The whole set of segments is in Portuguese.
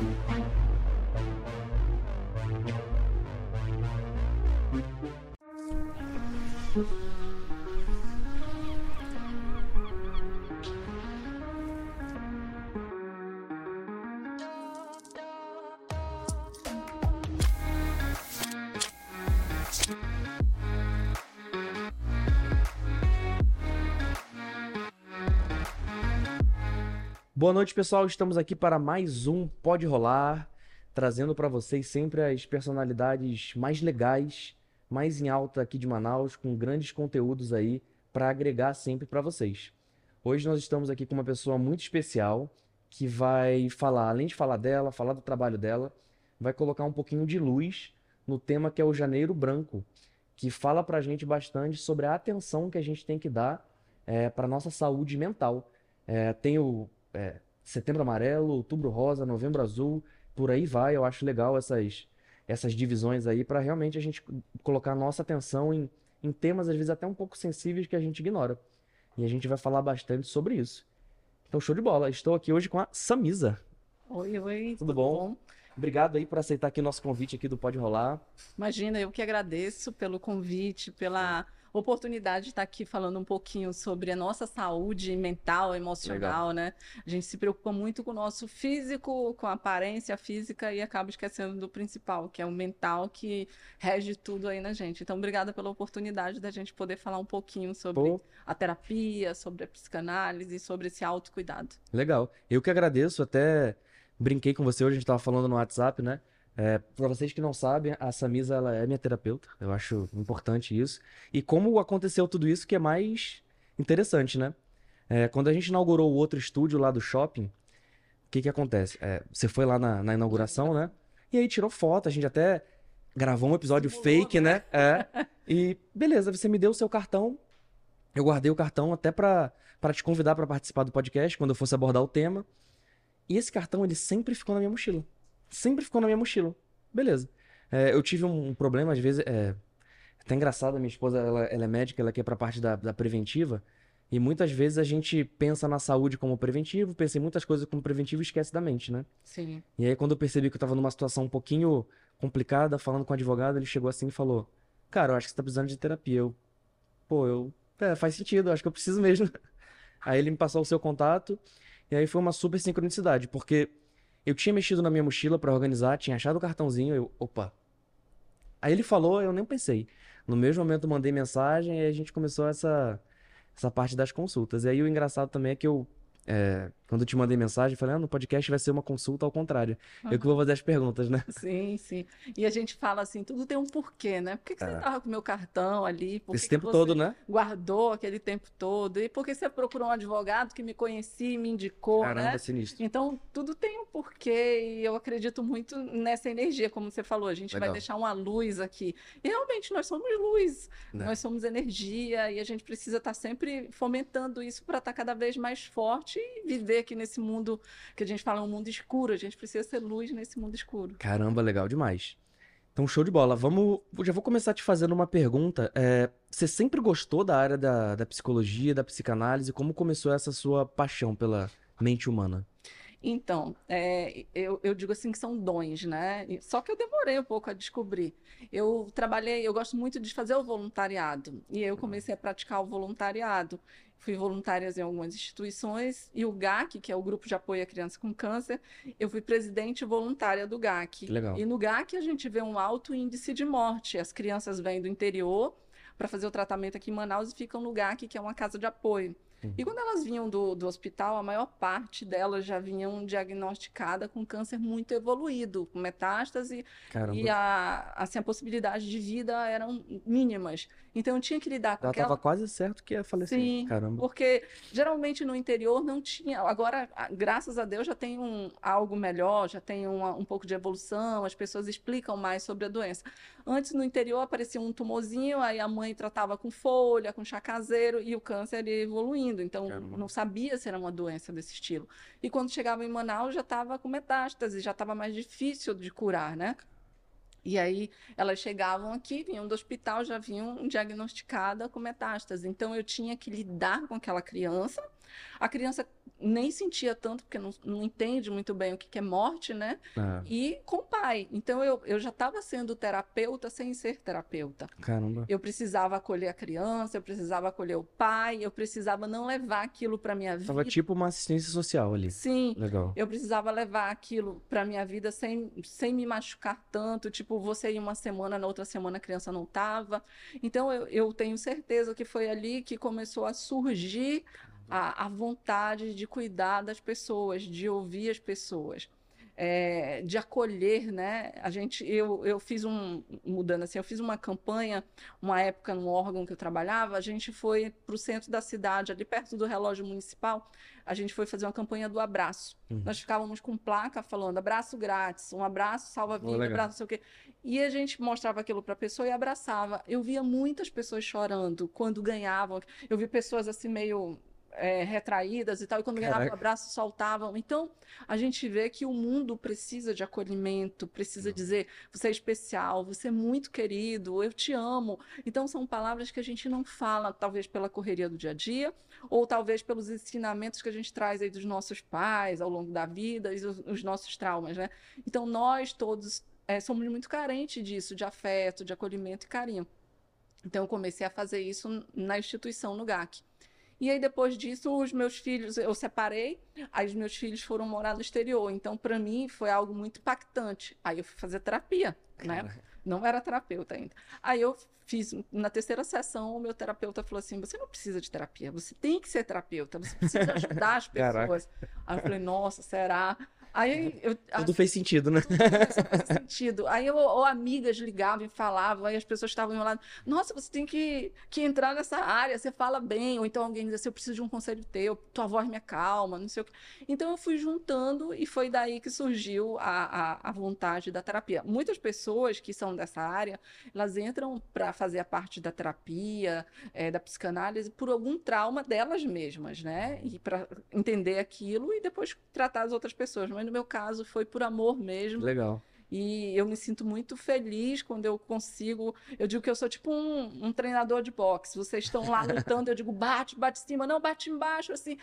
Thank you. Boa noite, pessoal. Estamos aqui para mais um Pode Rolar, trazendo para vocês sempre as personalidades mais legais, mais em alta aqui de Manaus, com grandes conteúdos aí para agregar sempre para vocês. Hoje nós estamos aqui com uma pessoa muito especial que vai falar, além de falar dela, falar do trabalho dela, vai colocar um pouquinho de luz no tema que é o Janeiro Branco, que fala para a gente bastante sobre a atenção que a gente tem que dar é, para nossa saúde mental. É, tem o é, setembro amarelo, outubro rosa, novembro azul, por aí vai. Eu acho legal essas, essas divisões aí para realmente a gente colocar nossa atenção em, em temas, às vezes até um pouco sensíveis que a gente ignora. E a gente vai falar bastante sobre isso. Então, show de bola. Estou aqui hoje com a Samisa. Oi, oi. Tudo, bom? Obrigado aí por aceitar aqui nosso convite aqui do Pode Rolar. Imagina, eu que agradeço pelo convite, pela oportunidade de estar aqui falando um pouquinho sobre a nossa saúde mental, emocional, Legal. né? A gente se preocupa muito com o nosso físico, com a aparência física e acaba esquecendo do principal, que é o mental que rege tudo aí na gente. Então, obrigada pela oportunidade da gente poder falar um pouquinho sobre Pô. a terapia, sobre a psicanálise, sobre esse autocuidado. Legal. Eu que agradeço, até brinquei com você hoje, a gente estava falando no WhatsApp, né? É, para vocês que não sabem, a Samisa ela é minha terapeuta. Eu acho importante isso. E como aconteceu tudo isso que é mais interessante, né? É, quando a gente inaugurou o outro estúdio lá do shopping, o que que acontece? É, você foi lá na, na, inauguração, né? E aí tirou foto, a gente até gravou um episódio Simulou, fake, né? né? É. E beleza, você me deu o seu cartão. Eu guardei o cartão até para te convidar para participar do podcast quando eu fosse abordar o tema. E esse cartão ele sempre ficou na minha mochila sempre ficou na minha mochila. Beleza. É, eu tive um problema, às vezes. É, até engraçado, minha esposa ela, ela é médica, ela quer pra parte da, da preventiva. E muitas vezes a gente pensa na saúde como preventivo, pensa em muitas coisas como preventivo e esquece da mente, né? Sim. E aí, quando eu percebi que eu tava numa situação um pouquinho complicada, falando com o advogado, ele chegou assim e falou: Cara, eu acho que você tá precisando de terapia. Eu, pô, eu. É, faz sentido, eu acho que eu preciso mesmo. Aí ele me passou o seu contato, e aí foi uma super sincronicidade, porque eu tinha mexido na minha mochila para organizar, tinha achado o cartãozinho, eu, opa. Aí ele falou, eu nem pensei. No mesmo momento mandei mensagem e a gente começou essa essa parte das consultas. E aí o engraçado também é que eu é, quando eu te mandei mensagem, falei, ah, no podcast vai ser uma consulta ao contrário. Uhum. Eu que vou fazer as perguntas, né? Sim, sim. E a gente fala assim, tudo tem um porquê, né? Por que, que você estava é. com o meu cartão ali? Por Esse que tempo que todo, né? Guardou aquele tempo todo. E por que você procurou um advogado que me conhecia e me indicou, Caramba, né? sinistro. Então, tudo tem um porquê e eu acredito muito nessa energia, como você falou. A gente Legal. vai deixar uma luz aqui. E realmente, nós somos luz. Né? Nós somos energia e a gente precisa estar sempre fomentando isso para estar cada vez mais forte e viver aqui nesse mundo que a gente fala um mundo escuro. A gente precisa ser luz nesse mundo escuro. Caramba, legal demais. Então, show de bola. Vamos. Já vou começar te fazendo uma pergunta. É, você sempre gostou da área da, da psicologia, da psicanálise? Como começou essa sua paixão pela mente humana? Então, é, eu, eu, digo assim que são dons, né? Só que eu demorei um pouco a descobrir. Eu trabalhei, eu gosto muito de fazer o voluntariado. E eu comecei a praticar o voluntariado fui voluntária em algumas instituições, e o GAC, que é o Grupo de Apoio à Criança com Câncer, eu fui presidente voluntária do GAC. Legal. E no GAC a gente vê um alto índice de morte. As crianças vêm do interior para fazer o tratamento aqui em Manaus e ficam no GAC, que é uma casa de apoio. Uhum. E quando elas vinham do, do hospital, a maior parte delas já vinham diagnosticada com câncer muito evoluído, com metástase, Caramba. e a, assim, a possibilidade de vida eram mínimas. Então eu tinha que lidar com Ela estava quase certo que ia falecer. Sim, Caramba. porque geralmente no interior não tinha. Agora, graças a Deus, já tem um, algo melhor, já tem uma, um pouco de evolução, as pessoas explicam mais sobre a doença. Antes, no interior, aparecia um tumorzinho, aí a mãe tratava com folha, com chá caseiro, e o câncer ia evoluindo. Então, Caramba. não sabia se era uma doença desse estilo. E quando chegava em Manaus, já estava com metástase, já estava mais difícil de curar, né? E aí elas chegavam aqui, vinham do hospital, já vinham diagnosticadas com metástase. Então eu tinha que lidar com aquela criança A criança nem sentia tanto, porque não, não entende muito bem o que, que é morte, né? Ah, E com o pai. Então eu, eu já estava sendo terapeuta sem ser terapeuta. caramba. Eu precisava acolher a criança, eu precisava acolher o pai, eu precisava não levar aquilo para minha vida. Tava tipo uma assistência social ali. Sim, Legal. eu precisava levar aquilo para minha vida sem, sem me machucar tanto. Tipo, você ia uma semana, na outra semana a criança não estava. Então, eu, eu tenho certeza que foi ali que começou a surgir a, a vontade de cuidar das pessoas, de ouvir as pessoas. é, de acolher, né? A gente, eu, eu fiz um, mudando assim, eu fiz uma campanha, uma época no órgão que eu trabalhava, a gente foi para o centro da cidade, ali perto do relógio municipal, a gente foi fazer uma campanha do abraço. Uhum. Nós ficávamos com placa falando abraço grátis, um abraço salva Oh, vida, legal. abraço não sei o quê. E a gente mostrava aquilo para a pessoa e abraçava. Eu via muitas pessoas chorando quando ganhavam. Eu vi pessoas assim meio é, retraídas e tal, e quando o Caraca. abraço soltavam. Então, a gente vê que o mundo precisa de acolhimento, precisa dizer você é especial, você é muito querido, eu te amo. Então, são palavras que a gente não fala, talvez pela correria do dia a dia, ou talvez pelos ensinamentos que a gente traz aí dos nossos pais ao longo da vida e os, os nossos traumas, né? Então, nós todos é, somos muito carentes disso, de afeto, de acolhimento e carinho. Então, eu comecei a fazer isso na instituição, no GAC. E aí, depois disso, os meus filhos, eu separei, aí os meus filhos foram morar no exterior. Então, para mim, foi algo muito impactante. Aí eu fui fazer terapia, né? Cara, Não era terapeuta ainda. Aí eu fiz, na terceira sessão, o meu terapeuta falou assim: você não precisa de terapia, você tem que ser terapeuta, você precisa ajudar as Caraca. pessoas. Aí eu falei, nossa, será? Aí eu. Tudo fez sentido, né? Isso faz sentido. Aí eu, ou amigas ligavam e falavam, aí as pessoas estavam ao meu lado, nossa, você tem que, que entrar nessa área, você fala bem, ou então alguém diz assim, eu preciso de um conselho teu, tua voz me acalma, não sei o quê. Então eu fui juntando e foi daí que surgiu a, a, a vontade da terapia. Muitas pessoas que são dessa área, elas entram para fazer a parte da terapia, eh, da psicanálise, por algum trauma delas mesmas, né? E para entender aquilo e depois tratar as outras pessoas. Mas no meu caso foi por amor mesmo. Legal. E eu me sinto muito feliz quando eu consigo. Eu digo que eu sou tipo um, um treinador de boxe. Vocês estão lá lutando, eu digo bate, bate em cima, não bate embaixo, assim.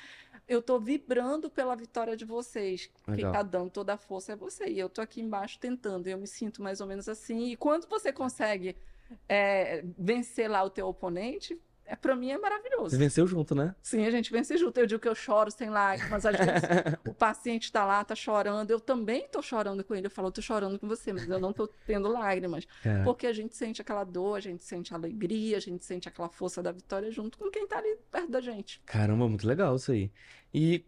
Eu tô vibrando pela vitória de vocês. Quem Legal. tá dando toda a força é você. E eu tô aqui embaixo tentando. Eu me sinto mais ou menos assim. E quando você consegue é, vencer lá o teu oponente, é, para mim é maravilhoso. Você venceu junto, né? Sim, a gente vence junto. Eu digo que eu choro sem lágrimas, às vezes o paciente está lá, está chorando. Eu também estou chorando com ele. Eu falo, eu estou chorando com você, mas eu não estou tendo lágrimas. É. Porque a gente sente aquela dor, a gente sente a alegria, a gente sente aquela força da vitória junto com quem está ali perto da gente. Caramba, muito legal isso aí. E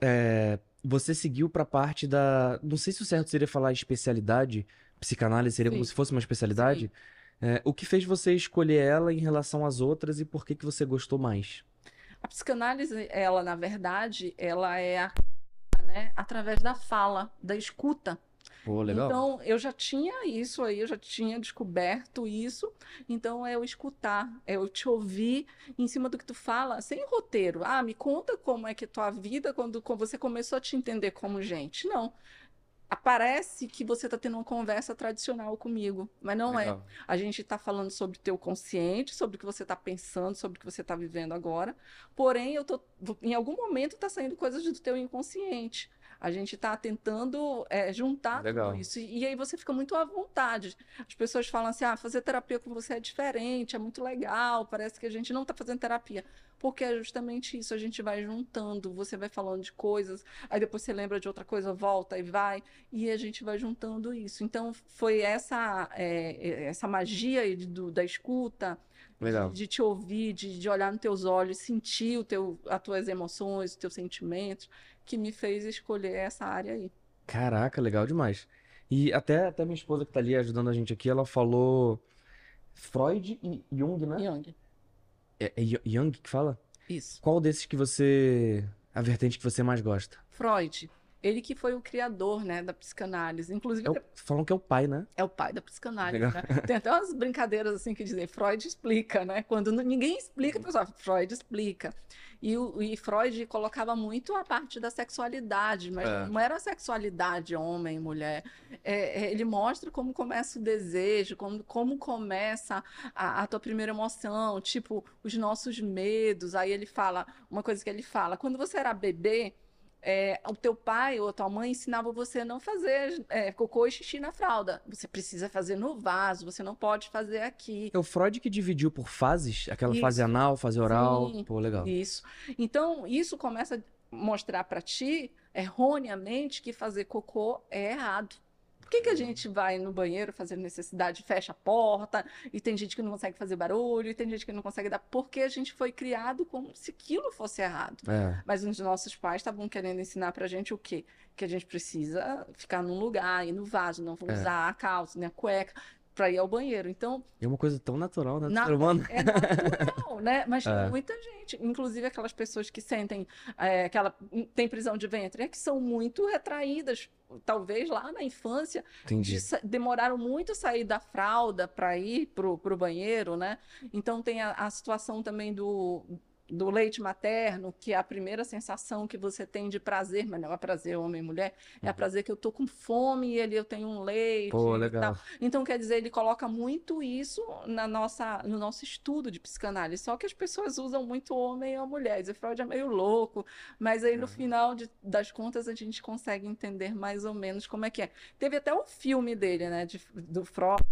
é, você seguiu pra parte da. Não sei se o certo seria falar especialidade. Psicanálise seria como Sim. se fosse uma especialidade. É, o que fez você escolher ela em relação às outras e por que que você gostou mais? A psicanálise, ela, na verdade, ela é a, né, através da fala, da escuta. Pô. Então, eu já tinha isso aí, eu já tinha descoberto isso. Então, é eu escutar, é eu te ouvir em cima do que tu fala, sem roteiro. Ah, me conta como é que é tua vida quando quando você começou a te entender como gente. Não. Parece que você está tendo uma conversa tradicional comigo, mas não é. Legal. A gente está falando sobre o teu consciente, sobre o que você está pensando, sobre o que você está vivendo agora. Porém, eu tô, em algum momento está saindo coisas do teu inconsciente. A gente está tentando é, juntar Legal. tudo isso. E, e aí você fica muito à vontade. As pessoas falam assim: ah, fazer terapia com você é diferente, é muito legal, parece que a gente não está fazendo terapia. Porque é justamente isso, a gente vai juntando, você vai falando de coisas, aí depois você lembra de outra coisa, volta e vai, e a gente vai juntando isso. Então, foi essa, é, essa magia do- da escuta, de, de te ouvir, de, de olhar nos teus olhos, sentir o teu, as tuas emoções, os teus sentimentos, que me fez escolher essa área aí. Caraca, legal demais. E até, até minha esposa que tá ali ajudando a gente aqui, ela falou Freud e Jung, né? Young, É, é Ju- Jung que fala? isso. Qual desses que você. A vertente que você mais gosta? Freud. Ele que foi o criador, né, da psicanálise. Inclusive, É o- falam que é o pai, né? é o pai da psicanálise, Legal. né? Tem até umas brincadeiras assim que dizem Freud explica, né? Quando ninguém explica, o pessoal, Freud explica. E, o, e Freud colocava muito a parte da sexualidade, mas É. não era a sexualidade homem, mulher. É, é, ele mostra como começa o desejo, como, como começa a, a tua primeira emoção, tipo, os nossos medos. Aí ele fala, uma coisa que ele fala, quando você era bebê, é, o teu pai ou a tua mãe ensinava você a não fazer é, cocô e xixi na fralda. Você precisa fazer no vaso, você não pode fazer aqui. É o Freud que dividiu por fases, aquela fase Isso. anal, fase oral. Sim. Pô, legal. Isso. Então, isso começa a mostrar para ti, erroneamente, que fazer cocô é errado. Por que, que a gente vai no banheiro fazer necessidade, fecha a porta, e tem gente que não consegue fazer barulho, e tem gente que não consegue dar. Porque a gente foi criado como se aquilo fosse errado. É. Mas os nossos pais estavam querendo ensinar pra gente o quê? Que a gente precisa ficar num lugar, ir no vaso, não É. usar a calça, nem a cueca, pra ir ao banheiro. Então, É uma coisa tão natural, né? Na- é natural, né? Mas É. muita gente, inclusive aquelas pessoas que sentem é, aquela tem prisão de ventre, é que são muito retraídas, talvez lá na infância, de demoraram muito a sair da fralda para ir pro, pro banheiro, né? Então tem a, a situação também do do leite materno, que é a primeira sensação que você tem de prazer, mas não é prazer homem e mulher, é a prazer que eu tô com fome e ele eu tenho um leite Uhum. Pô, legal. Então, quer dizer, ele coloca muito isso na nossa, no nosso estudo de psicanálise. Só que as pessoas usam muito homem ou mulher. E Freud é meio louco, mas aí no Uhum. final de- das contas a gente consegue entender mais ou menos como é que é. Teve até um filme dele, né, de- do Freud,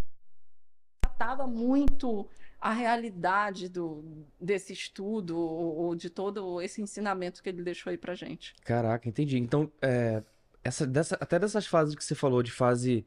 tratava muito a realidade do, desse estudo ou, ou de todo esse ensinamento que ele deixou aí pra gente. Caraca, entendi. Então, é, essa, dessa, até dessas fases que você falou, de fase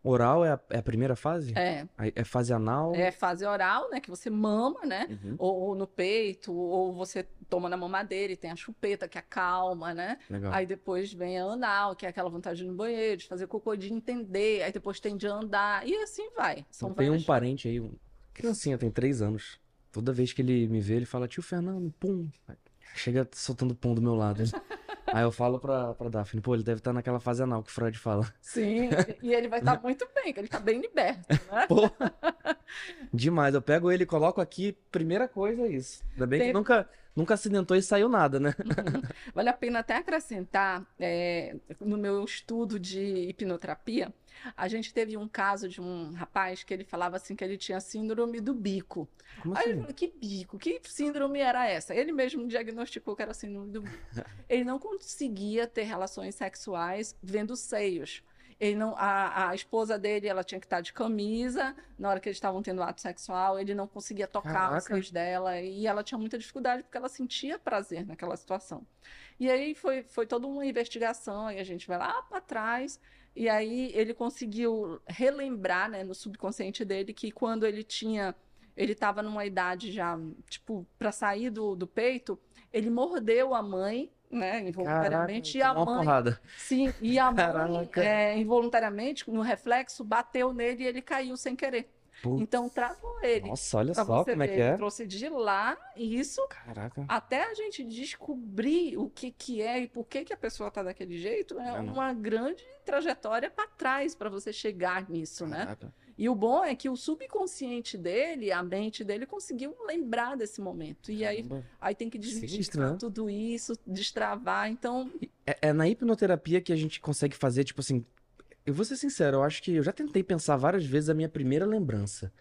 oral é a, é a primeira fase? É, É fase anal? é fase oral, né, que você mama, né? Uhum, ou, ou no peito, ou você toma na mamadeira e tem a chupeta que acalma, né? Legal. Aí depois vem a anal, que é aquela vontade de ir no banheiro, de fazer cocô, de entender, aí depois tem de andar, e assim vai. São Eu tenho um parente aí, um criancinha, tem três anos. Toda vez que ele me vê, ele fala, tio Fernando, pum. Chega soltando pum do meu lado. Aí eu falo pra, pra Daphne, pô, ele deve estar naquela fase anal que o Freud fala. Sim, e ele vai estar muito bem, que ele está bem liberto, né? Pô, demais. Eu pego ele e coloco aqui, primeira coisa é isso. Ainda bem que nunca, nunca acidentou e saiu nada, né? Vale a pena até acrescentar, é, no meu estudo de hipnoterapia, a gente teve um caso de um rapaz que ele falava assim que ele tinha síndrome do bico. Como Aí assim? falei, que bico? Que síndrome era essa? Ele mesmo diagnosticou que era síndrome do bico. Ele não conseguia ter relações sexuais vendo seios. Ele não, a, a esposa dele, ela tinha que estar de camisa na hora que eles estavam tendo ato sexual. Ele não conseguia tocar os Caraca. seios dela e ela tinha muita dificuldade porque ela sentia prazer naquela situação. E aí foi, foi toda uma investigação. Aí a gente vai lá para trás e aí ele conseguiu relembrar, né, no subconsciente dele que quando ele tinha ele estava numa idade já, tipo, para sair do, do peito, ele mordeu a mãe, né, involuntariamente, e a mãe, porrada. sim, e a mãe, Caraca. é, involuntariamente, no reflexo, bateu nele e ele caiu sem querer. Putz. Então travou ele. Nossa, olha só como é ver, que ele é. trouxe de lá isso Caraca. até a gente descobrir o que, que é e por que, que a pessoa está daquele jeito, é É, não. uma grande trajetória para trás para você chegar nisso, né? Caraca. E o bom é que o subconsciente dele, a mente dele, conseguiu lembrar desse momento. E aí, Caramba. aí tem que desmistificar né? tudo isso, destravar. Então, É, é na hipnoterapia que a gente consegue fazer, tipo assim. Eu vou ser sincero, eu acho que eu já tentei pensar várias vezes a minha primeira lembrança.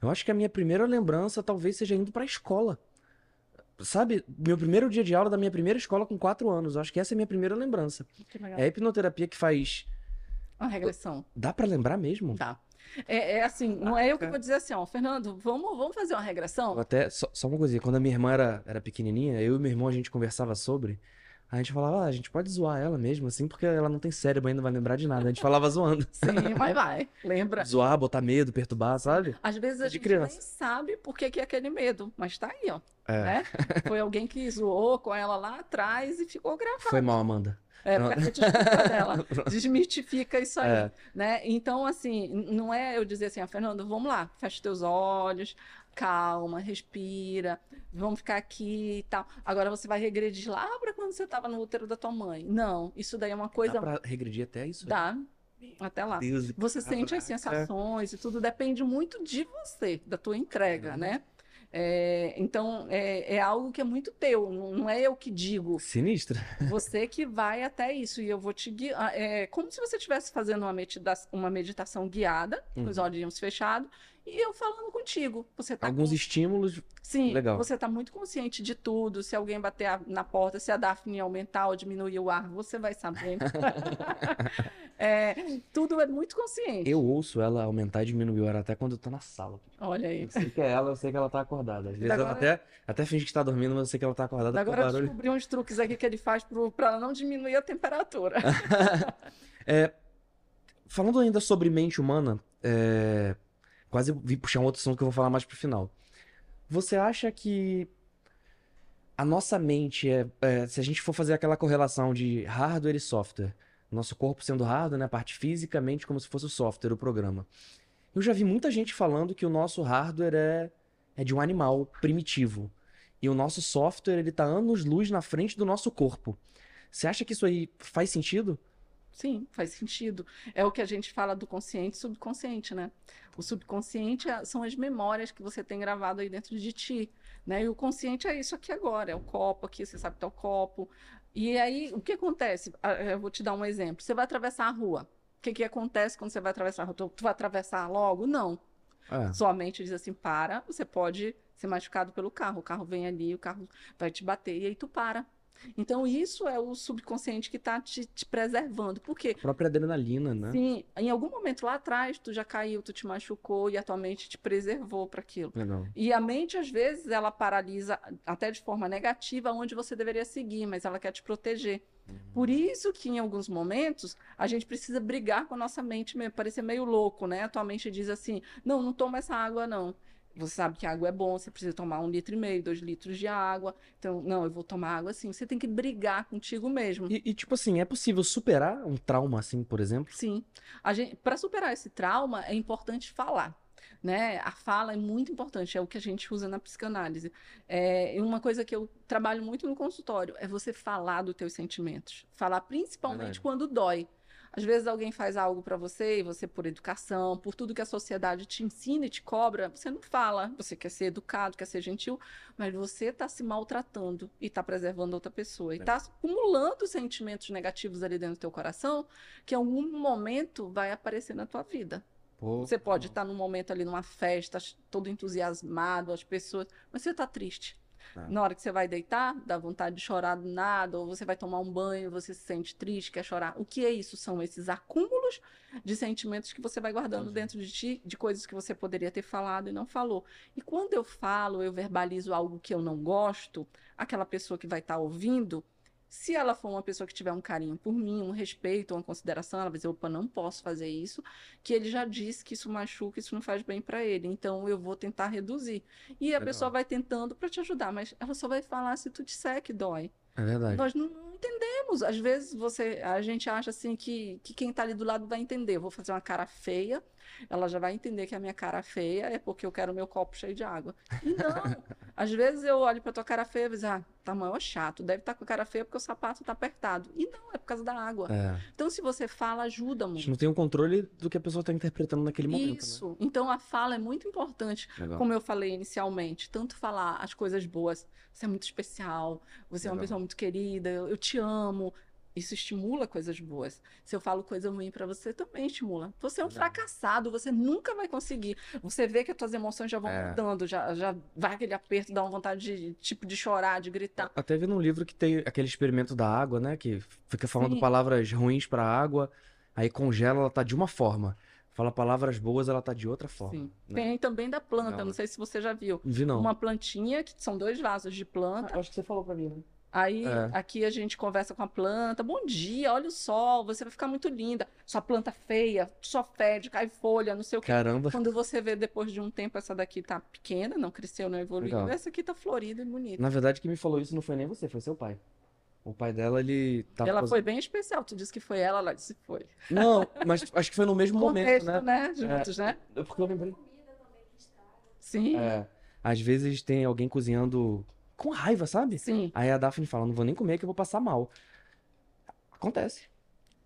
Eu acho que a minha primeira lembrança talvez seja indo pra escola. Sabe, meu primeiro dia de aula da minha primeira escola com quatro anos. Eu acho que essa é a minha primeira lembrança. É a hipnoterapia que faz. Uma regressão. Dá pra lembrar mesmo? Tá. É, é assim, não é eu que vou dizer assim, ó, Fernando, vamos, vamos fazer uma Eu regressão? Até, só, só uma coisinha, quando a minha irmã era, era pequenininha, eu e meu irmão a gente conversava sobre. A gente falava, ah, a gente pode zoar ela mesmo, assim, porque ela não tem cérebro ainda, não vai lembrar de nada. A gente falava zoando. Sim, mas vai, lembra? Zoar, botar medo, perturbar, sabe? Às vezes a De gente criança. nem sabe por que, que é aquele medo, mas tá aí, ó. É. Né? Foi alguém que zoou com ela lá atrás e ficou gravado. Foi mal, Amanda. É, Não. desculpa dela. Desmistifica isso aí, É. né? Então, assim, não é eu dizer assim, ah, Fernando, vamos lá, fecha teus olhos, calma, respira, vamos ficar aqui e tal. Agora você vai regredir lá para quando você estava no útero da tua mãe. Não, isso daí é uma coisa... Dá pra regredir até isso? Dá, até lá. Deus, Você sente as caraca. sensações e tudo depende muito de você, da tua entrega, Uhum. né? É, então, é, é algo que é muito teu, não, é eu que digo. Sinistra. Você que vai até isso, e eu vou te guiar. É como se você estivesse fazendo uma, medita uma meditação guiada, com os Uhum. olhinhos fechados, e eu falando contigo. Você tá Alguns com- estímulos. Sim, legal. você está muito consciente de tudo. Se alguém bater a- na porta, se a Daphne aumentar ou diminuir o ar, você vai saber. É, tudo é muito consciente. Eu ouço ela aumentar e diminuir o ar até quando eu tô na sala. Olha aí. Eu sei que é ela, eu sei que ela tá acordada. Às vezes Agora- até, até finge que tá dormindo, mas eu sei que ela tá acordada Agora eu barulho. descobri uns truques aqui que ele faz para não diminuir a temperatura. É, falando ainda sobre mente humana, é, quase vim puxar um outro assunto que eu vou falar mais pro final. Você acha que a nossa mente é, é, se a gente for fazer aquela correlação de hardware e software, nosso corpo sendo hardware, né, a parte física, a mente como se fosse o software, o programa. Eu já vi muita gente falando que o nosso hardware é, é de um animal primitivo e o nosso software ele tá anos-luz na frente do nosso corpo. Você acha que isso aí faz sentido? Sim, faz sentido. É o que a gente fala do consciente e subconsciente, né? O subconsciente é- são as memórias que você tem gravado aí dentro de ti, né? E o consciente é isso aqui agora, é o copo aqui, você sabe que é o copo. E aí, o que acontece? Ah, Eu vou te dar um exemplo. Você vai atravessar a rua. O que que acontece quando você vai atravessar a rua? Tu, tu vai atravessar logo? Não. É. Sua mente diz assim, para, você pode ser machucado pelo carro. O carro vem ali, o carro vai te bater, e aí tu para. Então, isso é o subconsciente que está te, te preservando. Por quê? A própria adrenalina, né? Sim, em algum momento lá atrás, tu já caiu, tu te machucou e a tua mente te preservou para aquilo. Legal. E a mente, às vezes, ela paralisa até de forma negativa onde você deveria seguir, mas ela quer te proteger. Por isso que, em alguns momentos, a gente precisa brigar com a nossa mente mesmo, parecer meio louco, né? A tua mente diz assim, não, não toma essa água, não. Você sabe que água é bom, você precisa tomar um litro e meio, dois litros de água. Então, não, eu vou tomar água assim. Você tem que brigar contigo mesmo. E, e, tipo assim, é possível superar um trauma assim, por exemplo? Sim. Para superar esse trauma, é importante falar. Né? A fala é muito importante, é o que a gente usa na psicanálise. É, uma coisa que eu trabalho muito no consultório é você falar dos teus sentimentos. Falar principalmente quando dói. Às vezes alguém faz algo para você e você, por educação, por tudo que a sociedade te ensina e te cobra, você não fala. Você quer ser educado, quer ser gentil, mas você está se maltratando e está preservando outra pessoa. E está acumulando sentimentos negativos ali dentro do teu coração que em algum momento vai aparecer na tua vida. Pô, Você pode estar num momento ali numa festa, todo entusiasmado, as pessoas, mas você está triste. Tá. Na hora que você vai deitar, dá vontade de chorar do nada, ou você vai tomar um banho, você se sente triste, quer chorar. O que é isso? São esses acúmulos de sentimentos que você vai guardando Entendi. dentro de ti, de coisas que você poderia ter falado e não falou. E quando eu falo, eu verbalizo algo que eu não gosto, aquela pessoa que vai estar ouvindo, se ela for uma pessoa que tiver um carinho por mim, um respeito, uma consideração, ela vai dizer, opa, não posso fazer isso, que ele já disse que isso machuca, isso não faz bem para ele, então eu vou tentar reduzir. E a Legal. pessoa vai tentando para te ajudar, mas ela só vai falar se tu disser que dói. É verdade. Nós não entendemos. Às vezes você, a gente acha assim que, que quem está ali do lado vai entender. Eu vou fazer uma cara feia, ela já vai entender que a minha cara feia é porque eu quero o meu copo cheio de água. E não. Às vezes eu olho para tua cara feia e digo, ah, tá maior chato, deve estar com a cara feia porque o sapato tá apertado. E não, é por causa da água. É. Então, se você fala, ajuda A gente muito. não tem o controle do que a pessoa tá interpretando naquele momento, né? Isso. Então, a fala é muito importante. Legal. Como eu falei inicialmente, tanto falar as coisas boas, você é muito especial, você é uma Legal. pessoa muito querida, eu te amo. Isso estimula coisas boas. Se eu falo coisa ruim pra você, também estimula. Você é um Legal. fracassado, você nunca vai conseguir. Você vê que as tuas emoções já vão É. mudando, já, já vai aquele aperto, dá uma vontade de, tipo, de chorar, de gritar. Até vi num livro que tem aquele experimento da água, né? Que fica falando Sim. palavras ruins pra água, aí congela, ela tá de uma forma. Fala palavras boas, ela tá de outra forma. Sim. né? Tem também da planta, Legal. não sei se você já viu. Vi não. Uma plantinha, que são dois vasos de Ah, planta. eu acho que você falou pra mim, né? Aí É. aqui a gente conversa com a planta. Bom dia, olha o sol, você vai ficar muito linda. Sua planta feia, só fede, cai folha, não sei o quê. Caramba. Quando você vê depois de um tempo, essa daqui tá pequena, não cresceu, não evoluiu. Legal. Essa aqui tá florida e bonita. Na verdade, quem me falou isso não foi nem você, foi seu pai. O pai dela, ele tava Ela cozi- foi bem especial. Tu disse que foi ela, ela disse que foi. Não, mas acho que foi no mesmo momento, né? né? Juntos, né? É, Porque eu lembrei. Sim, É, às vezes tem alguém cozinhando com raiva, sabe? sim. Aí a Daphne fala, não vou nem comer que eu vou passar mal. Acontece.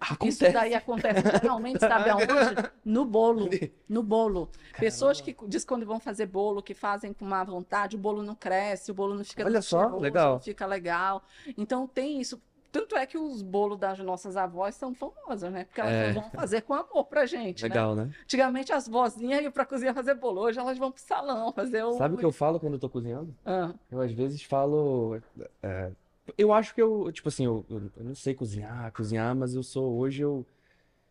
Isso Acontece. daí acontece geralmente, sabe aonde? No bolo. No bolo. Pessoas que diz quando vão fazer bolo, que fazem com má vontade, o bolo não cresce, o bolo não fica Olha só, legal. não fica legal. Então tem isso. Tanto é que os bolos das nossas avós são famosos, né? Porque elas É. vão fazer com amor pra gente, né? Legal, né? Antigamente as vozinhas iam pra cozinha fazer bolo, hoje elas vão pro salão fazer o... Sabe o que eu falo quando eu tô cozinhando? Ah, Eu às vezes falo. é, eu acho que eu, tipo assim, eu, eu não sei cozinhar, cozinhar, mas eu sou hoje eu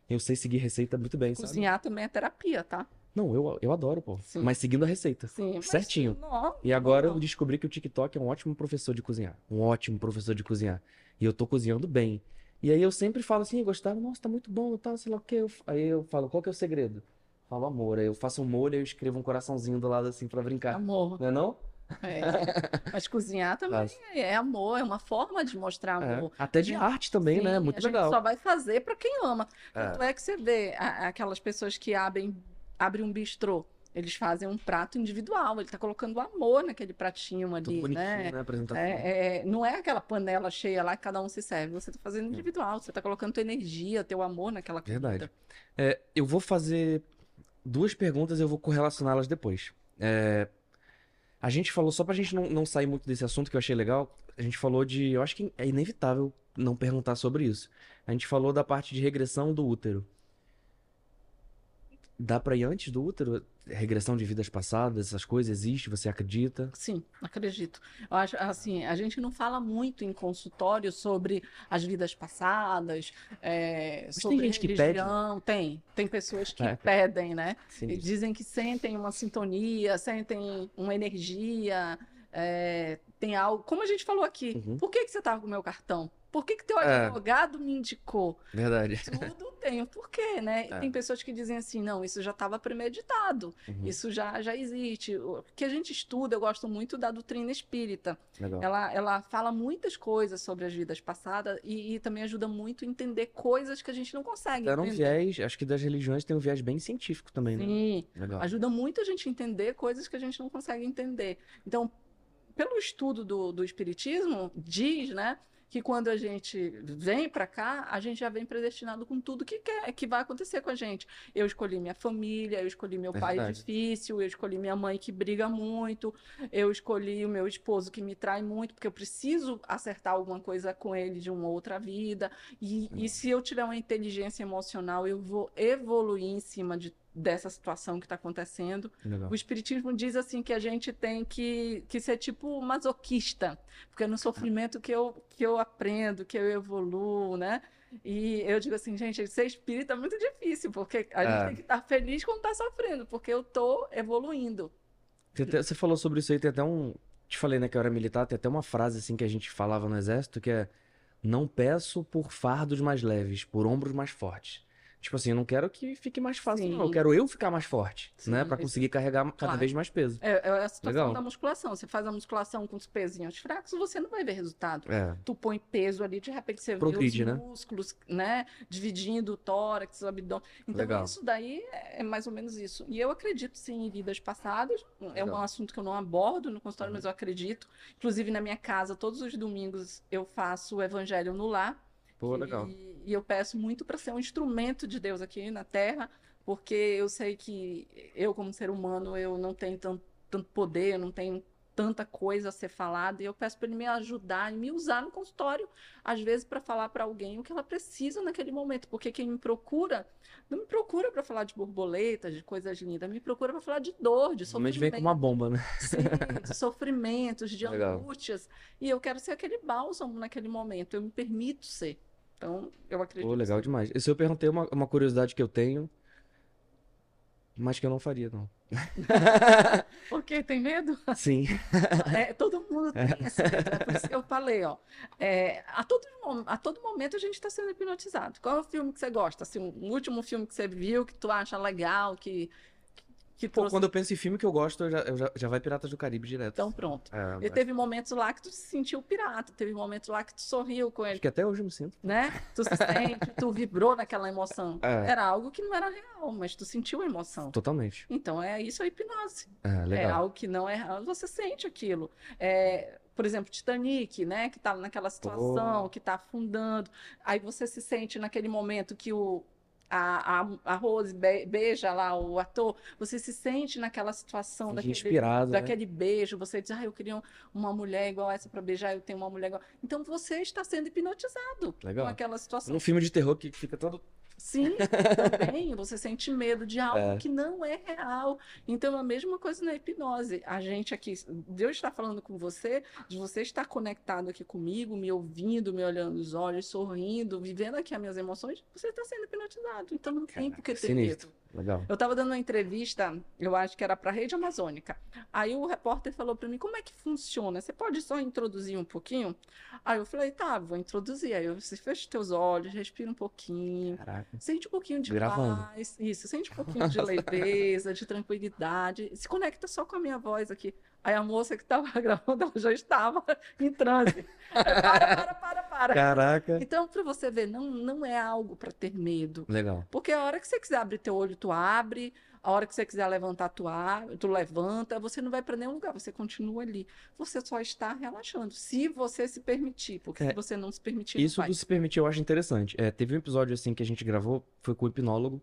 eu sei seguir receita muito bem, sabe? cozinhar também é terapia, tá? Não, eu, eu adoro, pô. Sim. Mas seguindo a receita. Sim. Certinho. Não, E agora não. eu descobri que o TikTok é um ótimo professor de cozinhar. Um ótimo professor de cozinhar. E eu tô cozinhando bem. E aí eu sempre falo assim, gostaram? Nossa, tá muito bom, tá, sei lá o quê. Eu- Aí eu falo, qual que é o segredo? Falo amor. Aí eu faço um molho e eu escrevo um coraçãozinho do lado assim pra brincar. Amor. Não é não? É. Mas cozinhar também Faz. é amor, é uma forma de mostrar É. amor. Até de Gente, arte também, né? Sim, Muito a gente legal. só vai fazer para quem ama. É. Tanto é que você vê aquelas pessoas que abrem, abrem um bistrô. Eles fazem um prato individual, ele tá colocando amor naquele pratinho Tudo ali, bonitinho, né? né? A apresentação. É, é, não é aquela panela cheia lá que cada um se serve. Você tá fazendo individual, você tá colocando tua energia, teu amor naquela comida. Verdade. É, eu vou fazer duas perguntas e eu vou correlacioná-las depois. É, a gente falou, só pra gente não, não sair muito desse assunto que eu achei legal, a gente falou de. Eu acho que é inevitável não perguntar sobre isso. A gente falou da parte de regressão do útero. Dá pra ir antes do útero? Regressão de vidas passadas, essas coisas existe? Você acredita? Sim, acredito. Eu acho assim, a gente não fala muito em consultório sobre as vidas passadas, é, tem sobre gente que pede. religião. Tem, tem pessoas que É. pedem, né? Sim. E dizem que sentem uma sintonia, sentem uma energia, é, tem algo. Como a gente falou aqui, Uhum. por que que você estava com o meu cartão? Por que que teu É. advogado me indicou? Verdade. Tudo tem um porquê, né? É. tem pessoas que dizem assim, não, isso já estava premeditado, Uhum, isso já, já existe. O que a gente estuda, eu gosto muito da doutrina espírita. Legal. Ela, ela fala muitas coisas sobre as vidas passadas e, e também ajuda muito a entender coisas que a gente não consegue Era um viés, acho que das religiões tem um viés bem científico também, né? Sim, Legal. ajuda muito a gente a entender coisas que a gente não consegue entender. Então, pelo estudo do, do espiritismo, diz, né, que quando a gente vem para cá, a gente já vem predestinado com tudo que quer, que vai acontecer com a gente. Eu escolhi minha família, eu escolhi meu É pai verdade. difícil, eu escolhi minha mãe que briga muito, eu escolhi o meu esposo que me trai muito, porque eu preciso acertar alguma coisa com ele de uma outra vida. E, e se eu tiver uma inteligência emocional, eu vou evoluir em cima de, dessa situação que está acontecendo. Legal. O Espiritismo diz assim que a gente tem que, que ser tipo masoquista, porque é no sofrimento que eu, que eu aprendo, que eu evoluo, né? E eu digo assim, gente, ser espírita é muito difícil, porque a É. gente tem que estar feliz quando está sofrendo, porque eu tô evoluindo. Até- Você falou sobre isso aí, tem até um. Te falei, né, que eu era militar, tem até uma frase assim que a gente falava no exército que é: Não peço por fardos mais leves, por ombros mais fortes. Tipo assim, eu não quero que fique mais fácil, não. Eu Sim. quero eu ficar mais forte, Sim, né? Pra isso- conseguir carregar cada Claro. vez mais peso. É, é a situação Legal. da musculação. Você faz a musculação com os pezinhos fracos, você não vai ver resultado. É. Tu põe peso ali, de repente você Progride, vê né? os músculos, né? Dividindo o tórax, o abdômen. Então, Legal. isso daí é mais ou menos isso. E eu acredito, sim, em vidas passadas. É um Legal. assunto que eu não abordo no consultório, Uhum. mas eu acredito. Inclusive, na minha casa, todos os domingos, eu faço o evangelho no lar. Pô, E- legal. E, eu peço muito para ser um instrumento de Deus aqui na Terra, porque eu sei que eu, como ser humano, eu não tenho tanto, tanto poder, eu não tenho tanta coisa a ser falada, e eu peço para ele me ajudar e me usar no consultório, às vezes para falar para alguém o que ela precisa naquele momento, porque quem me procura, não me procura para falar de borboletas, de coisas lindas, me procura para falar de dor, de Normalmente vem com uma sofrimento. bomba, né? Sim, de sofrimentos, de Legal. angústias. E eu quero ser aquele bálsamo naquele momento. Eu me permito ser. Então, eu acredito. Pô, legal demais. Isso eu perguntei uma, uma curiosidade que eu tenho, mas que eu não faria, não. Por quê? Tem medo? Sim. É, todo mundo tem esse medo. É por isso que eu falei, ó. É, a, todo, a todo momento a gente está sendo hipnotizado. Qual é o filme que você gosta? Assim, o último filme que você viu, que tu acha legal, que, que Pô, trouxe. quando eu penso em filme que eu gosto, eu já, eu já, já vai Piratas do Caribe direto. Então, pronto. É, E teve momentos lá que tu se sentiu pirata, teve momentos lá que tu sorriu com ele, Acho que até hoje eu me sinto. né? Tu se sente, tu vibrou naquela emoção. É. Era algo que não era real, mas tu sentiu a emoção. Totalmente. Então, é isso a hipnose. É, É legal. algo que não é real, você sente aquilo. É, por exemplo, Titanic, né? Que tá naquela situação, que tá afundando. Aí você se sente naquele momento que o, a, a, a Rose be- beija lá o ator, você se sente naquela situação, daquele, inspirado, né? daquele beijo, você diz, ah, eu queria uma mulher igual essa para beijar, eu tenho uma mulher igual. Então você está sendo hipnotizado Legal. com aquela situação. Num filme de terror que fica todo. Sim, também você sente medo de algo É. que não é real. Então, a mesma coisa na hipnose. A gente aqui, Deus está falando com você, de você estar conectado aqui comigo, me ouvindo, me olhando nos olhos, sorrindo, vivendo aqui as minhas emoções, você está sendo hipnotizado. Então, não tem por que ter medo. Legal. Eu estava dando uma entrevista, eu acho que era para a Rede Amazônica. Aí o repórter falou para mim: como é que funciona? Você pode só introduzir um pouquinho? Aí eu falei: tá, vou introduzir. Aí eu disse: fecha teus olhos, respira um pouquinho. Caraca. Sente um pouquinho de Gravando. paz, isso, sente um pouquinho de leveza, de tranquilidade. Se conecta só com a minha voz aqui. Aí a moça que estava gravando, ela já estava em transe. Aí, para, para, para, para. Caraca. Então, para você ver, não, não é algo para ter medo. Legal. Porque a hora que você quiser abrir teu olho, tu abre. A hora que você quiser levantar, tu, abre, tu levanta. Você não vai para nenhum lugar, você continua ali. Você só está relaxando, se você se permitir. Porque É, se você não se permitir, Isso do se permitir eu acho interessante. É, teve um episódio assim que a gente gravou, foi com o hipnólogo,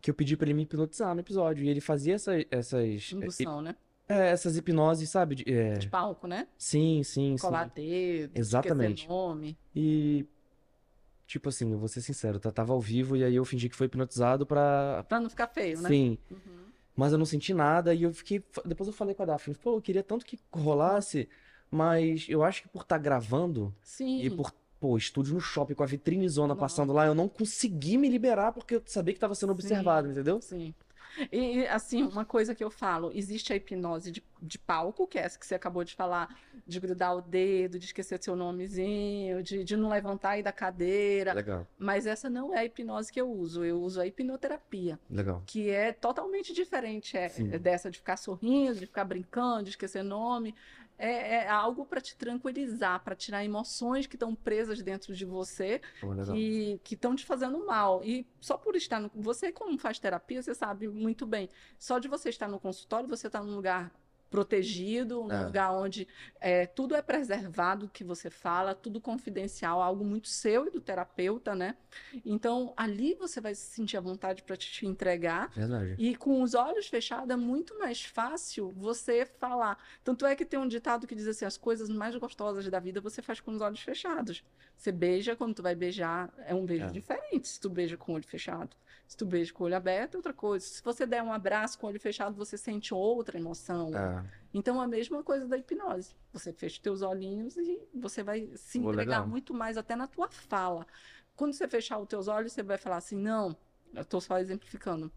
que eu pedi pra ele me hipnotizar no episódio. E ele fazia essa- essas, Indução, né? É, essas hipnoses, sabe? De- é, De palco, né? sim, sim, sim. Colar dedo, Exatamente. nome. E, tipo assim, eu vou ser sincero, tá- tava ao vivo e aí eu fingi que foi hipnotizado pra. Pra não ficar feio, né? Sim. Uhum. Mas eu não senti nada e eu fiquei. Depois eu falei com a Daphne, pô, eu queria tanto que rolasse, mas eu acho que por estar gravando Sim. e por, pô, estúdio no shopping com a vitrine zona Nossa. passando lá, eu não consegui me liberar porque eu sabia que tava sendo Sim. observado, entendeu? Sim. E, e, assim, uma coisa que eu falo, existe a hipnose de, de palco, que é essa que você acabou de falar, de grudar o dedo, de esquecer seu nomezinho, de, de não levantar aí da cadeira. Legal, Mas essa não é a hipnose que eu uso, eu uso a hipnoterapia, legal. que é totalmente diferente é, Sim. é dessa de ficar sorrindo, de ficar brincando, de esquecer nome. É, é algo para te tranquilizar, para tirar emoções que estão presas dentro de você que que estão te fazendo mal. E só por estar no. Você, como faz terapia, você sabe muito bem. Só de você estar no consultório, você está num lugar protegido, num É. lugar onde é, tudo é preservado que você fala, tudo confidencial, algo muito seu e do terapeuta, né? Então, ali você vai se sentir à vontade para te entregar. Verdade. E com os olhos fechados é muito mais fácil você falar. Tanto é que tem um ditado que diz assim: as coisas mais gostosas da vida você faz com os olhos fechados. Você beija, quando tu vai beijar, é um beijo É. diferente se tu beija com o olho fechado. Se tu beija com o olho aberto, é outra coisa. Se você der um abraço com o olho fechado, você sente outra emoção. É, Então, a mesma coisa da hipnose. Você fecha teus olhinhos e você vai se Pô, entregar legal. muito mais até na tua fala. Quando você fechar os teus olhos, você vai falar assim, não, eu estou só exemplificando.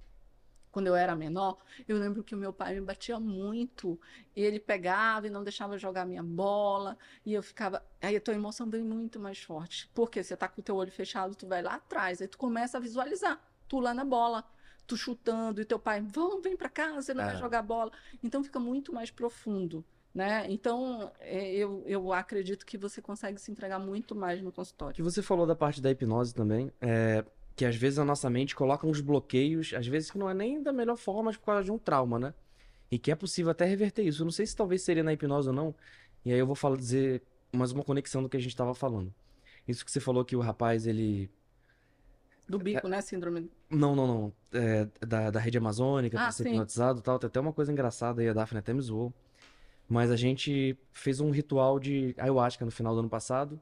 Quando eu era menor, eu lembro que o meu pai me batia muito. E ele pegava e não deixava eu jogar minha bola. E eu ficava. Aí a tua emoção vem muito mais forte. Porque você tá com o teu olho fechado, tu vai lá atrás. Aí tu começa a visualizar. Tu lá na bola. Tu chutando. E teu pai, vamos, vem pra cá, você não vai É. jogar bola. Então fica muito mais profundo. Né? Então, é, eu, eu acredito que você consegue se entregar muito mais no que consultório. você falou da parte da hipnose também, é que às vezes a nossa mente coloca uns bloqueios, às vezes que não é nem da melhor forma, mas por causa de um trauma, né? E que é possível até reverter isso. Eu não sei se talvez seria na hipnose ou não. E aí eu vou falar, dizer mais uma conexão do que a gente estava falando. Isso que você falou que o rapaz, ele. Do bico, né? Síndrome. Não, não, não. É, da, da rede amazônica, Ah, pra ser hipnotizado e tal. Tem até uma coisa engraçada aí, a Daphne até me zoou. Mas a gente fez um ritual de ayahuasca no final do ano passado.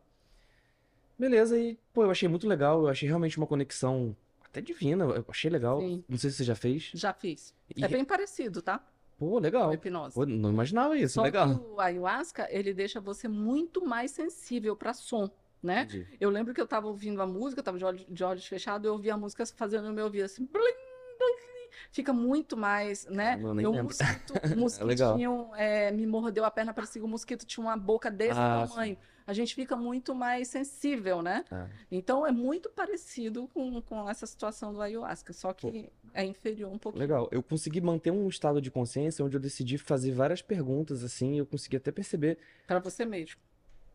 Beleza, e pô, eu achei muito legal. Eu achei realmente uma conexão até divina. Eu achei legal. Sim. Não sei se você já fez. Já fiz. E- É bem parecido, tá? Pô, legal. hipnose. Pô, não imaginava isso. Só legal. que o ayahuasca, ele deixa você muito mais sensível para som, né? Entendi. Eu lembro que eu tava ouvindo a música, eu tava de olhos, de olhos fechados, eu ouvia a música fazendo no meu ouvido assim, blim, blim, fica muito mais, né? Eu mosquito, o mosquitinho é, me mordeu a perna, parecia que o mosquito tinha uma boca desse Ah, tamanho. A gente fica muito mais sensível, né? É. Então é muito parecido com, com essa situação do ayahuasca, só que é inferior um pouquinho. Legal. Eu consegui manter um estado de consciência onde eu decidi fazer várias perguntas, assim, eu consegui até perceber. Para você mesmo.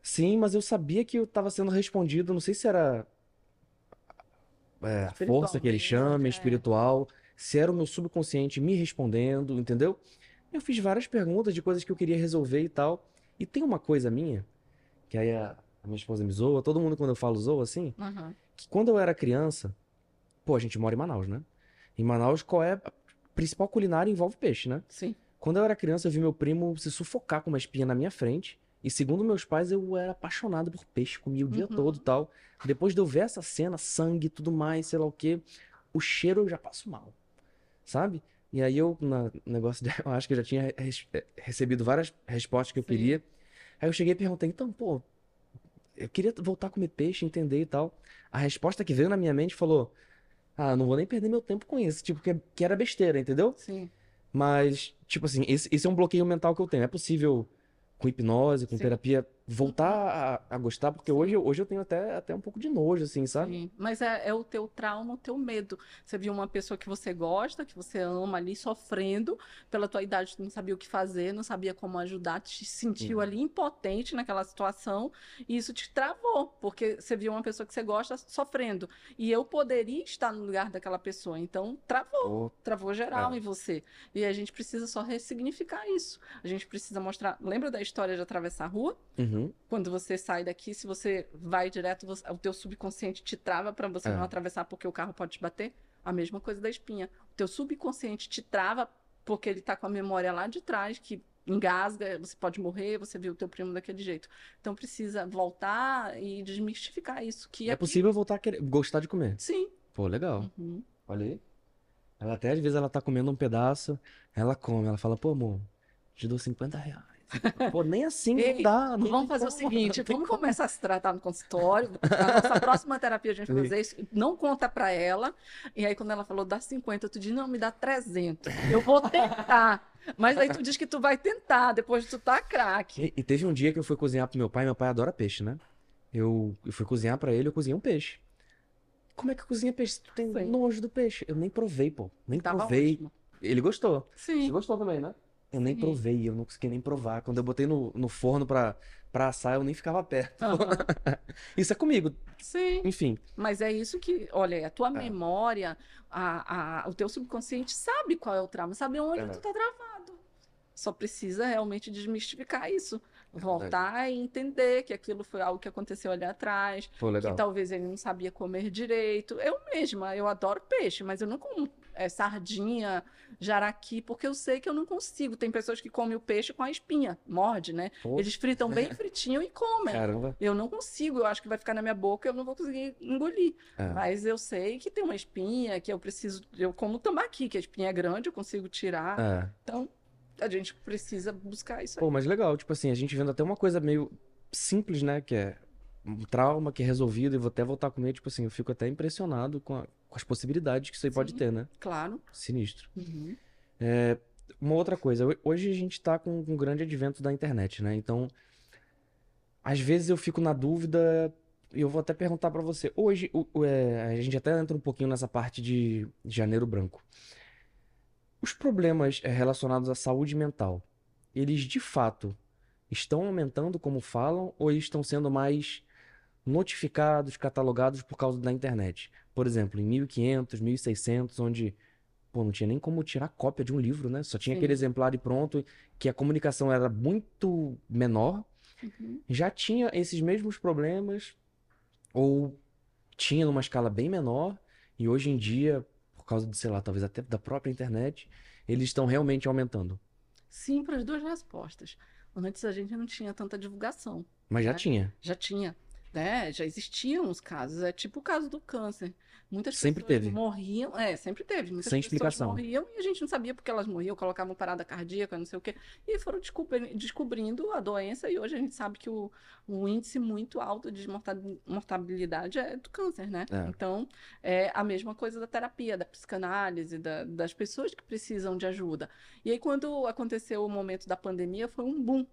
Sim, mas eu sabia que eu estava sendo respondido, não sei se era é, a força que ele chama, é. espiritual, se era o meu subconsciente me respondendo, entendeu? Eu fiz várias perguntas de coisas que eu queria resolver e tal. E tem uma coisa minha, que aí a, a minha esposa me zoa, todo mundo quando eu falo zoa assim, Aham. que quando eu era criança, pô, a gente mora em Manaus, né? Em Manaus, qual é a principal culinária envolve peixe, né? Sim. Quando eu era criança, eu vi meu primo se sufocar com uma espinha na minha frente. E segundo meus pais, eu era apaixonado por peixe, comia o dia Uhum. todo e tal. Depois de eu ver essa cena, sangue tudo mais, sei lá o quê, o cheiro eu já passo mal, sabe? E aí eu, no negócio dela, eu acho que eu já tinha res- eh, recebido várias respostas que eu Sim. queria. Aí eu cheguei e perguntei, então, pô, eu queria voltar a comer peixe, entender e tal. A resposta que veio na minha mente falou, ah, não vou nem perder meu tempo com isso, tipo, que, que era besteira, entendeu? Sim. Mas, tipo assim, esse, esse é um bloqueio mental que eu tenho. É possível, com hipnose, com Sim. terapia, voltar a, a gostar, porque hoje, eu- hoje eu tenho até, até um pouco de nojo, assim, sabe? Sim, mas é, é o teu trauma, o teu medo. Você viu uma pessoa que você gosta, que você ama ali, sofrendo pela tua idade, tu não sabia o que fazer, não sabia como ajudar, te sentiu Uhum. ali impotente naquela situação, e isso te travou, porque você viu uma pessoa que você gosta sofrendo. E eu poderia estar no lugar daquela pessoa, então travou, Pô, travou geral É. em você. E a gente precisa só ressignificar isso. A gente precisa mostrar. Lembra da história de atravessar a rua? uhum, Quando você sai daqui, se você vai direto, você- o teu subconsciente te trava para você É. não atravessar porque o carro pode te bater. A mesma coisa da espinha. O teu subconsciente te trava porque ele tá com a memória lá de trás que engasga, você pode morrer, você viu o teu primo daquele jeito. Então precisa voltar e desmistificar isso, que é aqui- possível voltar a querer, gostar de comer. Sim. Pô, legal. Uhum. Olha aí. Ela até, às vezes, ela tá comendo um pedaço, ela come, ela fala, pô, amor, te dou 50 reais. Pô, nem assim não Ei, dá, não Vamos fazer o como, seguinte, não tem vamos como. começar a se tratar no consultório. A nossa próxima terapia a gente vai fazer isso. Não conta pra ela. E aí quando ela falou dá 50, tu diz, não, me dá 300. Eu vou tentar. Mas aí tu diz que tu vai tentar, depois tu tá craque. E, e teve um dia que eu fui cozinhar pro meu pai, meu pai adora peixe, né? Eu, eu fui cozinhar pra ele, eu cozinhei um peixe. Como é que cozinha peixe? Tu tem Sim. nojo do peixe. Eu nem provei, pô. Nem Tava provei. ótimo. Ele gostou. Você Sim. gostou também, né? Eu nem Sim. provei, eu não consegui nem provar. Quando eu botei no, no forno pra, pra assar, eu nem ficava perto. Aham. Isso é comigo. Sim. Enfim. Mas é isso que, olha, a tua memória, a, a- o teu subconsciente sabe qual é o trauma, sabe onde É. tu tá travado. Só precisa realmente desmistificar isso. É Voltar e entender que aquilo foi algo que aconteceu ali atrás, Pô, legal. que talvez ele não sabia comer direito. Eu mesma, eu adoro peixe, mas eu não como é, sardinha, jaraqui, porque eu sei que eu não consigo. Tem pessoas que comem o peixe com a espinha, morde, né? Pô, Eles fritam bem fritinho e comem. caramba. Eu não consigo, eu acho que vai ficar na minha boca, eu não vou conseguir engolir. É. Mas eu sei que tem uma espinha, que eu preciso. Eu como tambaqui, que a espinha é grande, eu consigo tirar. É. Então, a gente precisa buscar isso aí. Pô, mas legal. Tipo assim, a gente vendo até uma coisa meio simples, né? Que é um trauma que é resolvido e vou até voltar a comer. Tipo assim, eu fico até impressionado com, a- com as possibilidades que isso aí pode Sim. ter, né? Claro. Sinistro. Uhum. É, uma outra coisa, ho- hoje a gente tá com um grande advento da internet, né? Então, às vezes eu fico na dúvida, e eu vou até perguntar pra você. Hoje, o- o- é, a gente até entra um pouquinho nessa parte de janeiro branco. Os problemas é, relacionados à saúde mental, eles de fato estão aumentando como falam, ou estão sendo mais notificados, catalogados por causa da internet? Por exemplo, em 1500, 1600, onde pô, não tinha nem como tirar cópia de um livro, né? Só tinha Sim. aquele exemplar e pronto, que a comunicação era muito menor. Uhum. Já tinha esses mesmos problemas, ou tinha numa escala bem menor, e hoje em dia, por causa de, sei lá, talvez até da própria internet, eles estão realmente aumentando. Sim, para as duas respostas. Antes a gente não tinha tanta divulgação. Mas já É. tinha. Já tinha. Né? Já existiam os casos, é tipo o caso do câncer. Muitas Sempre pessoas teve. morriam, é, sempre teve. Muitas Sem pessoas explicação. morriam e a gente não sabia porque elas morriam, colocavam parada cardíaca, não sei o quê. E foram descobri- descobrindo a doença e hoje a gente sabe que o, o índice muito alto de morta- mortabilidade é do câncer, né? É. Então, é a mesma coisa da terapia, da psicanálise, da- das pessoas que precisam de ajuda. E aí, quando aconteceu o momento da pandemia, foi um boom.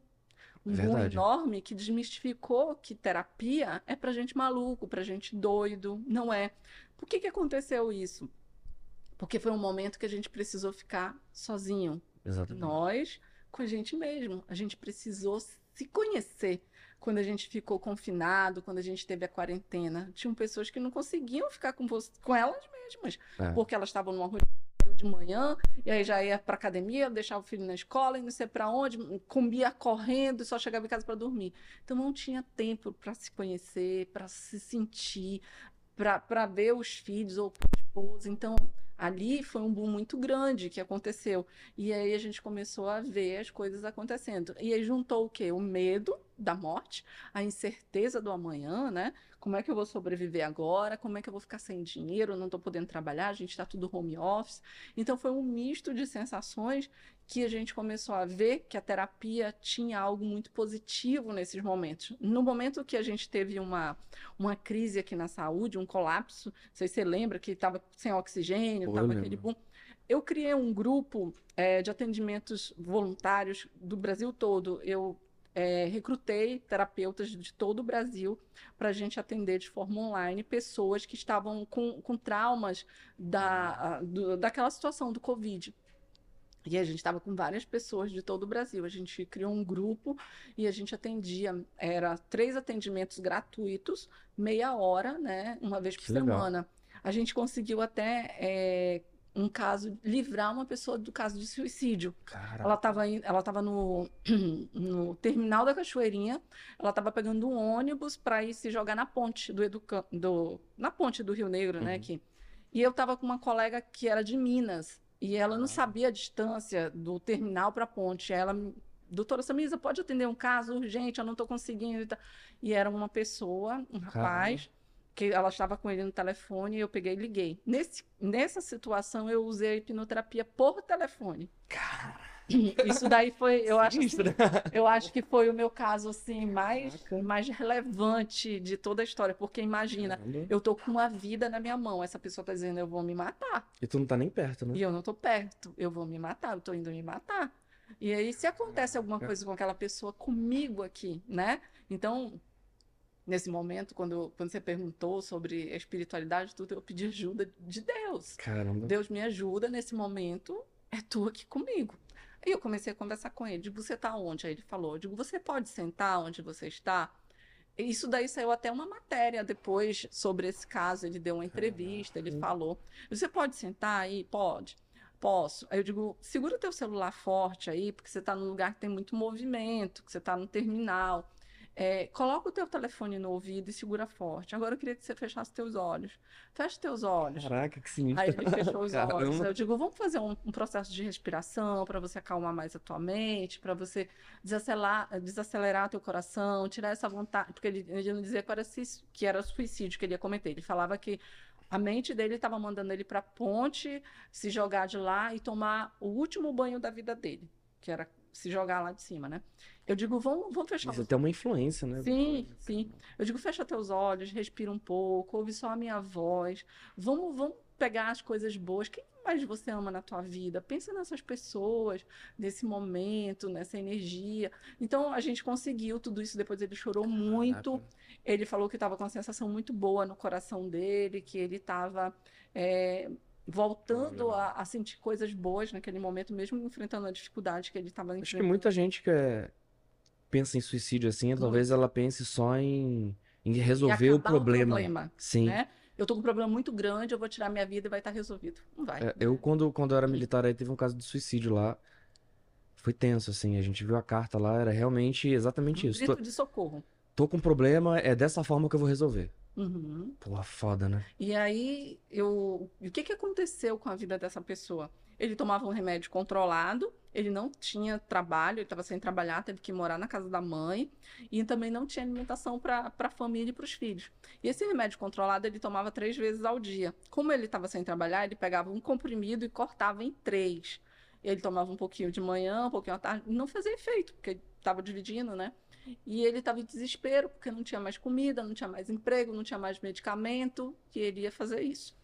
Um boom enorme que desmistificou que terapia é pra gente maluco, pra gente doido. Não é. Por que que aconteceu isso? Porque foi um momento que a gente precisou ficar sozinho. Exatamente. Nós, com a gente mesmo. A gente precisou se conhecer. Quando a gente ficou confinado, quando a gente teve a quarentena, tinham pessoas que não conseguiam ficar com, você, com elas mesmas, É. porque elas estavam numa rotina de manhã, e aí já ia para academia, deixava o filho na escola, e não sei para onde, comia correndo só chegava em casa para dormir. Então não tinha tempo para se conhecer, para se sentir, para ver os filhos ou o esposo. Então ali foi um boom muito grande que aconteceu. E aí a gente começou a ver as coisas acontecendo. E aí juntou o quê? O medo da morte, a incerteza do amanhã, né? Como é que eu vou sobreviver agora? Como é que eu vou ficar sem dinheiro? Não estou podendo trabalhar, a gente está tudo home office. Então foi um misto de sensações que a gente começou a ver que a terapia tinha algo muito positivo nesses momentos. No momento que a gente teve uma, uma crise aqui na saúde, um colapso, não sei se você lembra que estava sem oxigênio, eu estava aquele boom. Eu criei um grupo eh, de atendimentos voluntários do Brasil todo. Eu eh, recrutei terapeutas de todo o Brasil para a gente atender de forma online pessoas que estavam com, com traumas da, do- daquela situação do Covid. E a gente estava com várias pessoas de todo o Brasil. A gente criou um grupo e a gente atendia, era três atendimentos gratuitos, meia hora, né? Uma vez por Que legal. semana. A gente conseguiu até é, um caso, livrar uma pessoa do caso de suicídio. Ela estava ela tava no, no terminal da Cachoeirinha, ela estava pegando um ônibus para ir se jogar na ponte do Educan, do na ponte do Rio Negro, né, Uhum. aqui. E eu estava com uma colega que era de Minas, e ela não Ah. sabia a distância do terminal para a ponte. Ela Doutora Samisa, pode atender um caso urgente? Eu não estou conseguindo. e. E era uma pessoa, um rapaz, que ela estava com ele no telefone e eu peguei e liguei. Nesse, nessa situação, eu usei a hipnoterapia por telefone. Isso daí foi, eu acho, assim, eu acho que foi o meu caso assim mais, Caraca. mais relevante de toda a história, porque imagina, Caramba. eu tô com uma vida na minha mão, essa pessoa tá dizendo eu vou me matar, E tu não tá nem perto, né? e eu não tô perto, eu vou me matar, eu tô indo me matar. E aí se acontece alguma coisa com aquela pessoa comigo aqui, né? Então, nesse momento, quando, quando você perguntou sobre a espiritualidade, tudo, eu pedi ajuda de Deus. Caramba. Deus me ajuda nesse momento, é tu aqui comigo. Aí eu comecei a conversar com ele, digo, você está onde? Aí ele falou, eu digo, você pode sentar onde você está? Isso daí saiu até uma matéria depois sobre esse caso, ele deu uma entrevista, ele falou, você pode sentar aí? Pode. Posso. Aí eu digo, segura o teu celular forte aí, porque você está num lugar que tem muito movimento, que você está no terminal. É, coloca o teu telefone no ouvido e segura forte. Agora eu queria que você fechasse teus olhos. Fecha teus olhos. Caraca, que sinistro. Aí ele fechou os olhos. Caramba. Eu digo, vamos fazer um, um processo de respiração para você acalmar mais a tua mente, para você desacelerar, desacelerar teu coração, tirar essa vontade. Porque ele, ele não dizia que era, que era suicídio que ele ia cometer. Ele falava que a mente dele estava mandando ele para a ponte, se jogar de lá e tomar o último banho da vida dele, que era se jogar lá de cima, né? Eu digo, vamos, vamos fechar Isso os tem uma influência, né? Sim, sim. Eu digo, fecha teus olhos, respira um pouco, ouve só a minha voz. Vamos, vamos pegar as coisas boas. Quem mais você ama na tua vida? Pensa nessas pessoas, nesse momento, nessa energia. Então, a gente conseguiu tudo isso. Depois ele chorou muito. Caraca. Ele falou que estava com uma sensação muito boa no coração dele, que ele estava voltando a, a sentir coisas boas naquele momento, mesmo enfrentando a dificuldade que ele estava Acho que enfrentando. muita gente que é- pensa em suicídio assim, talvez ela pense só em, em resolver o acabar problema. Sim. né? Eu tô com um problema muito grande, eu vou tirar minha vida e vai estar resolvido. Não vai. É, eu, quando, quando eu era militar, aí teve um caso de suicídio lá. Foi tenso, assim. A gente viu a carta lá, era realmente exatamente Um isso. Tô, grito de socorro. tô com um problema, é dessa forma que eu vou resolver. Uhum. Pô, foda, né? E aí, eu... o que que aconteceu com a vida dessa pessoa? Ele tomava um remédio controlado, ele não tinha trabalho, ele estava sem trabalhar, teve que morar na casa da mãe, e também não tinha alimentação para a família e para os filhos. E esse remédio controlado ele tomava três vezes ao dia. Como ele estava sem trabalhar, ele pegava um comprimido e cortava em três. Ele tomava um pouquinho de manhã, um pouquinho à tarde, não fazia efeito, porque estava dividindo, né? E ele estava em desespero, porque não tinha mais comida, não tinha mais emprego, não tinha mais medicamento, e ele ia fazer isso.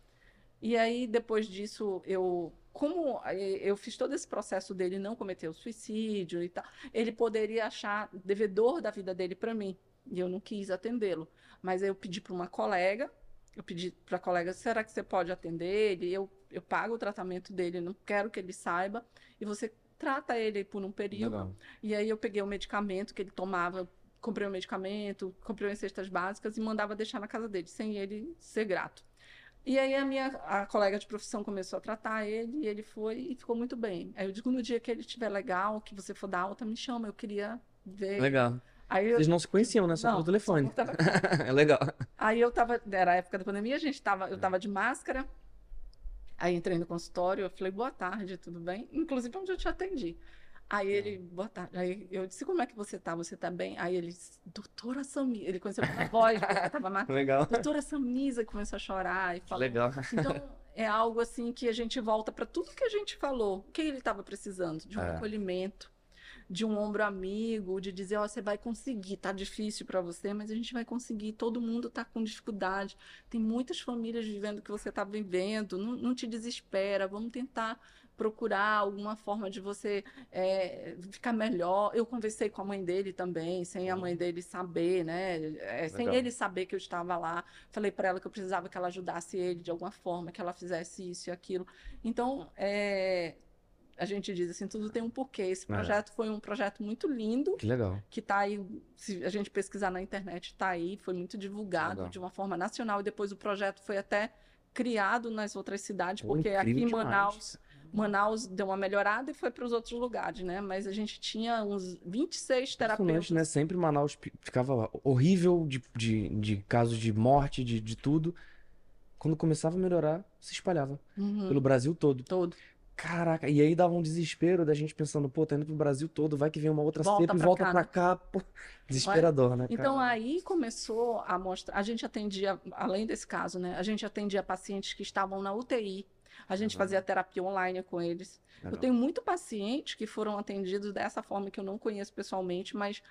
E aí, depois disso, eu. Como eu fiz todo esse processo dele não cometer o suicídio e tal, ele poderia achar devedor da vida dele para mim. E eu não quis atendê-lo. Mas eu pedi para uma colega, eu pedi para a colega, será que você pode atender ele? Eu, eu pago o tratamento dele, não quero que ele saiba. E você trata ele por um período. Legal. E aí eu peguei o medicamento que ele tomava, comprei o medicamento, comprei as cestas básicas e mandava deixar na casa dele, sem ele ser grato. E aí a minha a colega de profissão começou a tratar ele e ele foi e ficou muito bem. Aí eu digo, no dia que ele estiver legal, que você for dar alta, me chama, eu queria ver. Legal. Aí eu, Vocês não se conheciam, né? Só Não, pelo telefone. só por telefone. é legal. Aí eu tava, era a época da pandemia, a gente tava, eu tava de máscara. Aí entrei no consultório, eu falei, boa tarde, tudo bem? Inclusive onde eu te atendi. Aí ele, boa tarde. Aí eu disse, como é que você tá? Você tá bem? Aí ele disse, doutora Samisa. Ele conheceu pela voz, porque tava má. Legal. Doutora Samisa começou a chorar e falou. Legal. Então, é algo assim que a gente volta para tudo que a gente falou. O que ele estava precisando? De um É. acolhimento, de um ombro amigo, de dizer, ó, você vai conseguir, tá difícil para você, mas a gente vai conseguir. Todo mundo tá com dificuldade. Tem muitas famílias vivendo o que você tá vivendo. Não, não te desespera. Vamos tentar procurar alguma forma de você é, ficar melhor. Eu conversei com a mãe dele também, sem a mãe dele saber, né? É, sem ele saber que eu estava lá. Falei para ela que eu precisava que ela ajudasse ele de alguma forma, que ela fizesse isso e aquilo. Então, é, a gente diz assim, tudo tem um porquê. Esse É. projeto foi um projeto muito lindo, Que legal. que está aí, se a gente pesquisar na internet, está aí, foi muito divulgado Legal. de uma forma nacional e depois o projeto foi até criado nas outras cidades, porque aqui em demais. Manaus Manaus deu uma melhorada e foi para os outros lugares, né? Mas a gente tinha uns 26 terapeutas. Né? Sempre Manaus ficava horrível de, de, de casos de morte, de, de tudo. Quando começava a melhorar, se espalhava Uhum, pelo Brasil todo. todo. Caraca, e aí dava um desespero da gente pensando, pô, tá indo pro Brasil todo, vai que vem uma outra Volta cepa e volta cá, pra né? cá. Pô, desesperador, né, Então cara? aí começou a mostrar. A gente atendia, além desse caso, né? A gente atendia pacientes que estavam na UTI. A gente Uhum. fazia terapia online com eles. Eu tenho muito pacientes que foram atendidos dessa forma que eu não conheço pessoalmente, mas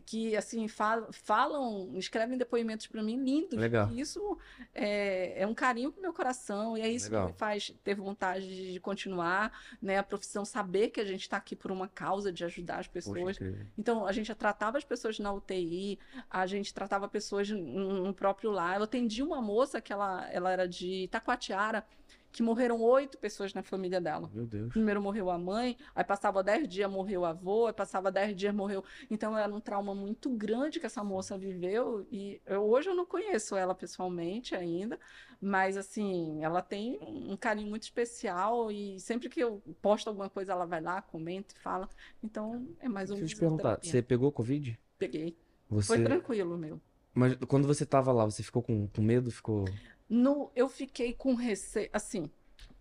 que assim fa- falam, escrevem depoimentos para mim lindos. Legal. Isso é, é um carinho pro meu coração e é isso Legal. que me faz ter vontade de continuar, né? A profissão saber que a gente está aqui por uma causa de ajudar as Poxa, pessoas. incrível. Então, a gente tratava as pessoas na UTI, a gente tratava pessoas no no próprio lar. Eu atendi uma moça que ela, ela era de Itacoatiara, que morreram oito pessoas na família dela. Meu Deus. Primeiro morreu a mãe, aí passava dez dias, morreu o avô, aí passava dez dias, morreu. Então, era um trauma muito grande que essa moça viveu. E eu- hoje eu não conheço ela pessoalmente ainda, mas assim, ela tem um carinho muito especial. E sempre que eu posto alguma coisa, ela vai lá, comenta e fala. Então, é mais um Deixa eu te perguntar, terapia. você pegou Covid? Peguei. Você... Foi tranquilo, meu. Mas quando você tava lá, você ficou com, com medo? Ficou. No, eu fiquei com receio, assim,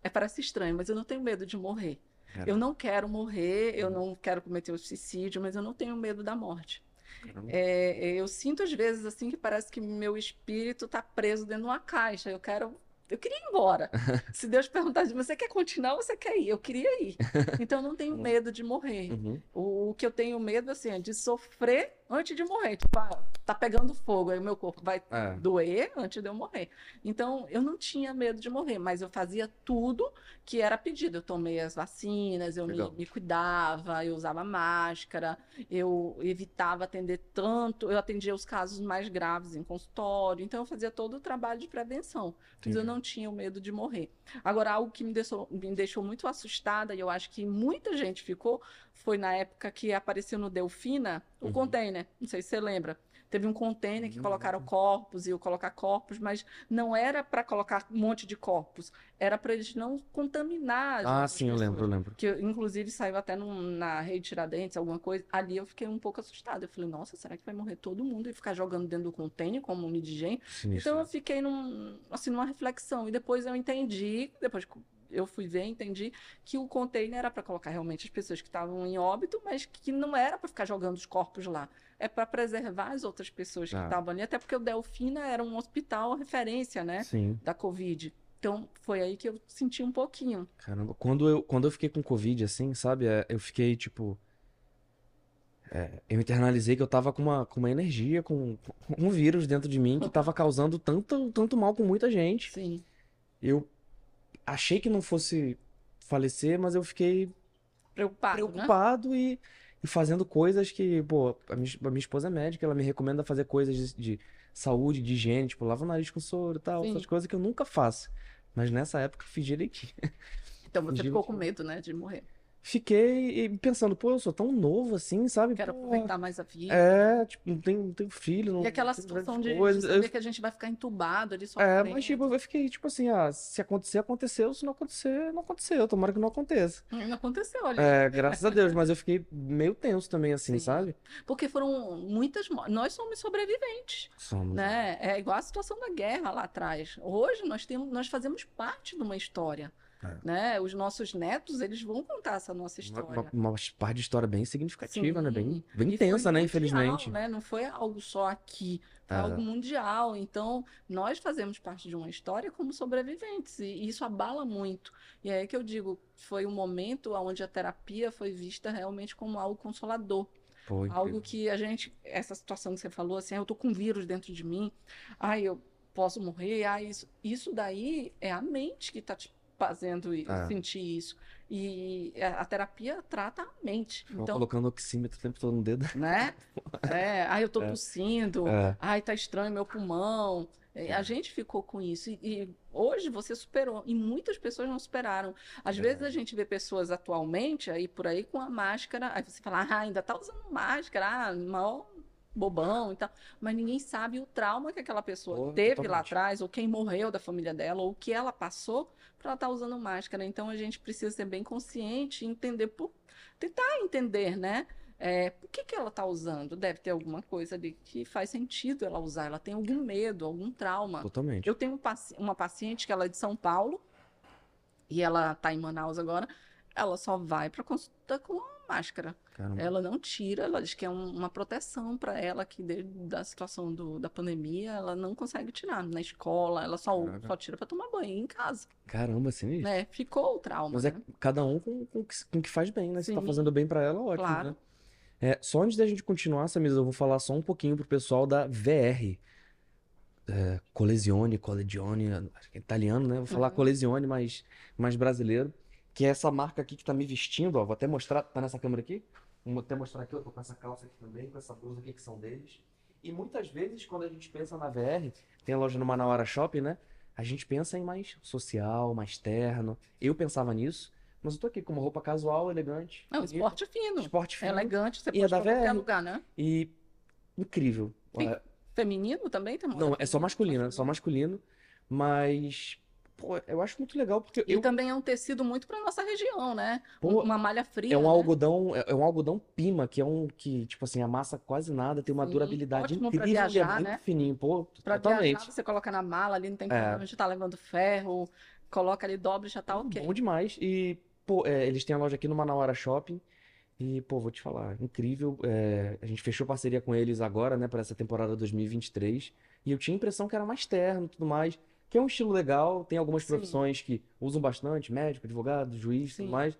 é, parece estranho, mas eu não tenho medo de morrer. Cara. Eu não quero morrer, eu não quero cometer o suicídio, mas eu não tenho medo da morte. Caramba. É, eu sinto às vezes assim que parece que meu espírito está preso dentro de uma caixa. Eu quero, eu queria ir embora. Se Deus perguntasse, você quer continuar ou você quer ir? Eu queria ir. Então eu não tenho medo de morrer. Uhum. O, o que eu tenho medo assim é de sofrer antes de morrer. Tipo, ah, tá pegando fogo, aí o meu corpo vai É. doer antes de eu morrer. Então, eu não tinha medo de morrer, mas eu fazia tudo que era pedido. Eu tomei as vacinas, eu me, me cuidava, eu usava máscara, eu evitava atender tanto, eu atendia os casos mais graves em consultório, então eu fazia todo o trabalho de prevenção, mas eu não tinha o medo de morrer. Agora, algo que me deixou, me deixou muito assustada, e eu acho que muita gente ficou, foi na época que apareceu no Delfina o Uhum. container, não sei se você lembra. Teve um container que Hum. colocaram corpos e eu colocar corpos, mas não era para colocar um monte de corpos, era para eles não contaminar Ah, sim, eu lembro, eu pessoas. lembro. Que inclusive saiu até num- na rede Tiradentes, alguma coisa. Ali eu fiquei um pouco assustada. Eu falei, nossa, será que vai morrer todo mundo e ficar jogando dentro do container como um indigente? Então eu fiquei num, assim, numa reflexão. E depois eu entendi, depois eu fui ver, entendi que o container era para colocar realmente as pessoas que estavam em óbito, mas que não era para ficar jogando os corpos lá. É para preservar as outras pessoas que Ah. estavam ali, até porque o Delfina era um hospital referência, né, Sim. da Covid. Então foi aí que eu senti um pouquinho. Caramba, quando eu, quando eu fiquei com Covid, assim, sabe? é, Eu fiquei, tipo. é, eu internalizei que eu tava com uma, com uma energia, com, com um vírus dentro de mim que tava causando tanto, tanto mal com muita gente. Sim. Eu achei que não fosse falecer, mas eu fiquei Preocupado, né? preocupado e, e fazendo coisas que, pô, a minha, a minha esposa é médica, ela me recomenda fazer coisas de, de saúde, de higiene, tipo, lava o nariz com soro e tal, Sim. essas coisas que eu nunca faço. Mas nessa época eu fiz direitinho. Então você ficou com medo, né, de morrer. Fiquei pensando, pô, eu sou tão novo assim, sabe? Quero Pô, aproveitar mais a vida. É, tipo, não tenho, não tenho filho, não E aquela situação de, de coisas. Eu- saber que a gente vai ficar entubado ali É, sofrendo. mas tipo, eu fiquei tipo assim, ah, se acontecer, aconteceu, se não acontecer, não aconteceu, tomara que não aconteça. Não aconteceu, olha. É, graças a Deus, mas eu fiquei meio tenso também, assim, Sim. sabe? Porque foram muitas. Nós somos sobreviventes, Somos. né? É igual a situação da guerra lá atrás. Hoje nós temos, nós fazemos parte de uma história, É. né? Os nossos netos, eles vão contar essa nossa Uma, história. uma, uma parte de história bem significativa, né? Bem, bem foi intensa, né? mundial, Infelizmente. né? Não foi algo só aqui, foi É. algo mundial. Então, nós fazemos parte de uma história como sobreviventes, e isso abala muito. E é aí que eu digo, foi um momento onde a terapia foi vista realmente como algo consolador. Pô, Algo que a gente, essa situação que você falou, assim, ah, eu tô com um vírus dentro de mim, ai, eu posso morrer, ai, isso, isso daí é a mente que tá te fazendo i- É. sentir isso. E a, a terapia trata a mente. Então, colocando oxímetro o tempo todo no dedo. né? É, ai, eu tô É. tossindo, É. ai, tá estranho meu pulmão. É, A gente ficou com isso. E, e hoje você superou. E muitas pessoas não superaram. Às É. vezes a gente vê pessoas atualmente aí por aí com a máscara. Aí você fala, ah, ainda tá usando máscara, ah, maior bobão e tal. Mas ninguém sabe o trauma que aquela pessoa Pô, teve lá totalmente. atrás, ou quem morreu da família dela, ou o que ela passou para ela estar usando máscara. Então a gente precisa ser bem consciente e entender por tentar entender, né? É, por que, que ela está usando? Deve ter alguma coisa ali que faz sentido ela usar. Ela tem algum medo, algum trauma. Totalmente. Eu tenho um paci- uma paciente que ela é de São Paulo e ela está em Manaus agora. Ela só vai para consulta com máscara. Caramba. Ela não tira, ela diz que é um- uma proteção para ela que desde da situação do, da pandemia ela não consegue tirar na escola, ela só, Caraca. só tira para tomar banho em casa, Caramba, sinistro. né? Ficou o trauma, Mas é né? cada um com, com, o que- com que faz bem, né? Se tá Sim. fazendo bem pra ela, ótimo, Claro. né? É, só antes da gente continuar, Samisa, eu vou falar só um pouquinho pro pessoal da VR. É, Colesione, é italiano, né? Vou falar Uhum. Colesione, mas mais brasileiro. Que é essa marca aqui que tá me vestindo, ó. Vou até mostrar, tá nessa câmera aqui? Vou até mostrar aqui, eu tô com essa calça aqui também, com essa blusa aqui que são deles. E muitas vezes, quando a gente pensa na VR, tem a loja no Manauara Shopping, né? A gente pensa em mais social, mais terno. Eu pensava nisso, mas eu tô aqui com uma roupa casual, elegante. Não, esporte fino, esporte fino elegante, você E é pode pra qualquer VR. lugar, né? e incrível. É, Feminino também tem moda Não, é só masculino, é só masculino, mas pô, eu acho muito legal porque E eu, também é um tecido muito para nossa região, né? Pô, uma malha fria, é um né? algodão, é é um algodão pima, que é um que, tipo assim, amassa quase nada, tem uma Sim, durabilidade pra incrível é viajar, muito né? fininho, pô, Para totalmente. viajar, você coloca na mala ali, não tem É. problema de estar levando ferro, coloca ali, dobra e já tá ok. Bom demais. E, pô, é, eles têm a loja aqui no Manauara Shopping. E, pô, vou te falar, incrível. É, a gente fechou parceria com eles agora, né, para essa temporada 2023. E eu tinha a impressão que era mais terno e tudo mais. Que é um estilo legal. Tem algumas Sim. profissões que usam bastante, médico, advogado, juiz, tudo Sim. mais.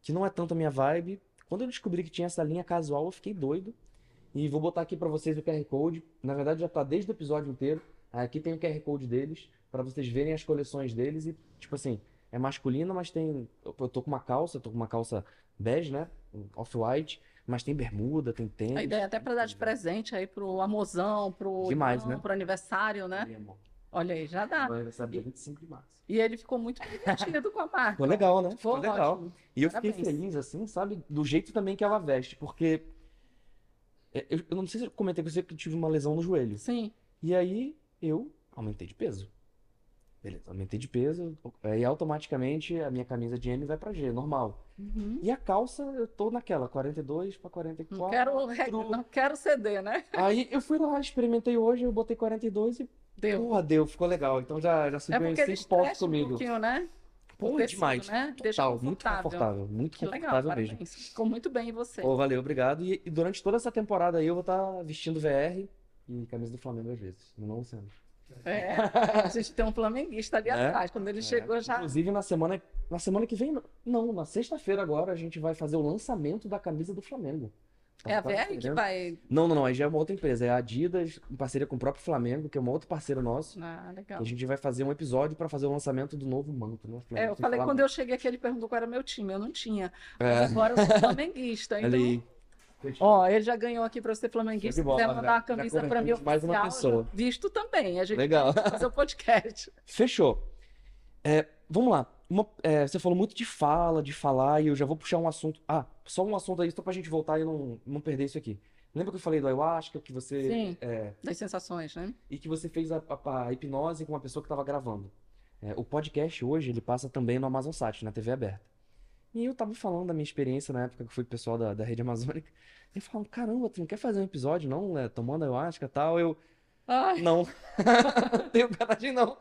Que não é tanto a minha vibe. Quando eu descobri que tinha essa linha casual, eu fiquei doido. E vou botar aqui para vocês o QR Code. Na verdade, já tá desde o episódio inteiro. Aqui tem o QR Code deles, para vocês verem as coleções deles. E, tipo assim, é masculina, mas tem. Eu tô com uma calça, tô com uma calça bege, né? Off-white, mas tem bermuda, tem tênis. A ideia é até para dar de presente aí pro amozão, pro Demais, irmão, né? pro aniversário, né? Mesmo. Olha aí, já dá. Meu aniversário dia 25 de março. E ele ficou muito divertido com a marca. Ficou legal, né? Ficou Ficou legal. ótimo. E eu fiquei Parabéns. feliz, assim, sabe? Do jeito também que ela veste, porque é, eu, eu não sei se eu comentei com você que eu tive uma lesão no joelho. Sim. E aí eu aumentei de peso. Beleza, aumentei de peso, aí automaticamente a minha camisa de M vai pra G, normal. Uhum. E a calça, eu tô naquela, 42 pra Não 44. quero, re- não quero ceder, né? Aí eu fui lá, experimentei hoje, eu botei 42 e, Deu. porra, deu, ficou legal. Então já, já É subiu porque uns ele 5 pontos um comigo. pouquinho, né? Porra, tecido, demais. né? Total, muito confortável. muito Que legal, confortável mesmo. parabéns. Ficou muito bem em você. Pô, valeu, obrigado. E, e durante toda essa temporada aí eu vou estar vestindo VR e camisa do Flamengo às vezes. Não sendo. É, a gente tem um flamenguista ali É? atrás. Quando ele chegou já. Inclusive na semana, na semana que vem, não, na sexta-feira agora a gente vai fazer o lançamento da camisa do Flamengo. É a Tá VR que vai. Não, não, não, aí já é uma outra empresa, é a Adidas, em parceria com o próprio Flamengo, que é um outro parceiro nosso. Ah, legal. A gente vai fazer um episódio para fazer o lançamento do novo manto, né? É, eu falei quando eu cheguei aqui, ele perguntou qual era meu time. Eu não tinha. É. Mas agora eu sou flamenguista. Então, aí. ó, ele já ganhou aqui para ser flamenguista. Bola, Se quiser mandar uma camisa para mim mais uma pessoa. visto também. A gente Legal. vai fazer o podcast. Fechou. É, vamos lá. Uma- é, você falou muito de fala, de falar, e eu já vou puxar um assunto. Ah, só um assunto aí, só pra gente voltar e não, não perder isso aqui. Lembra que eu falei do ayahuasca, que você. Sim. é, Das sensações, né? e que você fez a, a- a hipnose com uma pessoa que estava gravando. É, o podcast hoje, ele passa também no Amazon Sat, na TV aberta. E eu tava falando da minha experiência na época que eu fui pessoal da, da Rede Amazônica. E falando, caramba, tu não quer fazer um episódio, não? né, tomando ayahuasca e tal? Eu, Ai, não. Não tenho coragem, não.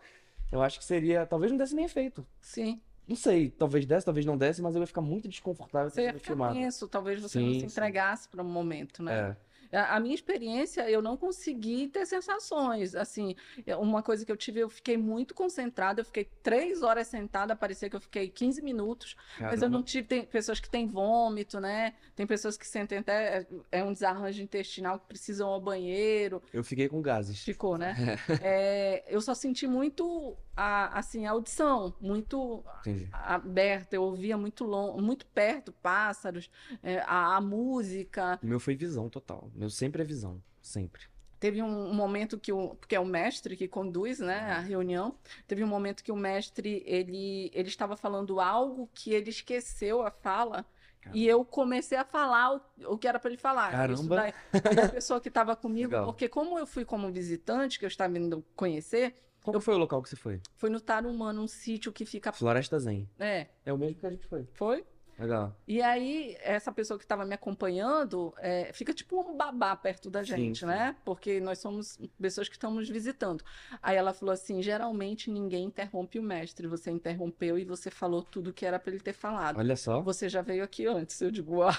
Eu acho que seria, talvez não desse nem efeito. sim. Não sei, talvez desse, talvez não desse, mas eu ia ficar muito desconfortável Você ia sendo ficar filmado. tenso, talvez você não Sim, se sim. entregasse para um momento, né? É, A a minha experiência, eu não consegui ter sensações. Assim, é uma coisa que eu tive, eu fiquei muito concentrada, eu fiquei três horas sentada, parecia que eu fiquei 15 minutos, mas eu caramba. não tive. Tem pessoas que têm vômito, né? Tem pessoas que sentem até. É um desarranjo intestinal que precisam ao banheiro. Eu fiquei com gases. Ficou, né? É, eu só senti muito a, assim, a audição, muito Entendi. aberta, eu ouvia muito longe, muito perto pássaros, é, a, a música. O meu foi visão total. Meu sempre é visão. Sempre. Teve um, momento que o, porque é o mestre que conduz, né, a reunião. Teve um momento que o mestre ele, ele estava falando algo que ele esqueceu a fala. Caramba. E eu comecei a falar o, o que era para ele falar. Caramba. daí- aí a pessoa que estava comigo, Legal. porque como eu fui como visitante, que eu estava indo conhecer, Qual que foi o local que você foi? foi no Tarumã, um sítio que fica. Floresta Zen. É, É o mesmo que a gente foi. foi? Legal. E aí, essa pessoa que estava me acompanhando é, fica tipo um babá perto da gente, sim. né? Porque nós somos pessoas que estamos visitando. Aí ela falou assim: geralmente ninguém interrompe o mestre. Você interrompeu e você falou tudo que era para ele ter falado. Olha só. Você já veio aqui antes. Eu digo, uau.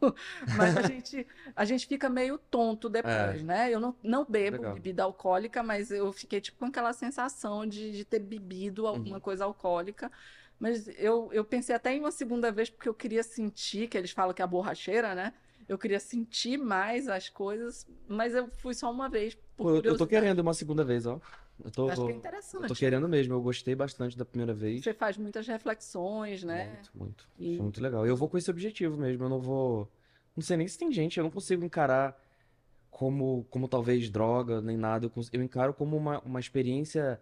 Mas a gente, a gente fica meio tonto depois, né? Eu não, não bebo É. Legal. bebida alcoólica, mas eu fiquei tipo com aquela sensação de, de ter bebido alguma Uhum. coisa alcoólica. Mas eu, eu pensei até em uma segunda vez, porque eu queria sentir, que eles falam que é a borracheira, né? Eu queria sentir mais as coisas, mas eu fui só uma vez. Pô, eu- eu tô querendo uma segunda vez, ó. Eu tô, Acho que é eu interessante. tô querendo mesmo. Eu gostei bastante da primeira vez. Você faz muitas reflexões, né? Muito, muito. E- Foi muito legal. Eu vou com esse objetivo mesmo. Eu não vou. Não sei nem se tem gente. Eu não consigo encarar como, como talvez droga, nem nada. Eu, cons- eu encaro como uma, uma experiência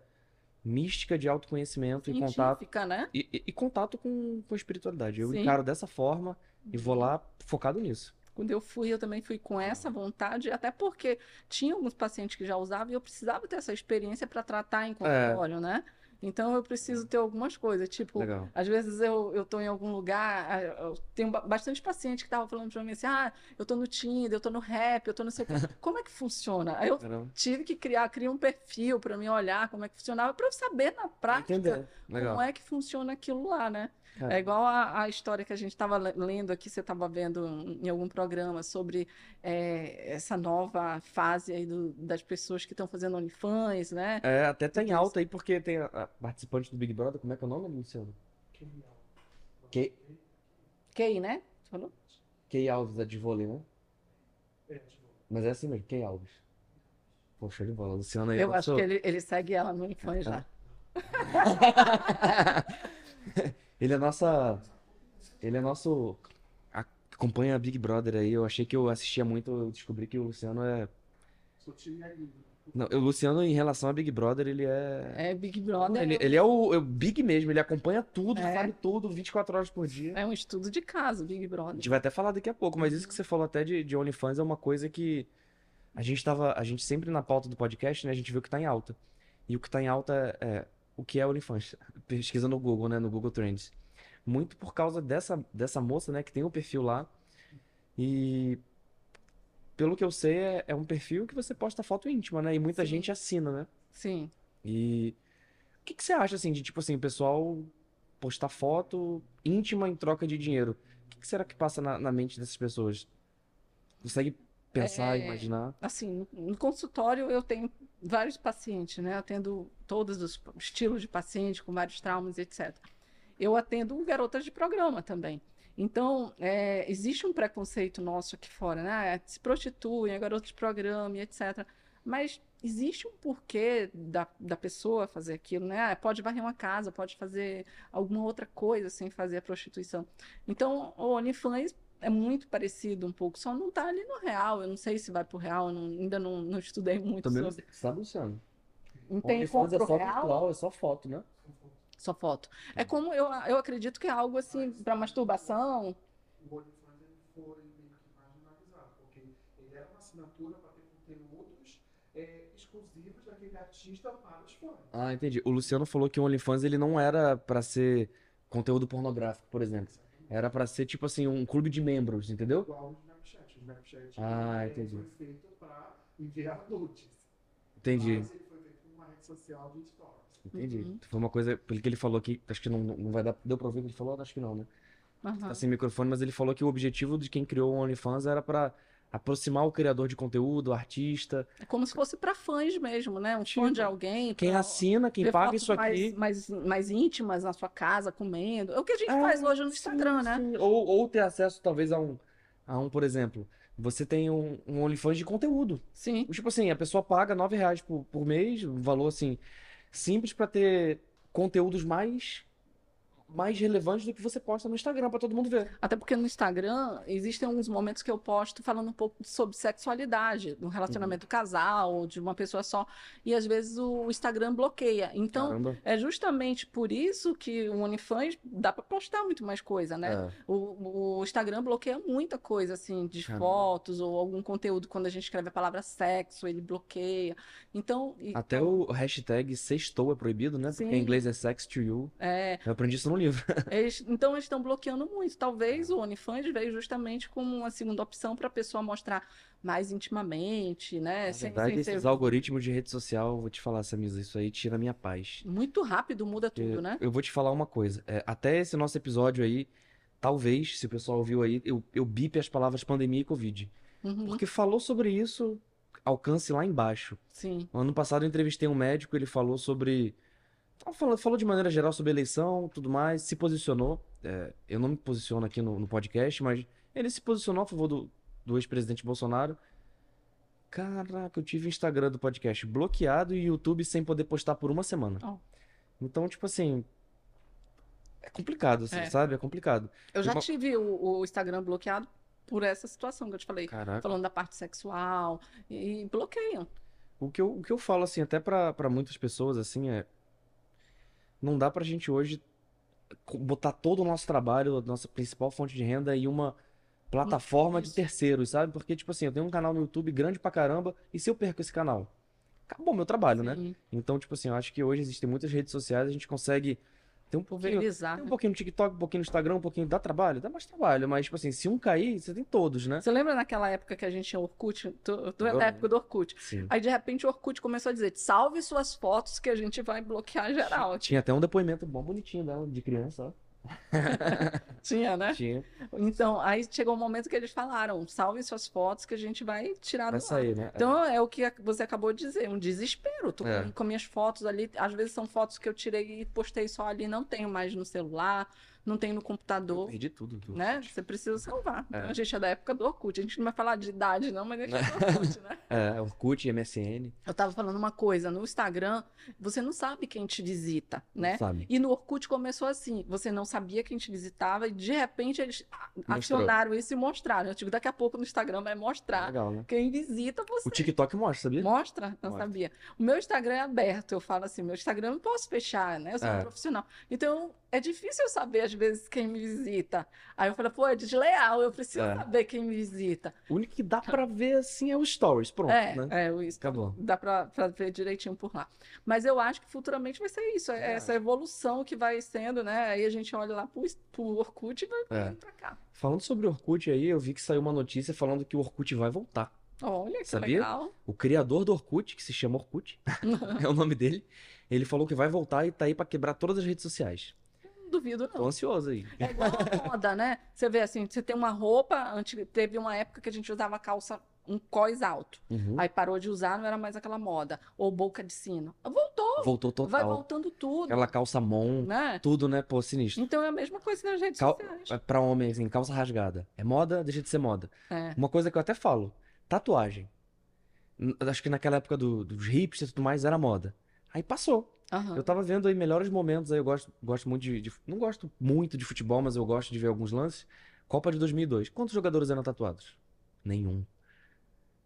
mística de autoconhecimento e contato. Científica, né? E, e- e contato com, com a espiritualidade. Eu Sim. encaro dessa forma e vou lá focado nisso. Quando eu fui, eu também fui com essa vontade, até porque tinha alguns pacientes que já usavam e eu precisava ter essa experiência para tratar em consultório, né? Então eu preciso ter algumas coisas, tipo, Legal. às vezes eu, eu tô em algum lugar, ah, eu tenho ba- bastante paciente que estavam falando para mim assim, ah, eu tô no Tinder, eu tô no Rap, eu tô não sei o quê. Como é que funciona? Aí eu Caramba. tive que criar, criar um perfil para mim olhar como é que funcionava, para eu saber na prática Entender. Legal. como é que funciona aquilo lá, né? Cara, É igual a, a história que a gente estava lendo aqui, você estava vendo em algum programa sobre é, essa nova fase aí do- das pessoas que estão fazendo OnlyFans, né? É, até tá em Tudo isso. alta aí porque tem a, a participante do Big Brother. Como é que é o nome, Luciano? Kay, Kay, né? Você falou? Kay Alves, a de vôlei, né? Mas é assim mesmo, Kay Alves. Poxa, de bola. Luciano aí. Eu é acho nosso- que ele, ele segue ela no OnlyFans já. Ele é nossa. Ele é nosso. a- Acompanha Big Brother aí. Eu achei que eu assistia muito. Eu descobri que o Luciano é. Não, o Luciano, em relação a Big Brother, ele é. É Big Brother. Ele, ele é, o, é o Big mesmo, ele acompanha tudo, É. sabe tudo, 24 horas por dia. É um estudo de caso, Big A Brother. gente vai até falar daqui a pouco, mas isso que você falou até de, de OnlyFans é uma coisa que a gente tava. A gente sempre na pauta do podcast, né? A gente vê o que tá em alta. E o que tá em alta é, é o que é OnlyFans. Pesquisa no Google, né? No Google Trends. Muito por causa dessa, dessa moça, né? Que tem um perfil lá. E pelo que eu sei, é, é um perfil que você posta foto íntima, né? E muita Sim. gente assina, né? Sim. E o que que você acha, assim, de tipo assim, o pessoal postar foto íntima em troca de dinheiro? O que que será que passa na, na mente dessas pessoas? Consegue pensar, É, imaginar? Assim, no consultório eu tenho vários pacientes, né? Eu atendo todos os estilos de paciente, com vários traumas, etc. Eu atendo garotas de programa também. Então, é, existe um preconceito nosso aqui fora, né? Ah, Se prostituem, é garoto de programa etc. Mas existe um porquê da, da pessoa fazer aquilo, né? Ah, pode varrer uma casa, pode fazer alguma outra coisa sem fazer a prostituição. Então, o OnlyFans é muito parecido um pouco, só não tá ali no real. Eu não sei se vai pro real, eu não- ainda não, não estudei muito Também não sobre. sei, sabe, Luciano? Não tem OnlyFans é só real, virtual, é só foto, né? só foto. É como eu, eu acredito que é algo assim para masturbação. o OnlyFans ele foi meio que marginalizado, porque ele era uma assinatura para ter conteúdos é, exclusivos daquele artista para os fãs. Ah, entendi. O Luciano falou que o OnlyFans ele não era pra ser conteúdo pornográfico, por exemplo. Era pra ser tipo assim, um clube de membros, entendeu? Igual o Snapchat. O Snapchat Ah, entendi. foi feito para enviar nudes. Entendi. Mas ele foi feito uma rede social de stories. Entendi. Uhum. Foi uma coisa, pelo que ele falou aqui, acho que não, não vai dar. Deu pra ouvir o que ele falou? Acho que não, né? Aham. Tá sem microfone, mas ele falou que o objetivo de quem criou o OnlyFans era pra aproximar o criador de conteúdo, o artista. É como se fosse para fãs mesmo, né? Um fã de alguém. Quem assina, quem paga isso aqui. Mais, mais, mais íntimas na sua casa, comendo. É o que a gente É, faz hoje no sim, Instagram, né? sim. Ou, ou ter acesso, talvez, a um, a um, por exemplo, você tem um, um OnlyFans de conteúdo. Sim. Tipo assim, a pessoa paga 9 reais por, por mês, um valor assim, simples pra ter conteúdos mais, mais relevantes do que você posta no Instagram pra todo mundo ver. Até porque no Instagram existem alguns momentos que eu posto falando um pouco sobre sexualidade, do relacionamento Uhum. casal, de uma pessoa só, e às vezes o Instagram bloqueia. Então, Caramba. é justamente por isso que o OnlyFans dá para postar muito mais coisa, né? É. O, o Instagram bloqueia muita coisa, assim, de Caramba. fotos ou algum conteúdo. Quando a gente escreve a palavra sexo, ele bloqueia. Então, e- Até o hashtag sextou é proibido, né? Porque Sim. em inglês é sex to you. é, Eu aprendi isso no livro. eles- então eles estão bloqueando muito. Talvez o OnlyFans veio justamente como uma segunda opção para a pessoa mostrar mais intimamente, né? Na Sem, verdade, sem esses algoritmos de rede social, vou te falar, Samisa, isso aí tira a minha paz. muito rápido, muda tudo, Eu, né? eu vou te falar uma coisa. é, até esse nosso episódio aí, talvez, se o pessoal ouviu aí, eu, eu bipe as palavras pandemia e Covid. Uhum, Porque falou sobre isso, alcance lá embaixo. sim. Ano passado eu entrevistei um médico, ele falou sobre. Falou, falou de maneira geral sobre eleição, tudo mais, se posicionou. É, eu não me posiciono aqui no, no podcast, mas ele se posicionou a favor do, do ex-presidente Bolsonaro. Caraca, eu tive o Instagram do podcast bloqueado e YouTube sem poder postar por uma semana. Ó. Então, tipo assim. É complicado, assim, É. sabe? É complicado. Eu já Uma- tive o, o Instagram bloqueado por essa situação que eu te falei. Caraca. Falando da parte sexual. E, e bloqueiam. O que eu, o que eu falo, assim, até pra muitas pessoas, assim, é. Não dá pra gente hoje botar todo o nosso trabalho, a nossa principal fonte de renda em uma plataforma de terceiros, sabe? Porque, tipo assim, eu tenho um canal no YouTube grande pra caramba, e se eu perco esse canal? Acabou meu trabalho, né? Sim, Então, tipo assim, eu acho que hoje existem muitas redes sociais, a gente consegue ter um pouquinho. Tem um pouquinho no TikTok, um pouquinho no Instagram, um pouquinho. Dá trabalho? Dá mais trabalho, mas, tipo assim, se um cair, você tem todos, né? Você lembra naquela época que a gente tinha Orkut? Tu, tu é da época do Orkut. Sim. Aí, de repente, o Orkut começou a dizer: salve suas fotos que a gente vai bloquear geral. Tinha até um depoimento bom bonitinho dela, de criança, ó. Tinha, né? Tinha. Então, aí chegou um momento que eles falaram: salve suas fotos que a gente vai tirar Vai do ar. sair, né? Então, é o que você acabou de dizer, um desespero. Tô É. com, com minhas fotos ali, às vezes são fotos que eu tirei e postei só ali, não tenho mais no celular, não tem no Eu computador. perdi tudo. do Né? Você precisa salvar. É. Então, a gente é da época do Orkut. A gente não vai falar de idade, não, mas a gente é do Orkut, né? É, Orkut, MSN, Eu tava falando uma coisa, no Instagram, você não sabe quem te visita, né? sabe? E no Orkut começou assim, você não sabia quem te visitava e de repente eles Mostrou. acionaram isso e mostraram. Eu digo, daqui a pouco no Instagram vai mostrar Legal, né? quem visita você. O TikTok mostra, sabia? Mostra? Não Mostra. sabia. O meu Instagram é aberto. Eu falo assim, meu Instagram eu não posso fechar, né? Eu sou É. um profissional. Então, é difícil eu saber, às vezes, quem me visita. Aí eu falei, pô, é desleal, eu preciso É. saber quem me visita. O único que dá pra ver assim é o Stories. Pronto, é, né? é, o. Acabou. Dá pra, pra ver direitinho por lá. Mas eu acho que futuramente vai ser isso, é É. essa evolução que vai sendo, né? Aí a gente olha lá pro, pro Orkut e vai É. pra cá. Falando sobre o Orkut aí, eu vi que saiu uma notícia falando que o Orkut vai voltar. Olha que Sabia? legal. O criador do Orkut, que se chama Orkut, é o nome dele, ele falou que vai voltar e tá aí pra quebrar todas as redes sociais. Não duvido, Tô não. ansioso aí. É igual a moda, né? Você vê assim, você tem uma roupa, antes, teve uma época que a gente usava calça, um cós alto. Uhum. Aí parou de usar, não era mais aquela moda. Ou boca de sino. Voltou, Voltou vai total. voltando tudo, Aquela calça mon, né? tudo, né? Pô, sinistro. Então é a mesma coisa nas redes Cal... sociais. é Pra homem, assim, calça rasgada. É moda, deixa de ser moda. É. Uma coisa que eu até falo, tatuagem. Acho que naquela época do- dos hipsters e tudo mais era moda. Aí passou. Aham. Eu tava vendo aí melhores momentos, aí eu gosto, gosto muito de, de- Não gosto muito de futebol, mas eu gosto de ver alguns lances. Copa de 2002. Quantos jogadores eram tatuados? Nenhum.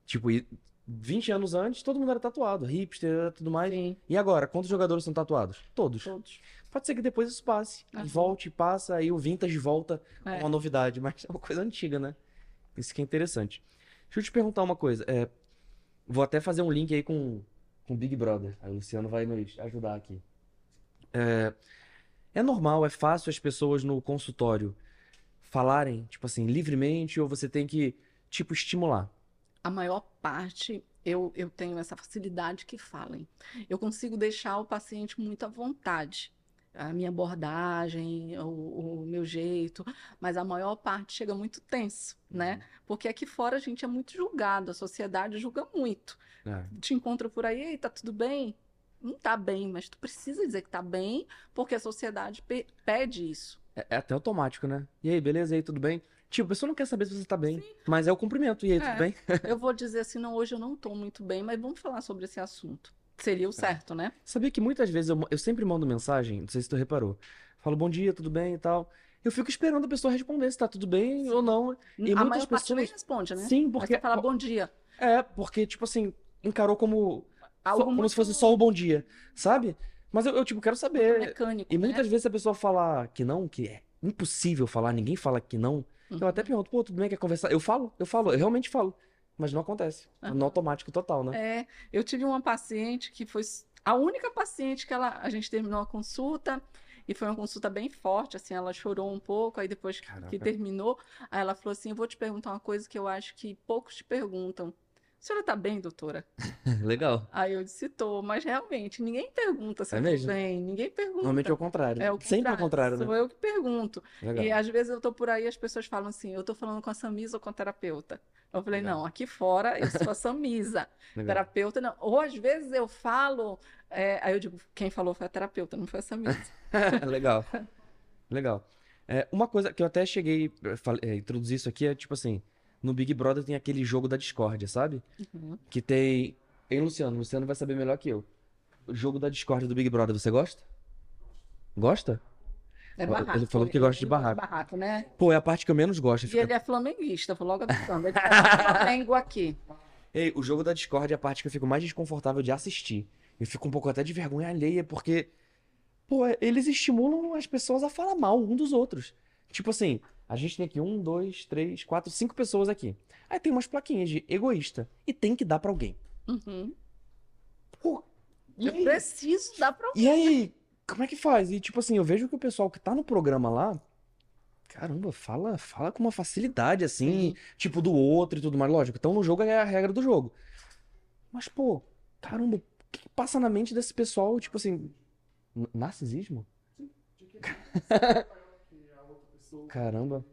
Tipo, e 20 anos antes, todo mundo era tatuado. Hipster e tudo mais. Sim, E agora, quantos jogadores são tatuados? Todos. todos. Pode ser que depois isso passe. E Aham. volte, passa, aí o vintage volta com É. uma novidade. Mas é uma coisa antiga, né? Isso que é interessante. Deixa eu te perguntar uma coisa. É, vou até fazer um link aí com com Big Brother. Aí o Luciano vai nos ajudar aqui. É, é normal, é fácil as pessoas no consultório falarem, tipo assim, livremente, ou você tem que, tipo, estimular? A maior parte, eu, eu tenho essa facilidade que falem. Eu consigo deixar o paciente muito à vontade. A minha abordagem, o, o meu jeito, mas a maior parte chega muito tenso, né? Porque aqui fora a gente é muito julgado, a sociedade julga muito. É. Te encontra por aí, ei, tá tudo bem? Não tá bem, mas tu precisa dizer que tá bem, porque a sociedade pe- pede isso. É, é até automático, né? E aí, beleza? E aí, tudo bem? Tipo, a pessoa não quer saber se você tá bem, mas é o cumprimento. E aí, É. tudo bem? Eu vou dizer assim, não, hoje eu não tô muito bem, mas vamos falar sobre esse assunto. Seria o certo, né? Sabia que muitas vezes eu, eu sempre mando mensagem, não sei se tu reparou. Falo bom dia, tudo bem e tal. Eu fico esperando a pessoa responder se tá tudo bem ou não. E a muitas maior parte nem pessoas- responde, né? Sim, Mas porque. você fala bom dia. É, porque, tipo assim, encarou como. Algo como muito se fosse só o bom dia, sabe? Mas eu, eu, tipo, quero saber. mecânico, E né? muitas vezes a pessoa falar que não, que é impossível falar, ninguém fala que não. Eu Uhum. até pergunto, pô, tudo bem, quer conversar? Eu falo, eu falo, eu realmente falo. Mas não acontece. Aham. No automático total, né? É, eu tive uma paciente que foi a única paciente que ela, a gente terminou a consulta e foi uma consulta bem forte, assim, ela chorou um pouco, aí depois que, Caraca. que terminou, aí ela falou assim, eu vou te perguntar uma coisa que eu acho que poucos te perguntam. A senhora tá bem, doutora? Legal. Aí eu disse, tô, mas realmente, ninguém pergunta se É eu tô mesmo? bem, ninguém pergunta. Normalmente é o contrário. É o Sempre ao contrário, né? Sou eu que pergunto. Legal. E às vezes eu tô por aí e as pessoas falam assim, eu tô falando com a Samisa ou com a terapeuta? Eu falei, Legal. não, aqui fora eu sou a Samisa, terapeuta não. Ou às vezes eu falo, é, aí eu digo, quem falou foi a terapeuta, não foi a Samisa. Legal. Legal. É, uma coisa que eu até cheguei a é, introduzir isso aqui é tipo assim, no Big Brother tem aquele jogo da discórdia, sabe? Uhum. Que tem. Hein, Luciano? Luciano vai saber melhor que eu. O jogo da discórdia do Big Brother, você gosta? Gosta? É Ele barraco. falou que ele- gosta de ele barraco. barraco, né? Pô, é a parte que eu menos gosto. E Fica- ele é flamenguista, vou logo avisando. Ele tá Flamengo aqui. Ei, o jogo da discórdia é a parte que eu fico mais desconfortável de assistir. Eu fico um pouco até de vergonha alheia, porque, pô, eles estimulam as pessoas a falar mal um dos outros. Tipo assim, a gente tem aqui um, dois, três, quatro, cinco pessoas aqui. Aí tem umas plaquinhas de egoísta. E tem que dar pra alguém. Uhum. Pô, e Eu aí? preciso dar pra E aí, como é que faz? E tipo assim, eu vejo que o pessoal que tá no programa lá, caramba, fala, fala com uma facilidade assim, Sim. tipo do outro e tudo mais. Lógico, então no jogo é a regra do jogo. Mas, pô, caramba, o que que passa na mente desse pessoal, tipo assim, narcisismo? De que pessoa Caramba.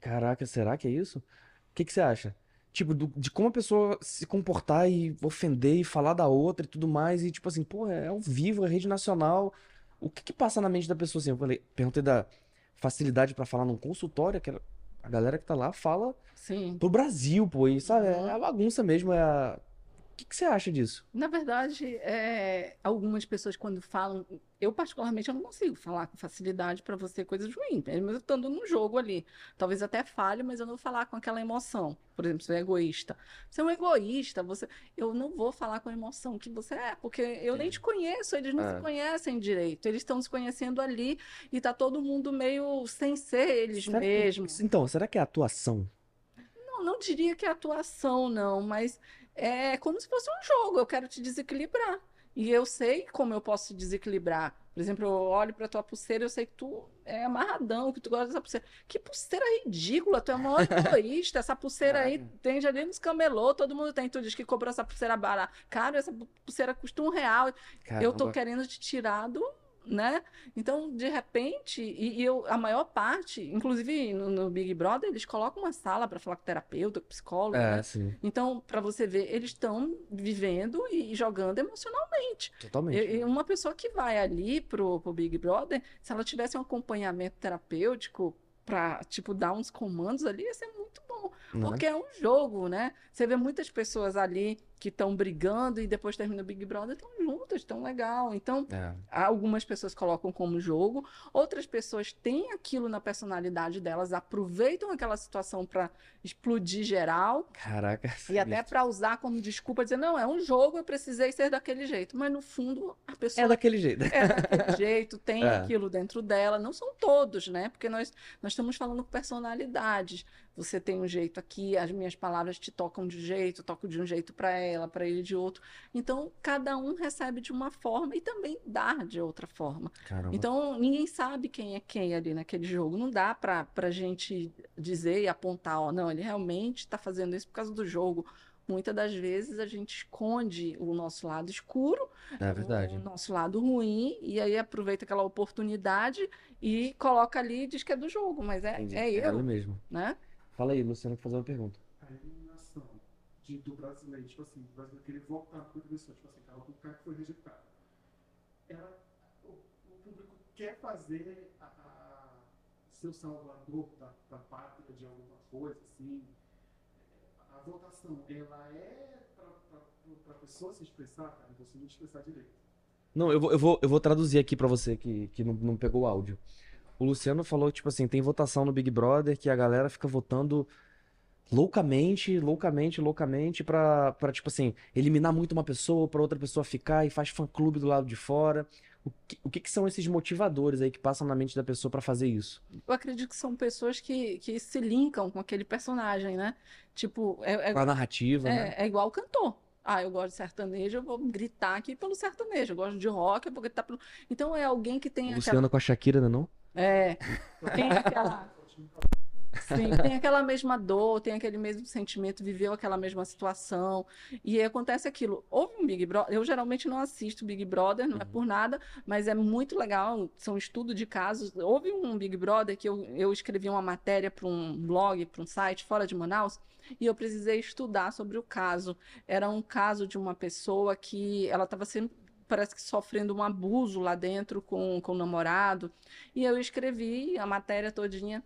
Caraca, será que é isso? O que que você acha? Tipo, do- de como a pessoa se comportar e ofender e falar da outra e tudo mais, e tipo assim, pô, é ao vivo, é rede nacional. O que que passa na mente da pessoa assim? Eu falei, perguntei da facilidade pra falar num consultório, que a galera que tá lá fala Sim. pro Brasil, pô, e sabe, é Uhum. a bagunça mesmo, é a... O que que você acha disso? Na verdade, é, algumas pessoas quando falam, eu particularmente eu não consigo falar com facilidade para você coisas ruins, mesmo eu estando no jogo ali. Talvez até falhe, mas eu não vou falar com aquela emoção. Por exemplo, você é egoísta. Você é um egoísta, você, eu não vou falar com a emoção que você é, porque eu nem te conheço, eles não É. se conhecem direito. Eles estão se conhecendo ali e tá todo mundo meio sem ser eles Será que- mesmos. Então, será que é atuação? Não, não diria que é atuação, não, mas é como se fosse um jogo. Eu quero te desequilibrar. E eu sei como eu posso te desequilibrar. Por exemplo, eu olho pra tua pulseira, eu sei que tu é amarradão, que tu gosta dessa pulseira. Que pulseira ridícula, tu é maior egoísta. Essa pulseira aí tem já ali nos camelô, todo mundo tem. Tu diz que comprou essa pulseira barata. Cara, essa pulseira custa um real. Eu tô Caramba. querendo te tirar do, né? Então, de repente, e, e eu, a maior parte, inclusive no, no Big Brother, eles colocam uma sala para falar com terapeuta, com psicólogo, É, né? sim, Então, para você ver, eles estão vivendo e jogando emocionalmente. totalmente. E- e uma pessoa que vai ali pro, pro Big Brother, se ela tivesse um acompanhamento terapêutico para, tipo, dar uns comandos ali, ia ser muito bom. né? Porque é um jogo, né? Você vê muitas pessoas ali que estão brigando e depois termina o Big Brother, estão juntas, estão legal. Então, É. algumas pessoas colocam como jogo, outras pessoas têm aquilo na personalidade delas, aproveitam aquela situação para explodir geral Caraca. e até para usar como desculpa, dizer, não, é um jogo, eu precisei ser daquele jeito. Mas no fundo, a pessoa É daquele jeito. é daquele jeito, tem É. aquilo dentro dela. Não são todos, né? Porque nós, nós estamos falando com personalidades. Você tem um jeito aqui, as minhas palavras te tocam de um jeito, toco de um jeito para ela, para ele de outro. Então, cada um recebe de uma forma e também dá de outra forma. Caramba. Então, ninguém sabe quem é quem ali naquele jogo. Não dá para a gente dizer e apontar, ó, não, ele realmente está fazendo isso por causa do jogo. Muitas das vezes a gente esconde o nosso lado escuro é verdade. o nosso lado ruim e aí aproveita aquela oportunidade e coloca ali e diz que é do jogo, mas é, Entendi. é eu, mesmo. né? Fala aí, Luciano, que fazer uma pergunta. a eliminação de, do brasileiro, tipo assim, o brasileiro querer voltar para a pessoa, tipo assim, cara, o cara que foi rejeitado. Ela, o, o público quer fazer a, a seu salvador da, da pátria de alguma coisa, assim. A votação, ela é para a pessoa se expressar, cara, você não expressar direito. Não, eu vou, eu vou, eu vou traduzir aqui pra você que, que não, não pegou o áudio. O Luciano falou, tipo assim, tem votação no Big Brother que a galera fica votando loucamente, loucamente, loucamente pra, pra tipo assim, eliminar muito uma pessoa pra outra pessoa ficar e faz fã-clube do lado de fora. O que, o que que são esses motivadores aí que passam na mente da pessoa pra fazer isso? Eu acredito que são pessoas que, que se linkam com aquele personagem, né? Tipo, é, é, Com a narrativa, né? é, é igual cantor. Ah, eu gosto de sertanejo, eu vou gritar aqui pelo sertanejo. Eu gosto de rock, eu vou gritar pelo. Então é alguém que tem O aquela. Luciano com a Shakira, né, não? É, tem aquela. Sim, tem aquela mesma dor, tem aquele mesmo sentimento, viveu aquela mesma situação. E aí acontece aquilo. Houve um Big Brother. Eu geralmente não assisto Big Brother, não é Uhum. por nada, mas é muito legal. São estudo de casos. Houve um Big Brother que eu, eu escrevi uma matéria para um blog, para um site fora de Manaus, e eu precisei estudar sobre o caso. Era um caso de uma pessoa que ela estava sempre. Parece que sofrendo um abuso lá dentro com, com o namorado. E eu escrevi a matéria todinha.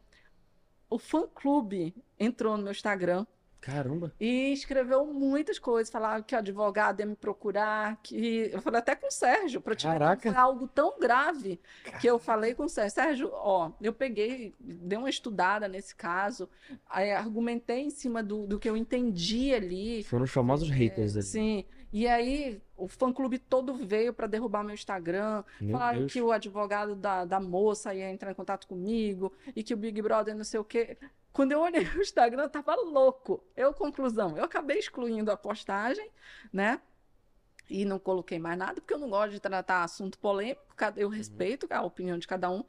O fã-clube entrou no meu Instagram Caramba. e escreveu muitas coisas. Falava que o advogado ia me procurar. que Eu falei até com o Sérgio, para te Caraca. algo tão grave que eu falei com o Sérgio. Sérgio, ó, eu peguei, dei uma estudada nesse caso, aí argumentei em cima do, do que eu entendi ali. Foram os famosos haters ali. Sim. E aí o fã-clube todo veio para derrubar meu Instagram. Meu Falaram Deus. que o advogado da, da moça ia entrar em contato comigo e que o Big Brother não sei o quê. Quando eu olhei o Instagram, tava louco. Eu, conclusão, eu acabei excluindo a postagem, né? E não coloquei mais nada, porque eu não gosto de tratar assunto polêmico, eu respeito a opinião de cada um.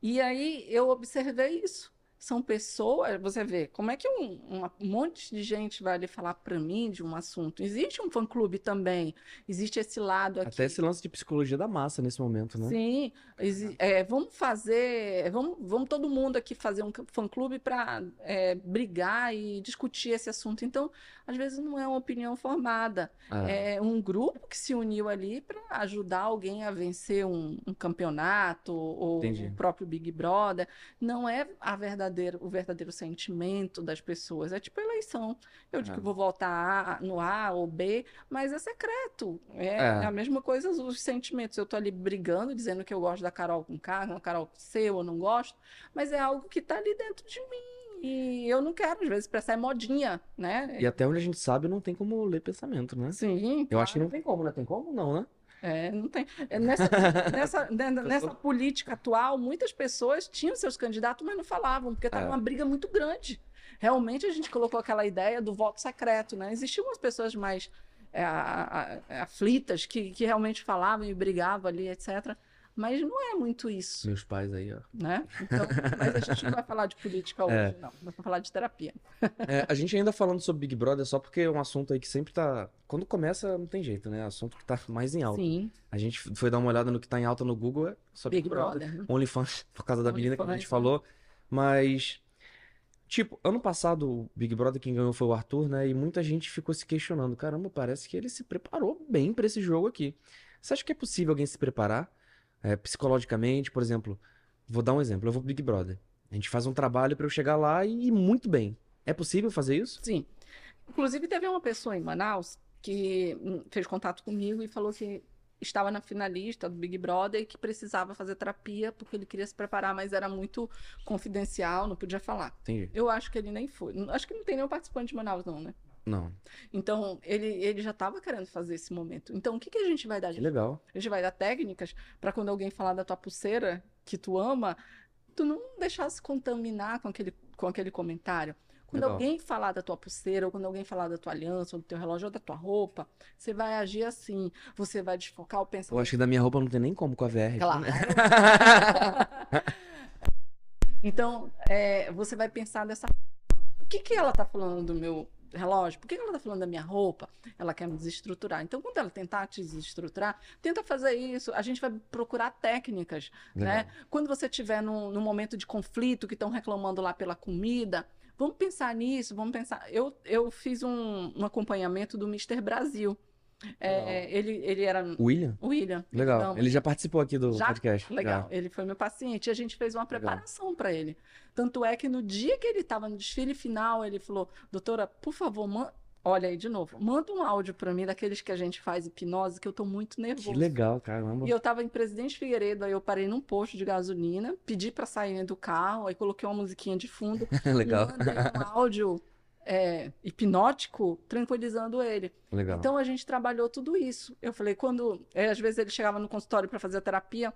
E aí eu observei isso. São pessoas, você vê, como é que um, um monte de gente vai ali falar para mim de um assunto? Existe um fã-clube também, existe esse lado aqui. Até esse lance de psicologia da massa nesse momento, né? Sim, é, vamos fazer, vamos, vamos todo mundo aqui fazer um fã-clube para brigar e discutir esse assunto. Então, às vezes não é uma opinião formada, É. é um grupo que se uniu ali para ajudar alguém a vencer um, um campeonato ou Entendi. o próprio Big Brother. Não é a verdadeiro, o verdadeiro sentimento das pessoas. É tipo eleição. Eu digo É. que vou votar A- no A ou B, mas é secreto. É, É. é a mesma coisa os sentimentos. Eu tô ali brigando, dizendo que eu gosto da Carol com K, com a Carol com C, eu não gosto, mas é algo que tá ali dentro de mim. E eu não quero, às vezes, expressar é modinha, né? E até onde a gente sabe, não tem como ler pensamento, né? Sim, Eu acho que não tem como, né? Tem como? Não, né? É, não tem. é, Nessa, nessa, né, nessa política atual, muitas pessoas tinham seus candidatos, mas não falavam, porque estava É. uma briga muito grande. Realmente a gente colocou aquela ideia do voto secreto, né? Existiam umas pessoas mais é, aflitas que, que realmente falavam e brigavam ali, etc. Mas não é muito isso, Meus pais aí, ó. né? Então, mas a gente não vai falar de política hoje, É. não. Vai falar de terapia. É, a gente ainda falando sobre Big Brother só porque é um assunto aí que sempre tá. Quando começa, não tem jeito, né? É assunto que tá mais em alta. Sim, A gente foi dar uma olhada no que tá em alta no Google, é só Big Brother. né? OnlyFans, por causa da menina que a gente né? falou. Mas, tipo, ano passado o Big Brother quem ganhou foi o Arthur, né? E muita gente ficou se questionando. Caramba, parece que ele se preparou bem pra esse jogo aqui. Você acha que é possível alguém se preparar é, psicologicamente? Por exemplo, vou dar um exemplo. Eu vou pro Big Brother. A gente faz um trabalho pra eu chegar lá e ir muito bem. É possível fazer isso? Sim. Inclusive, teve uma pessoa em Manaus que hum, fez contato comigo e falou que estava na finalista do Big Brother e que precisava fazer terapia porque ele queria se preparar, mas era muito confidencial, não podia falar. Entendi. Eu acho que ele nem foi. Acho que não tem nenhum participante de Manaus, não, né? Não. Então, ele, ele já estava querendo fazer esse momento. Então, o que, que a gente vai dar? Que legal. A gente vai dar técnicas para quando alguém falar da tua pulseira que tu ama, tu não deixar se contaminar com aquele, com aquele comentário. Quando Legal. alguém falar da tua pulseira, ou quando alguém falar da tua aliança, ou do teu relógio, ou da tua roupa, você vai agir assim. Você vai desfocar o Eu pensamento. acho que da minha roupa não tem nem como com a VR. Claro. Então, é, você vai pensar dessa. O que, que ela está falando do meu relógio? Por que ela está falando da minha roupa? Ela quer me desestruturar. Então, quando ela tentar te desestruturar, tenta fazer isso. A gente vai procurar técnicas, né? Quando você estiver num, num momento de conflito, que estão reclamando lá pela comida, vamos pensar nisso, vamos pensar. Eu, eu fiz um, um acompanhamento do Mr. Brasil. É, ele, ele era William? William. Legal. Então, Ele já participou aqui do Já? podcast. Legal, ele foi meu paciente e a gente fez uma preparação para ele. Tanto é que no dia que ele estava no desfile final, ele falou: Doutora, por favor, man... olha aí de novo, manda um áudio para mim daqueles que a gente faz hipnose, que eu tô muito Que nervoso. legal, caramba. E eu tava em Presidente Figueiredo, aí eu parei num posto de gasolina, pedi para sair do carro, aí coloquei uma musiquinha de fundo, Legal. mandei um áudio é, hipnótico tranquilizando ele. Legal. Então a gente trabalhou tudo isso. Eu falei, quando. é, às vezes ele chegava no consultório para fazer a terapia.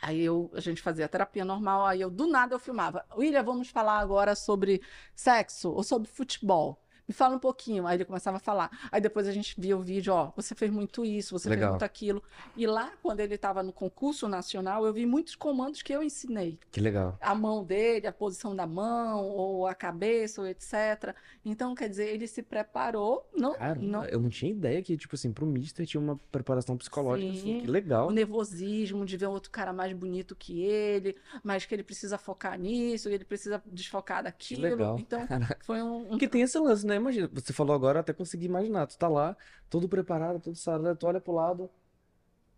Aí eu, a gente fazia a terapia normal, aí eu do nada eu filmava. William, vamos falar agora sobre sexo ou sobre futebol. Me fala um pouquinho. Aí ele começava a falar. Aí depois a gente via o vídeo, ó, você fez muito isso, você fez Legal. muito aquilo. E lá, quando ele estava no concurso nacional, eu vi muitos comandos que eu ensinei Que legal. a mão dele, a posição da mão, ou a cabeça, ou etc. Então, quer dizer, ele se preparou, não, Cara, não eu não tinha ideia que, tipo assim, pro Mister tinha uma preparação psicológica assim. Sim. Que o legal. nervosismo de ver outro cara mais bonito que ele, mas que ele precisa focar nisso, ele precisa desfocar daquilo. legal. Então, foi um, um Porque tem esse lance, né? Imagina, você falou agora, até consegui imaginar. Tu tá lá, todo preparado, todo sarado, tu olha pro lado.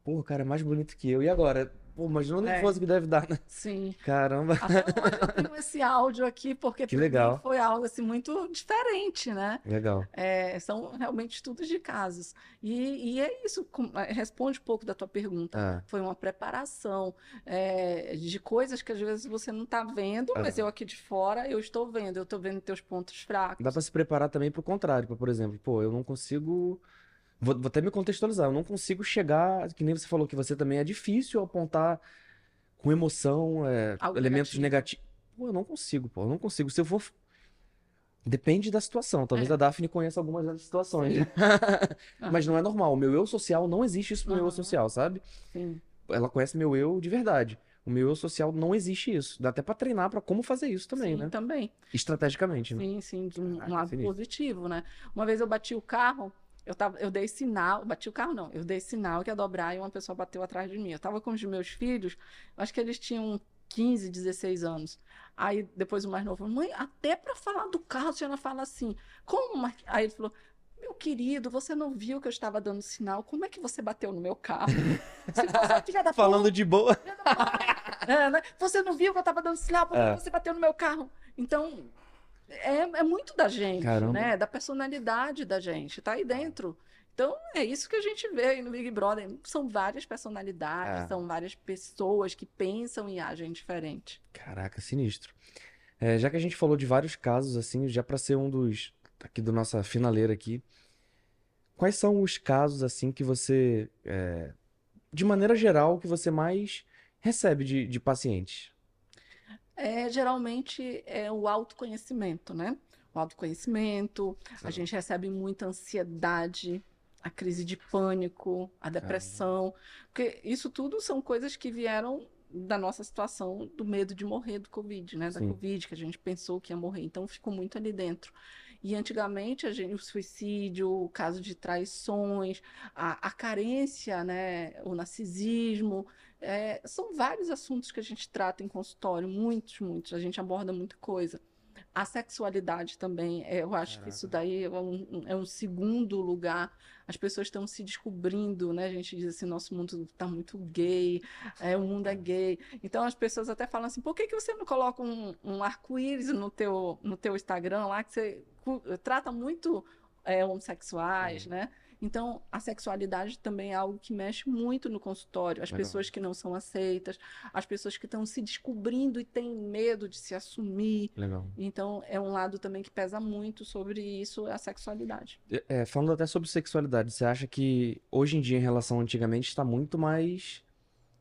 Pô, o cara é mais bonito que eu. E agora? Pô, imagina o É. nervoso que deve dar, né? Sim. Caramba. Até hoje eu tenho esse áudio aqui, porque Que legal. foi algo assim muito diferente, né? Legal. É, são realmente estudos de casos. E, e é isso, é, responde um pouco da tua pergunta. Ah, Foi uma preparação é, de coisas que às vezes você não está vendo, mas Aham. eu aqui de fora eu estou vendo, eu estou vendo teus pontos fracos. dá pra se preparar também pro contrário. pra, Por exemplo, pô, eu não consigo. Vou, vou até me contextualizar. Eu não consigo chegar. Que nem você falou que você também é difícil apontar com emoção, é, elementos negativo. negativos. Pô, eu não consigo, pô. Eu não consigo. Se eu for. Depende da situação. Talvez É. a Daphne conheça algumas dessas situações. Mas não é normal. O meu eu social não existe isso no meu eu social, sabe? Sim. Ela conhece meu eu de verdade. o meu eu social não existe isso. Dá até pra treinar pra como fazer isso também, sim, né? também. Estrategicamente, né? Sim, sim, de um, Caraca, lado positivo, né? Uma vez eu bati o carro, eu, tava, eu dei sinal, bati o carro não, eu dei sinal que ia dobrar e uma pessoa bateu atrás de mim. Eu tava com os meus filhos, acho que eles tinham 15, 16 anos. Aí depois o mais novo falou, mãe, até pra falar do carro a senhora fala assim, como? Mar-" Aí ele falou, meu querido, você não viu que eu estava dando sinal? Como é que você bateu no meu carro? Você filha da Falando de boa. é, né? Você não viu que eu estava dando sinal porque É. você bateu no meu carro. Então, é, é muito da gente, Caramba. né? Da personalidade da gente, tá aí dentro. Então, é isso que a gente vê aí no Big Brother. São várias personalidades, É. são várias pessoas que pensam e agem diferente. Caraca, sinistro. É, já que a gente falou de vários casos, assim, já pra ser um dos aqui do nossa finaleira aqui, quais são os casos assim que você, é, de maneira geral, que você mais recebe de, de pacientes? É, geralmente é o autoconhecimento, né? O autoconhecimento, a Sim. gente recebe muita ansiedade, a crise de pânico, a depressão, porque isso tudo são coisas que vieram da nossa situação do medo de morrer do Covid, né? Da Sim. Covid, que a gente pensou que ia morrer, então ficou muito ali dentro. E antigamente a gente, o suicídio, o caso de traições, a, a carência, né? O narcisismo, é, são vários assuntos que a gente trata em consultório, muitos, muitos. A gente aborda muita coisa. A sexualidade também, é, eu acho que isso daí é um, é um segundo lugar. As pessoas estão se descobrindo, né? A gente diz assim, nosso mundo está muito gay, é, o mundo é gay. Então as pessoas até falam assim, por que que você não coloca um, um arco-íris no teu, no teu Instagram lá, que você trata muito é, homossexuais, né? Então, a sexualidade também é algo que mexe muito no consultório. As Legal. pessoas que não são aceitas, as pessoas que estão se descobrindo e têm medo de se assumir. Legal. Então, é um lado também que pesa muito sobre isso, é a sexualidade. É, falando até sobre sexualidade, você acha que hoje em dia, em relação a antigamente, está muito mais,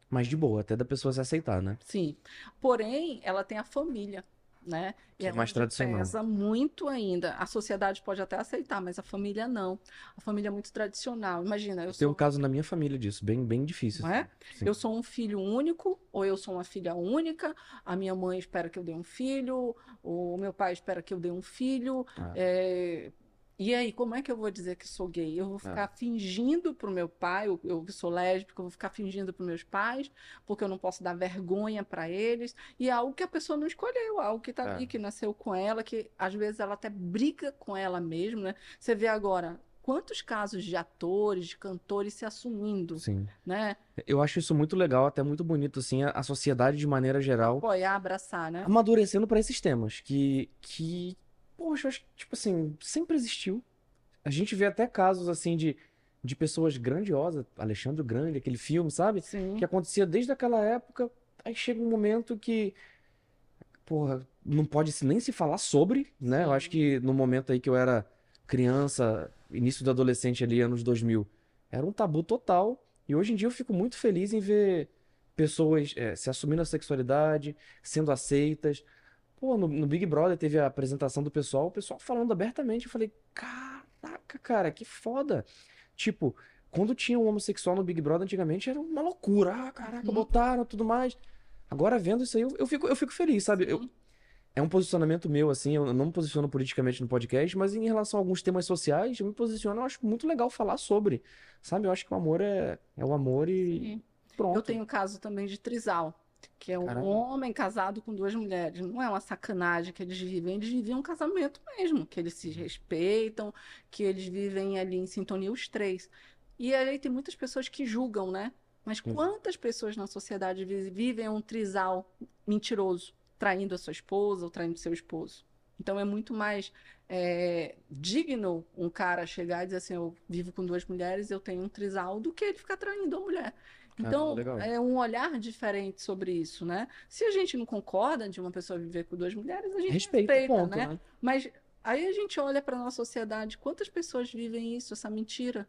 mais de boa, até da pessoa se aceitar, né? Sim. Porém, ela tem a família, né? E Que é mais tradicional. Pesa muito ainda. A sociedade pode até aceitar, mas a família não. A família é muito tradicional. Imagina, eu Tem um sou, caso na minha família disso, bem, bem difícil. não é? assim. Sim. Eu sou um filho único, ou eu sou uma filha única, a minha mãe espera que eu dê um filho, o meu pai espera que eu dê um filho. Ah. é, E aí, como é que eu vou dizer que sou gay? Eu vou ficar fingindo pro meu pai, eu, eu que sou lésbica, eu vou ficar fingindo pros meus pais, porque eu não posso dar vergonha para eles. E é algo que a pessoa não escolheu, algo que tá É. ali, que nasceu com ela, que às vezes ela até briga com ela mesma, né? Você vê agora quantos casos de atores, de cantores se assumindo, Sim. né? Eu acho isso muito legal, até muito bonito, assim, a, a sociedade de maneira geral Apoiar, abraçar, né? amadurecendo para esses temas que, que, poxa, eu acho que, tipo assim, sempre existiu. A gente vê até casos, assim, de, de pessoas grandiosas, Alexandre Grande, aquele filme, sabe? Sim. Que acontecia desde aquela época, aí chega um momento que, porra, não pode nem se falar sobre, né? Eu acho que no momento aí que eu era criança, início do adolescente ali, anos 2000, era um tabu total. E hoje em dia eu fico muito feliz em ver pessoas eh, se assumindo a sexualidade, sendo aceitas. Pô, no, no Big Brother teve a apresentação do pessoal, o pessoal falando abertamente. Eu falei, caraca, cara, que foda. Tipo, quando tinha um homossexual no Big Brother antigamente era uma loucura. Ah, caraca, Uhum. botaram tudo mais. Agora vendo isso aí, eu, eu fico, eu fico feliz, sabe? Eu, Sim. é um posicionamento meu, assim, eu não me posiciono politicamente no podcast, mas em relação a alguns temas sociais, eu me posiciono, eu acho muito legal falar sobre, sabe? Eu acho que o amor é, é o amor e Sim. pronto. Eu tenho o caso também de trisal, que é um Caramba. homem casado com duas mulheres. Não é uma sacanagem que eles vivem, eles vivem um casamento mesmo, que eles se respeitam, que eles vivem ali em sintonia os três. E aí tem muitas pessoas que julgam, né? Mas Uhum. quantas pessoas na sociedade vi- vivem um trisal mentiroso, traindo a sua esposa ou traindo seu esposo? Então é muito mais é, digno um cara chegar e dizer assim: eu vivo com duas mulheres, eu tenho um trisal, do que ele ficar traindo a mulher. Então, legal. é um olhar diferente sobre isso, né? Se a gente não concorda de uma pessoa viver com duas mulheres, a gente Respeita, respeita, ponto, né? né? Mas aí a gente olha para nossa sociedade, quantas pessoas vivem isso, essa mentira,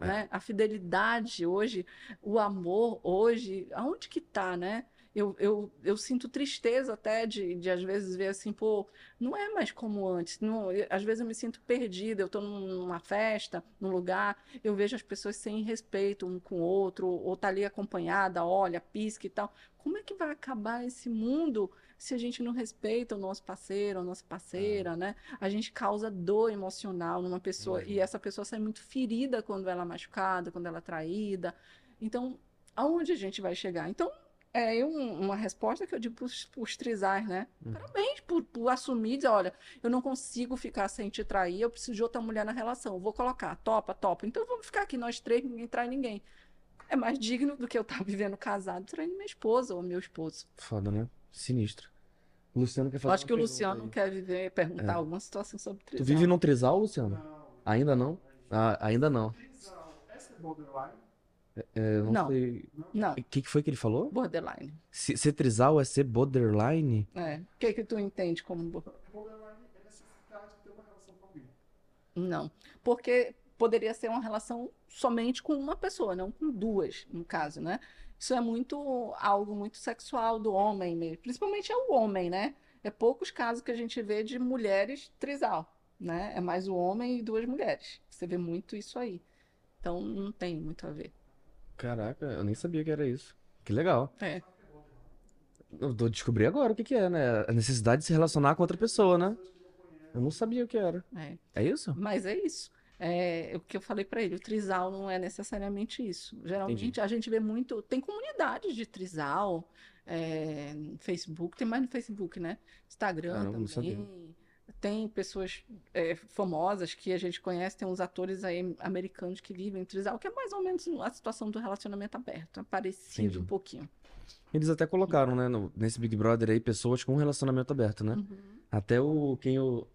É. né? A fidelidade hoje, o amor hoje, aonde que tá, né? Eu, eu, eu sinto tristeza até de, de, às vezes, ver assim, pô, não é mais como antes. Não, eu- às vezes eu me sinto perdida. Eu estou numa festa, num lugar, eu vejo as pessoas sem respeito um com o outro, ou tá ali acompanhada, olha, pisca e tal. Como é que vai acabar esse mundo se a gente não respeita o nosso parceiro, a nossa parceira, né? A gente causa dor emocional numa pessoa, e essa pessoa sai muito ferida quando ela é machucada, quando ela é traída. Então, aonde a gente vai chegar? Então, é um- uma resposta que eu digo para os trisais, né? Uhum. Parabéns por, por assumir dizer, olha, eu não consigo ficar sem te trair, eu preciso de outra mulher na relação. Vou colocar, topa, topa. Então vamos ficar aqui nós três, ninguém trai ninguém. É mais digno do que eu estar vivendo casado, traindo minha esposa ou meu esposo. Foda, né? Sinistro. O Luciano quer Eu fazer acho que o Luciano aí. quer viver, perguntar alguma situação sobre Tu trisal. vive num trisal, Luciano? Não. Ainda não? Ah, ainda não. Trisal. Essa é borderline? É, não, Não. sei. Não, O que, que foi que ele falou? borderline. Se- Ser trisal é ser borderline? É. O que que tu entende como bo- Borderline é necessidade de ter uma relação com alguém. Não, porque poderia ser uma relação somente com uma pessoa, não com duas, no caso, né? Isso é muito algo muito sexual do homem mesmo, principalmente é o homem, né? É poucos casos que a gente vê de mulheres trisal, né? É mais o homem e duas mulheres. Você vê muito isso aí. Então não tem muito a ver. Caraca, eu nem sabia que era isso. Que legal. É. Eu tô descobri agora o que que é, né? A necessidade de se relacionar com outra pessoa, né? Eu não sabia o que era. É. É isso? Mas é isso. É o que eu falei para ele, o trisal não é necessariamente isso. Geralmente Entendi. a gente vê muito, tem comunidades de trisal, é, Facebook, tem mais no Facebook, né? Instagram Caramba, não sabia. também. Tem pessoas é, famosas que a gente conhece, tem uns atores aí americanos que vivem trisal, que é mais ou menos a situação do relacionamento aberto, é parecido Entendi. um pouquinho. Eles até colocaram, né, no- nesse Big Brother aí, pessoas com relacionamento aberto, né? Uhum. Até o, quem o,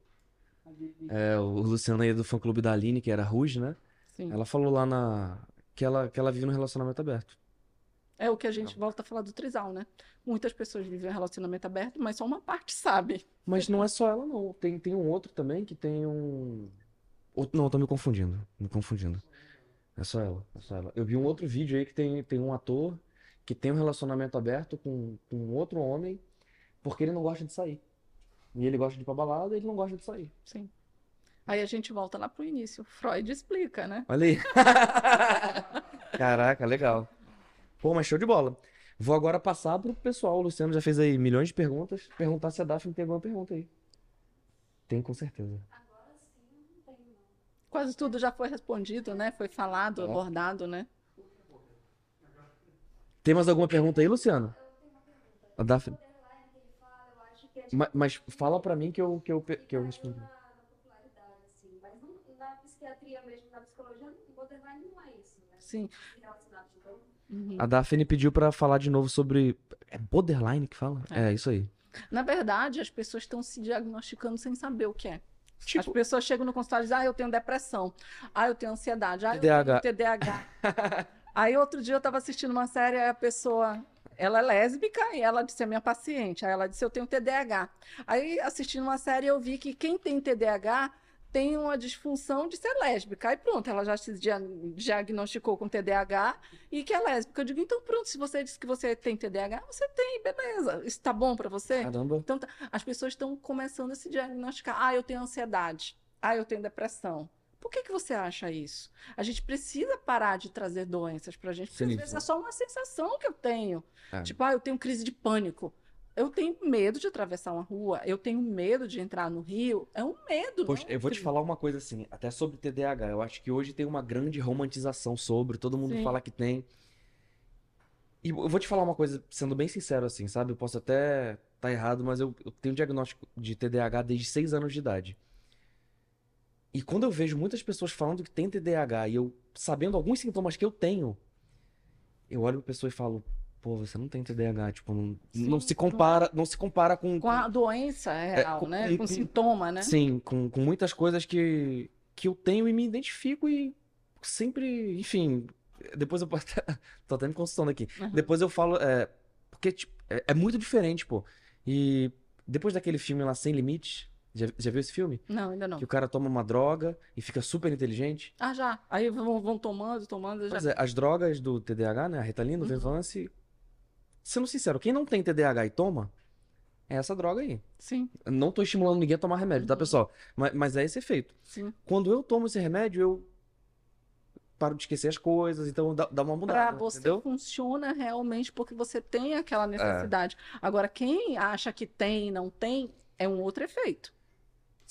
é, o Luciano aí do fã clube da Aline, que era Ruge, né? Sim. Ela falou lá na, que ela, que ela vive num relacionamento aberto. É o que a gente volta a falar do trisal, né? Muitas pessoas vivem um relacionamento aberto, mas só uma parte sabe. Mas não é só ela, não. Tem, tem um outro também que tem um. Outro, não, eu tô me confundindo. Me confundindo. É só ela. É só ela. Eu vi um outro vídeo aí que tem, tem um ator que tem um relacionamento aberto com, com outro homem porque ele não gosta de sair. E ele gosta de ir pra balada e ele não gosta de sair. Sim. Aí a gente volta lá pro início. Freud explica, né? Olha aí. Caraca, legal. Pô, mas show de bola. Vou agora passar pro pessoal. O Luciano já fez aí milhões de perguntas. Perguntar se a Daphne tem alguma pergunta aí. Tem, com certeza. Quase tudo já foi respondido, né? Foi falado, É. abordado, né? Tem mais alguma pergunta aí, Luciano? A Daphne. borderline que ele fala, eu acho que é tipo Ma- Mas fala pra mim que eu, que eu, que eu na, respondo. na popularidade, assim. Mas não, na psiquiatria mesmo, na psicologia, borderline não é isso, né? Sim. Uhum. A Daphne pediu pra falar de novo sobre. É borderline que fala? É, isso aí. Na verdade, as pessoas estão se diagnosticando sem saber o que é. As Tipo, pessoas chegam no consultório e dizem, ah, eu tenho depressão, ah, eu tenho ansiedade, ah, eu TDAH. tenho TDAH. aí outro dia eu estava assistindo uma série, aí a pessoa, ela é lésbica e ela disse, é minha paciente, aí ela disse, eu tenho TDAH. Aí assistindo uma série eu vi que quem tem TDAH tem uma disfunção de ser lésbica. Aí pronto, ela já se dia- diagnosticou com TDAH e que é lésbica. Eu digo, então pronto, se você disse que você tem TDAH, você tem, beleza. Isso tá bom para você? caramba. Então, tá- as pessoas estão começando a se diagnosticar. Ah, eu tenho ansiedade. Ah, eu tenho depressão. Por que, que você acha isso? A gente precisa parar de trazer doenças pra gente, porque às Sinistro. vezes é só uma sensação que eu tenho. É. Tipo, ah, eu tenho crise de pânico. Eu tenho medo de atravessar uma rua, eu tenho medo de entrar no rio. É um medo, Poxa, não? eu vou te falar uma coisa assim, até sobre TDAH. Eu acho que hoje tem uma grande romantização sobre, todo mundo Sim. fala que tem. E eu vou te falar uma coisa, sendo bem sincero assim, sabe? Eu posso até estar errado, mas eu, eu tenho diagnóstico de TDAH desde 6 anos de idade. E quando eu vejo muitas pessoas falando que tem TDAH e eu sabendo alguns sintomas que eu tenho, eu olho pra pessoa e falo, pô, você não tem TDAH, tipo, não, não se compara, não se compara com, Com a doença real, com- né? com- Com com- sintoma, né? Sim, com, com muitas coisas que, que eu tenho e me identifico e sempre, enfim, depois eu posso até, tô até me consultando aqui. Uhum. Depois eu falo, é, porque tipo, é, é muito diferente, pô. E depois daquele filme lá, Sem Limites, já, já viu esse filme? Não, ainda não. Que o cara toma uma droga e fica super inteligente. Ah, já. Aí vão, vão tomando, tomando, já. É, as drogas do TDAH, né, a Ritalina, o Uhum. Vivance, sendo sincero, quem não tem TDAH e toma, é essa droga aí. Sim, Eu Não tô estimulando ninguém a tomar remédio, tá, Uhum. pessoal? Mas, mas é esse efeito. sim. Quando eu tomo esse remédio, eu paro de esquecer as coisas, então dá, dá uma Pra mudada, você entendeu? funciona realmente porque você tem É. aquela necessidade. Agora, quem acha que tem e não tem, é um outro efeito.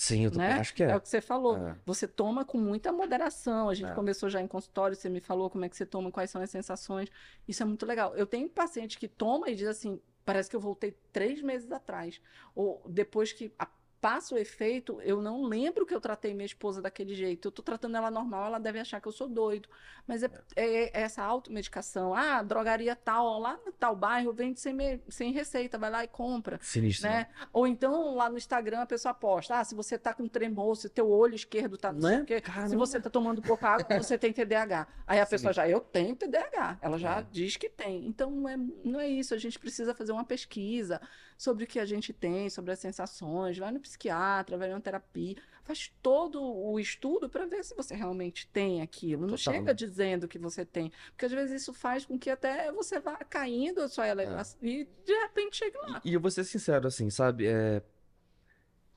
Sim, eu né? acho que É é. o que você falou. É. Você toma com muita moderação. A gente É. começou já em consultório, você me falou como é que você toma, quais são as sensações. Isso é muito legal. Eu tenho paciente que toma e diz assim: parece que eu voltei três meses atrás. Ou depois que a- passa o efeito, eu não lembro que eu tratei minha esposa daquele jeito. Eu tô tratando ela normal, ela deve achar que eu sou doido. Mas é, é- é essa automedicação. Ah, drogaria tal, lá no tal bairro, vende sem, sem receita, vai lá e compra Sinistro. né? Ou então lá no Instagram a pessoa posta, ah, se você tá com tremor, se teu olho esquerdo tá não sei Né? Caramba. se você tá tomando pouca água, você tem TDAH. Aí a Sim. pessoa já, eu tenho TDAH. Ela já É. diz que tem. Então não é, não é isso, a gente precisa fazer uma pesquisa sobre o que a gente tem, sobre as sensações, vai no psiquiatra, vai na terapia, faz todo o estudo para ver se você realmente tem aquilo. Não Total, chega dizendo que você tem, porque às vezes isso faz com que até você vá caindo a sua É. elevação e de repente chega lá. E eu vou ser sincero, assim, sabe? É...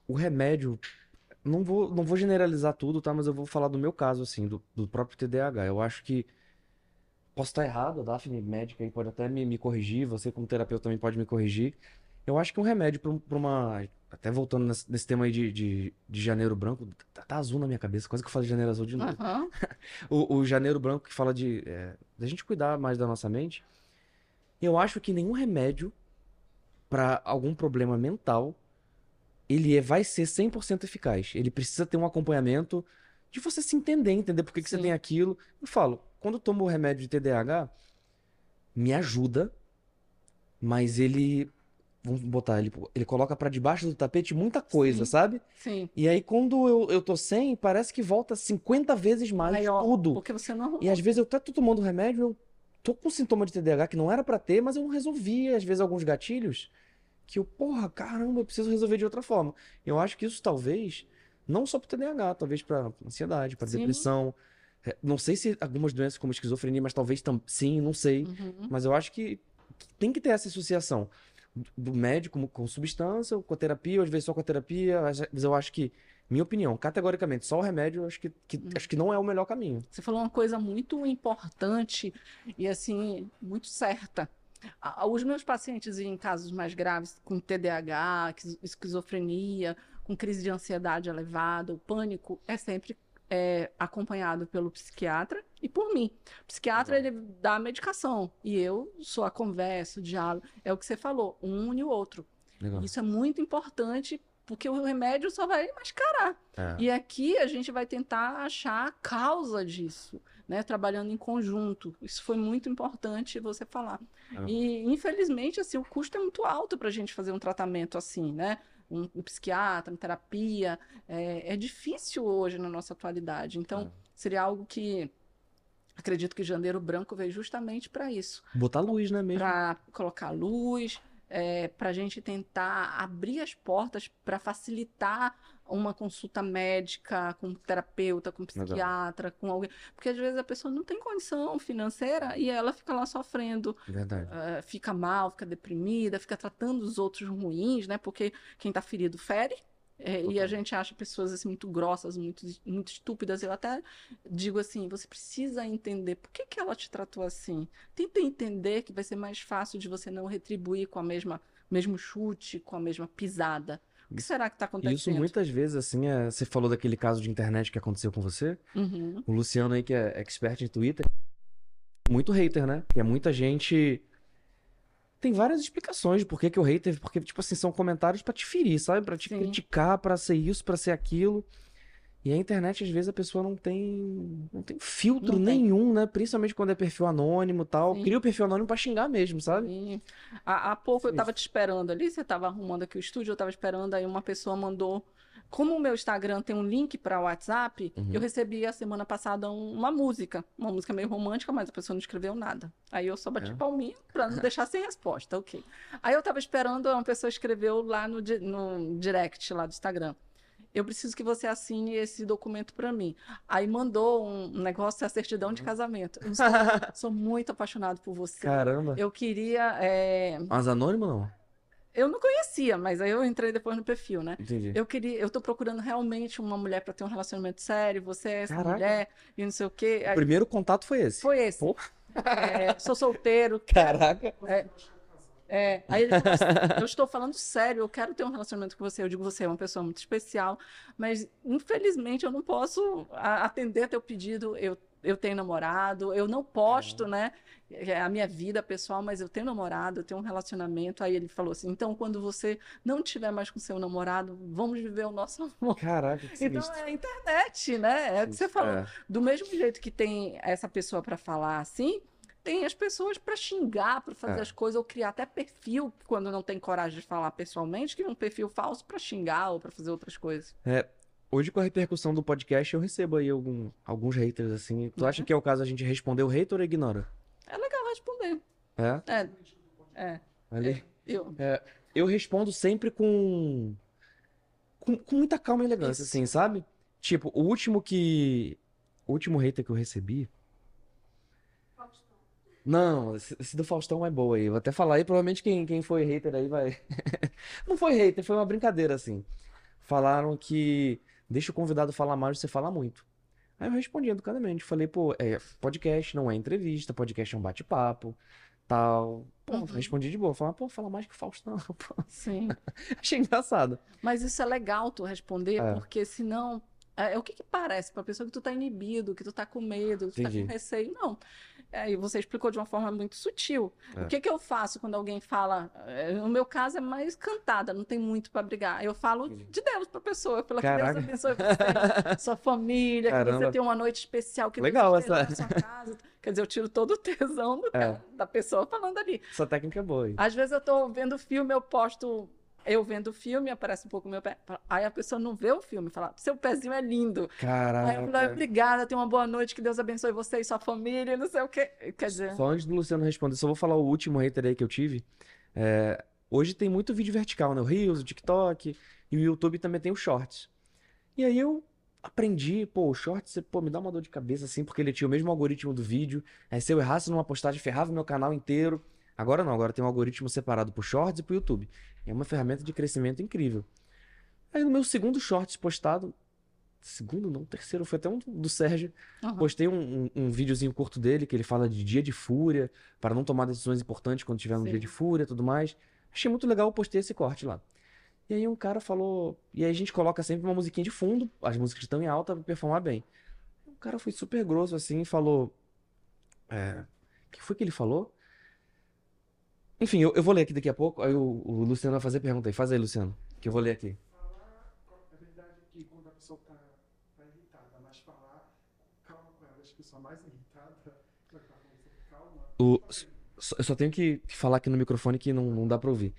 O remédio. Não vou, não vou generalizar tudo, tá? Mas eu vou falar do meu caso, assim, do, do próprio TDAH. Eu acho que. Posso estar errado, a Daphne médica aí pode até me, me corrigir, você como terapeuta também pode me corrigir. Eu acho que um remédio para uma. Até voltando nesse, nesse tema aí de, de, de janeiro branco, tá, tá azul na minha cabeça, quase que eu falo de janeiro azul de novo. Aham. O, o janeiro branco que fala de é, da gente cuidar mais da nossa mente. Eu acho que nenhum remédio para algum problema mental ele é- vai ser 100% eficaz. Ele precisa ter um acompanhamento de você se entender, entender por que, que você tem aquilo. Eu falo, quando eu tomo o remédio de TDAH, me ajuda, mas ele vamos botar ele ele coloca para debaixo do tapete muita coisa, Sim. sabe? Sim. E aí quando eu, eu tô sem, parece que volta 50 vezes mais Maior, tudo. Porque você não E às vezes eu até tô tomando remédio, eu tô com sintoma de TDAH que não era pra ter, mas eu não resolvi, às vezes, alguns gatilhos que eu, porra, caramba, eu preciso resolver de outra forma. Eu acho que isso talvez, não só pro TDAH, talvez pra ansiedade, pra Sim. depressão. É, Não sei se algumas doenças como esquizofrenia, mas talvez tam- sim, não sei. Uhum. Mas eu acho que tem que ter essa associação do- médico com- substância, com a terapia, ou às vezes só com a terapia. Às vezes eu acho que, minha opinião, categoricamente, só o remédio, acho que, que- Hum. acho que não é o melhor caminho. Você falou uma coisa muito importante e assim, muito certa. Os meus pacientes em casos mais graves, com TDAH, esquiz- esquizofrenia, com crise de ansiedade elevada, o pânico, é sempre é, acompanhado pelo psiquiatra e por mim. O psiquiatra, ele dá a medicação e eu sou a conversa, o diálogo. É o que você falou, um une o outro. Legal. Isso é muito importante porque o remédio só vai mascarar. É. E aqui a gente vai tentar achar a causa disso, né? Trabalhando em conjunto. Isso foi muito importante você falar. Ah. E, infelizmente, assim, o custo é muito alto para a gente fazer um tratamento assim, né? Um, um psiquiatra, uma terapia. É, é difícil hoje na nossa atualidade. Então, É. seria algo que acredito que Janeiro Branco veio justamente para isso Botar luz, né, mesmo? para colocar luz, para a gente tentar abrir as portas para facilitar uma consulta médica com um terapeuta, com um psiquiatra, com alguém. Porque às vezes a pessoa não tem condição financeira e ela fica lá sofrendo, Verdade. eh, fica mal, fica deprimida, fica tratando os outros ruins, né? Porque quem está ferido fere. eh, e a gente acha pessoas assim muito grossas, muito, muito estúpidas. Eu até digo assim, você precisa entender por que que ela te tratou assim. Tenta entender que vai ser mais fácil de você não retribuir com a mesma mesmo chute, com a mesma pisada. O que será que está E isso acontecendo? muitas vezes, assim, é... você falou daquele caso de internet que aconteceu com você. Uhum. O Luciano aí, que é expert em Twitter, muito hater, né? Que é muita gente. Tem várias explicações de por que, que o hater. Porque, tipo assim, são comentários pra te ferir, sabe? Pra te Sim. criticar, pra ser isso, pra ser aquilo. E a internet, às vezes, a pessoa não tem. Não tem filtro Não tem. nenhum, né? Principalmente quando é perfil anônimo e tal. Sim. Cria o perfil anônimo pra xingar mesmo, sabe? E há, há pouco eu Isso. estava te esperando ali, você estava arrumando aqui o estúdio, eu estava esperando, aí uma pessoa mandou. Como o meu Instagram tem um link para o WhatsApp, Uhum. eu recebi a semana passada um- uma música, uma música meio romântica, mas a pessoa não escreveu nada. Aí eu só bati É. palminha para não deixar sem resposta, ok. Aí eu estava esperando, uma pessoa escreveu lá no, no direct lá do Instagram. Eu preciso que você assine esse documento para mim. Aí mandou um negócio, a certidão de casamento. Eu sou, sou muito apaixonado por você. Caramba. Eu queria. é, Mas anônimo não? Eu não conhecia, mas aí eu entrei depois no perfil, né? Entendi. Eu queria, eu tô procurando realmente uma mulher para ter um relacionamento sério. Você é essa Caraca. mulher e não sei o quê. O Aí primeiro contato foi esse. foi esse. Pô. É, sou solteiro. Caraca. É, aí ele falou assim, eu estou falando sério, eu quero ter um relacionamento com você. Eu digo, você é uma pessoa muito especial, mas infelizmente eu não posso a- atender teu pedido. Eu, eu tenho namorado, eu não posto, né, é a minha vida pessoal, mas eu tenho namorado, eu tenho um relacionamento. Aí ele falou assim, então quando você não tiver mais com seu namorado, vamos viver o nosso amor. Caraca, que Então é a internet, né? É o que você falou. É. Do mesmo jeito que tem essa pessoa para falar assim, tem as pessoas para xingar, para fazer É. as coisas, ou criar até perfil, quando não tem coragem de falar pessoalmente, que é um perfil falso para xingar ou para fazer outras coisas. Hoje, com a repercussão do podcast, eu recebo aí algum- alguns haters, assim. Tu acha que é o caso a gente responder o hater ou ignora? É legal responder. É? É, é. Ali. Eu, Eu respondo sempre com... com. com muita calma e elegância, Isso. assim, sabe? Tipo, o último que. O último hater que eu recebi. Não, esse do Faustão é boa aí. Vou até falar aí, provavelmente quem, quem foi hater aí vai. Não foi hater, foi uma brincadeira assim. Falaram que deixa o convidado falar mais, você fala muito. Aí eu respondi educadamente. Falei, pô, é podcast, não é entrevista, podcast é um bate-papo, tal. Pô, Uhum. respondi de boa. Falei, pô, fala mais que o Faustão. Pô, sim. achei engraçado. Mas isso é legal tu responder, É. porque senão. É, é o que, que parece pra pessoa que tu tá inibido, que tu tá com medo, que tu tá Entendi. com receio. Não. É, e você explicou de uma forma muito sutil. É. O que que eu faço quando alguém fala? No meu caso é mais cantada, não tem muito pra brigar. Eu falo de Deus pra pessoa, pela que. Deus abençoe você, sua família, que Caramba. você tenha uma noite especial, que Legal Deus essa- na sua casa. Quer dizer, eu tiro todo o tesão É. cara- da pessoa falando ali. Essa técnica é boa aí. Às vezes eu tô vendo filme, eu posto eu vendo o filme, aparece um pouco o meu pé. Aí a pessoa não vê o filme, fala, seu pezinho é lindo. Aí eu falo, "Ah, Caraca. obrigada, tenha uma boa noite, que Deus abençoe você e sua família, não sei o quê. Quer dizer, Só antes do Luciano responder, só vou falar o último hater aí que eu tive. É, hoje tem muito vídeo vertical, né? O Reels, o TikTok e o YouTube também tem os Shorts. E aí eu aprendi, pô, o Shorts, pô, me dá uma dor de cabeça assim, porque ele tinha o mesmo algoritmo do vídeo. Aí se eu errasse numa postagem, ferrava o meu canal inteiro. Agora não, agora tem um algoritmo separado pro Shorts e pro YouTube. É uma ferramenta de crescimento incrível. Aí no meu segundo Shorts postado, segundo não, terceiro, foi até um do Sérgio. aham. Postei um, um, um videozinho curto dele que ele fala de dia de fúria, para não tomar decisões importantes quando tiver um dia de fúria e tudo mais. Achei muito legal, eu postei esse corte lá. E aí um cara falou. E aí a gente coloca sempre uma musiquinha de fundo, as músicas estão em alta pra performar bem. O cara foi super grosso assim e falou. É. O que foi que ele falou? Enfim, eu, eu vou ler aqui daqui a pouco, aí o, o Luciano vai fazer pergunta aí. Faz aí, Luciano, que eu vou ler aqui. Falar, é verdade que quando a pessoa tá, tá irritada, mas falar calma com ela, acho que a pessoa mais irritada vai estar falando calma. O, só- eu só tenho que que falar aqui no microfone que não, não dá pra ouvir.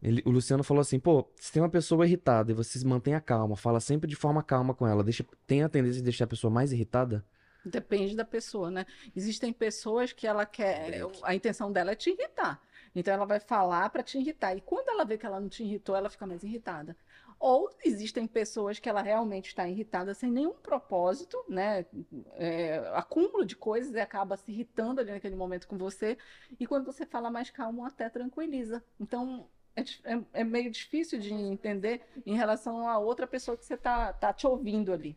Ele- o Luciano falou assim, pô, se tem uma pessoa irritada e você se mantém a calma, fala sempre de forma calma com ela, deixa, tem a tendência de deixar a pessoa mais irritada? Depende da pessoa, né? Existem pessoas que ela quer, a intenção dela é te irritar. Então ela vai falar para te irritar. E quando ela vê que ela não te irritou, ela fica mais irritada. Ou existem pessoas que ela realmente está irritada sem nenhum propósito, né? É, acúmulo de coisas e acaba se irritando ali naquele momento com você. E quando você fala mais calmo, até tranquiliza. Então é, é- é meio difícil de entender em relação a outra pessoa que você tá, tá te ouvindo ali.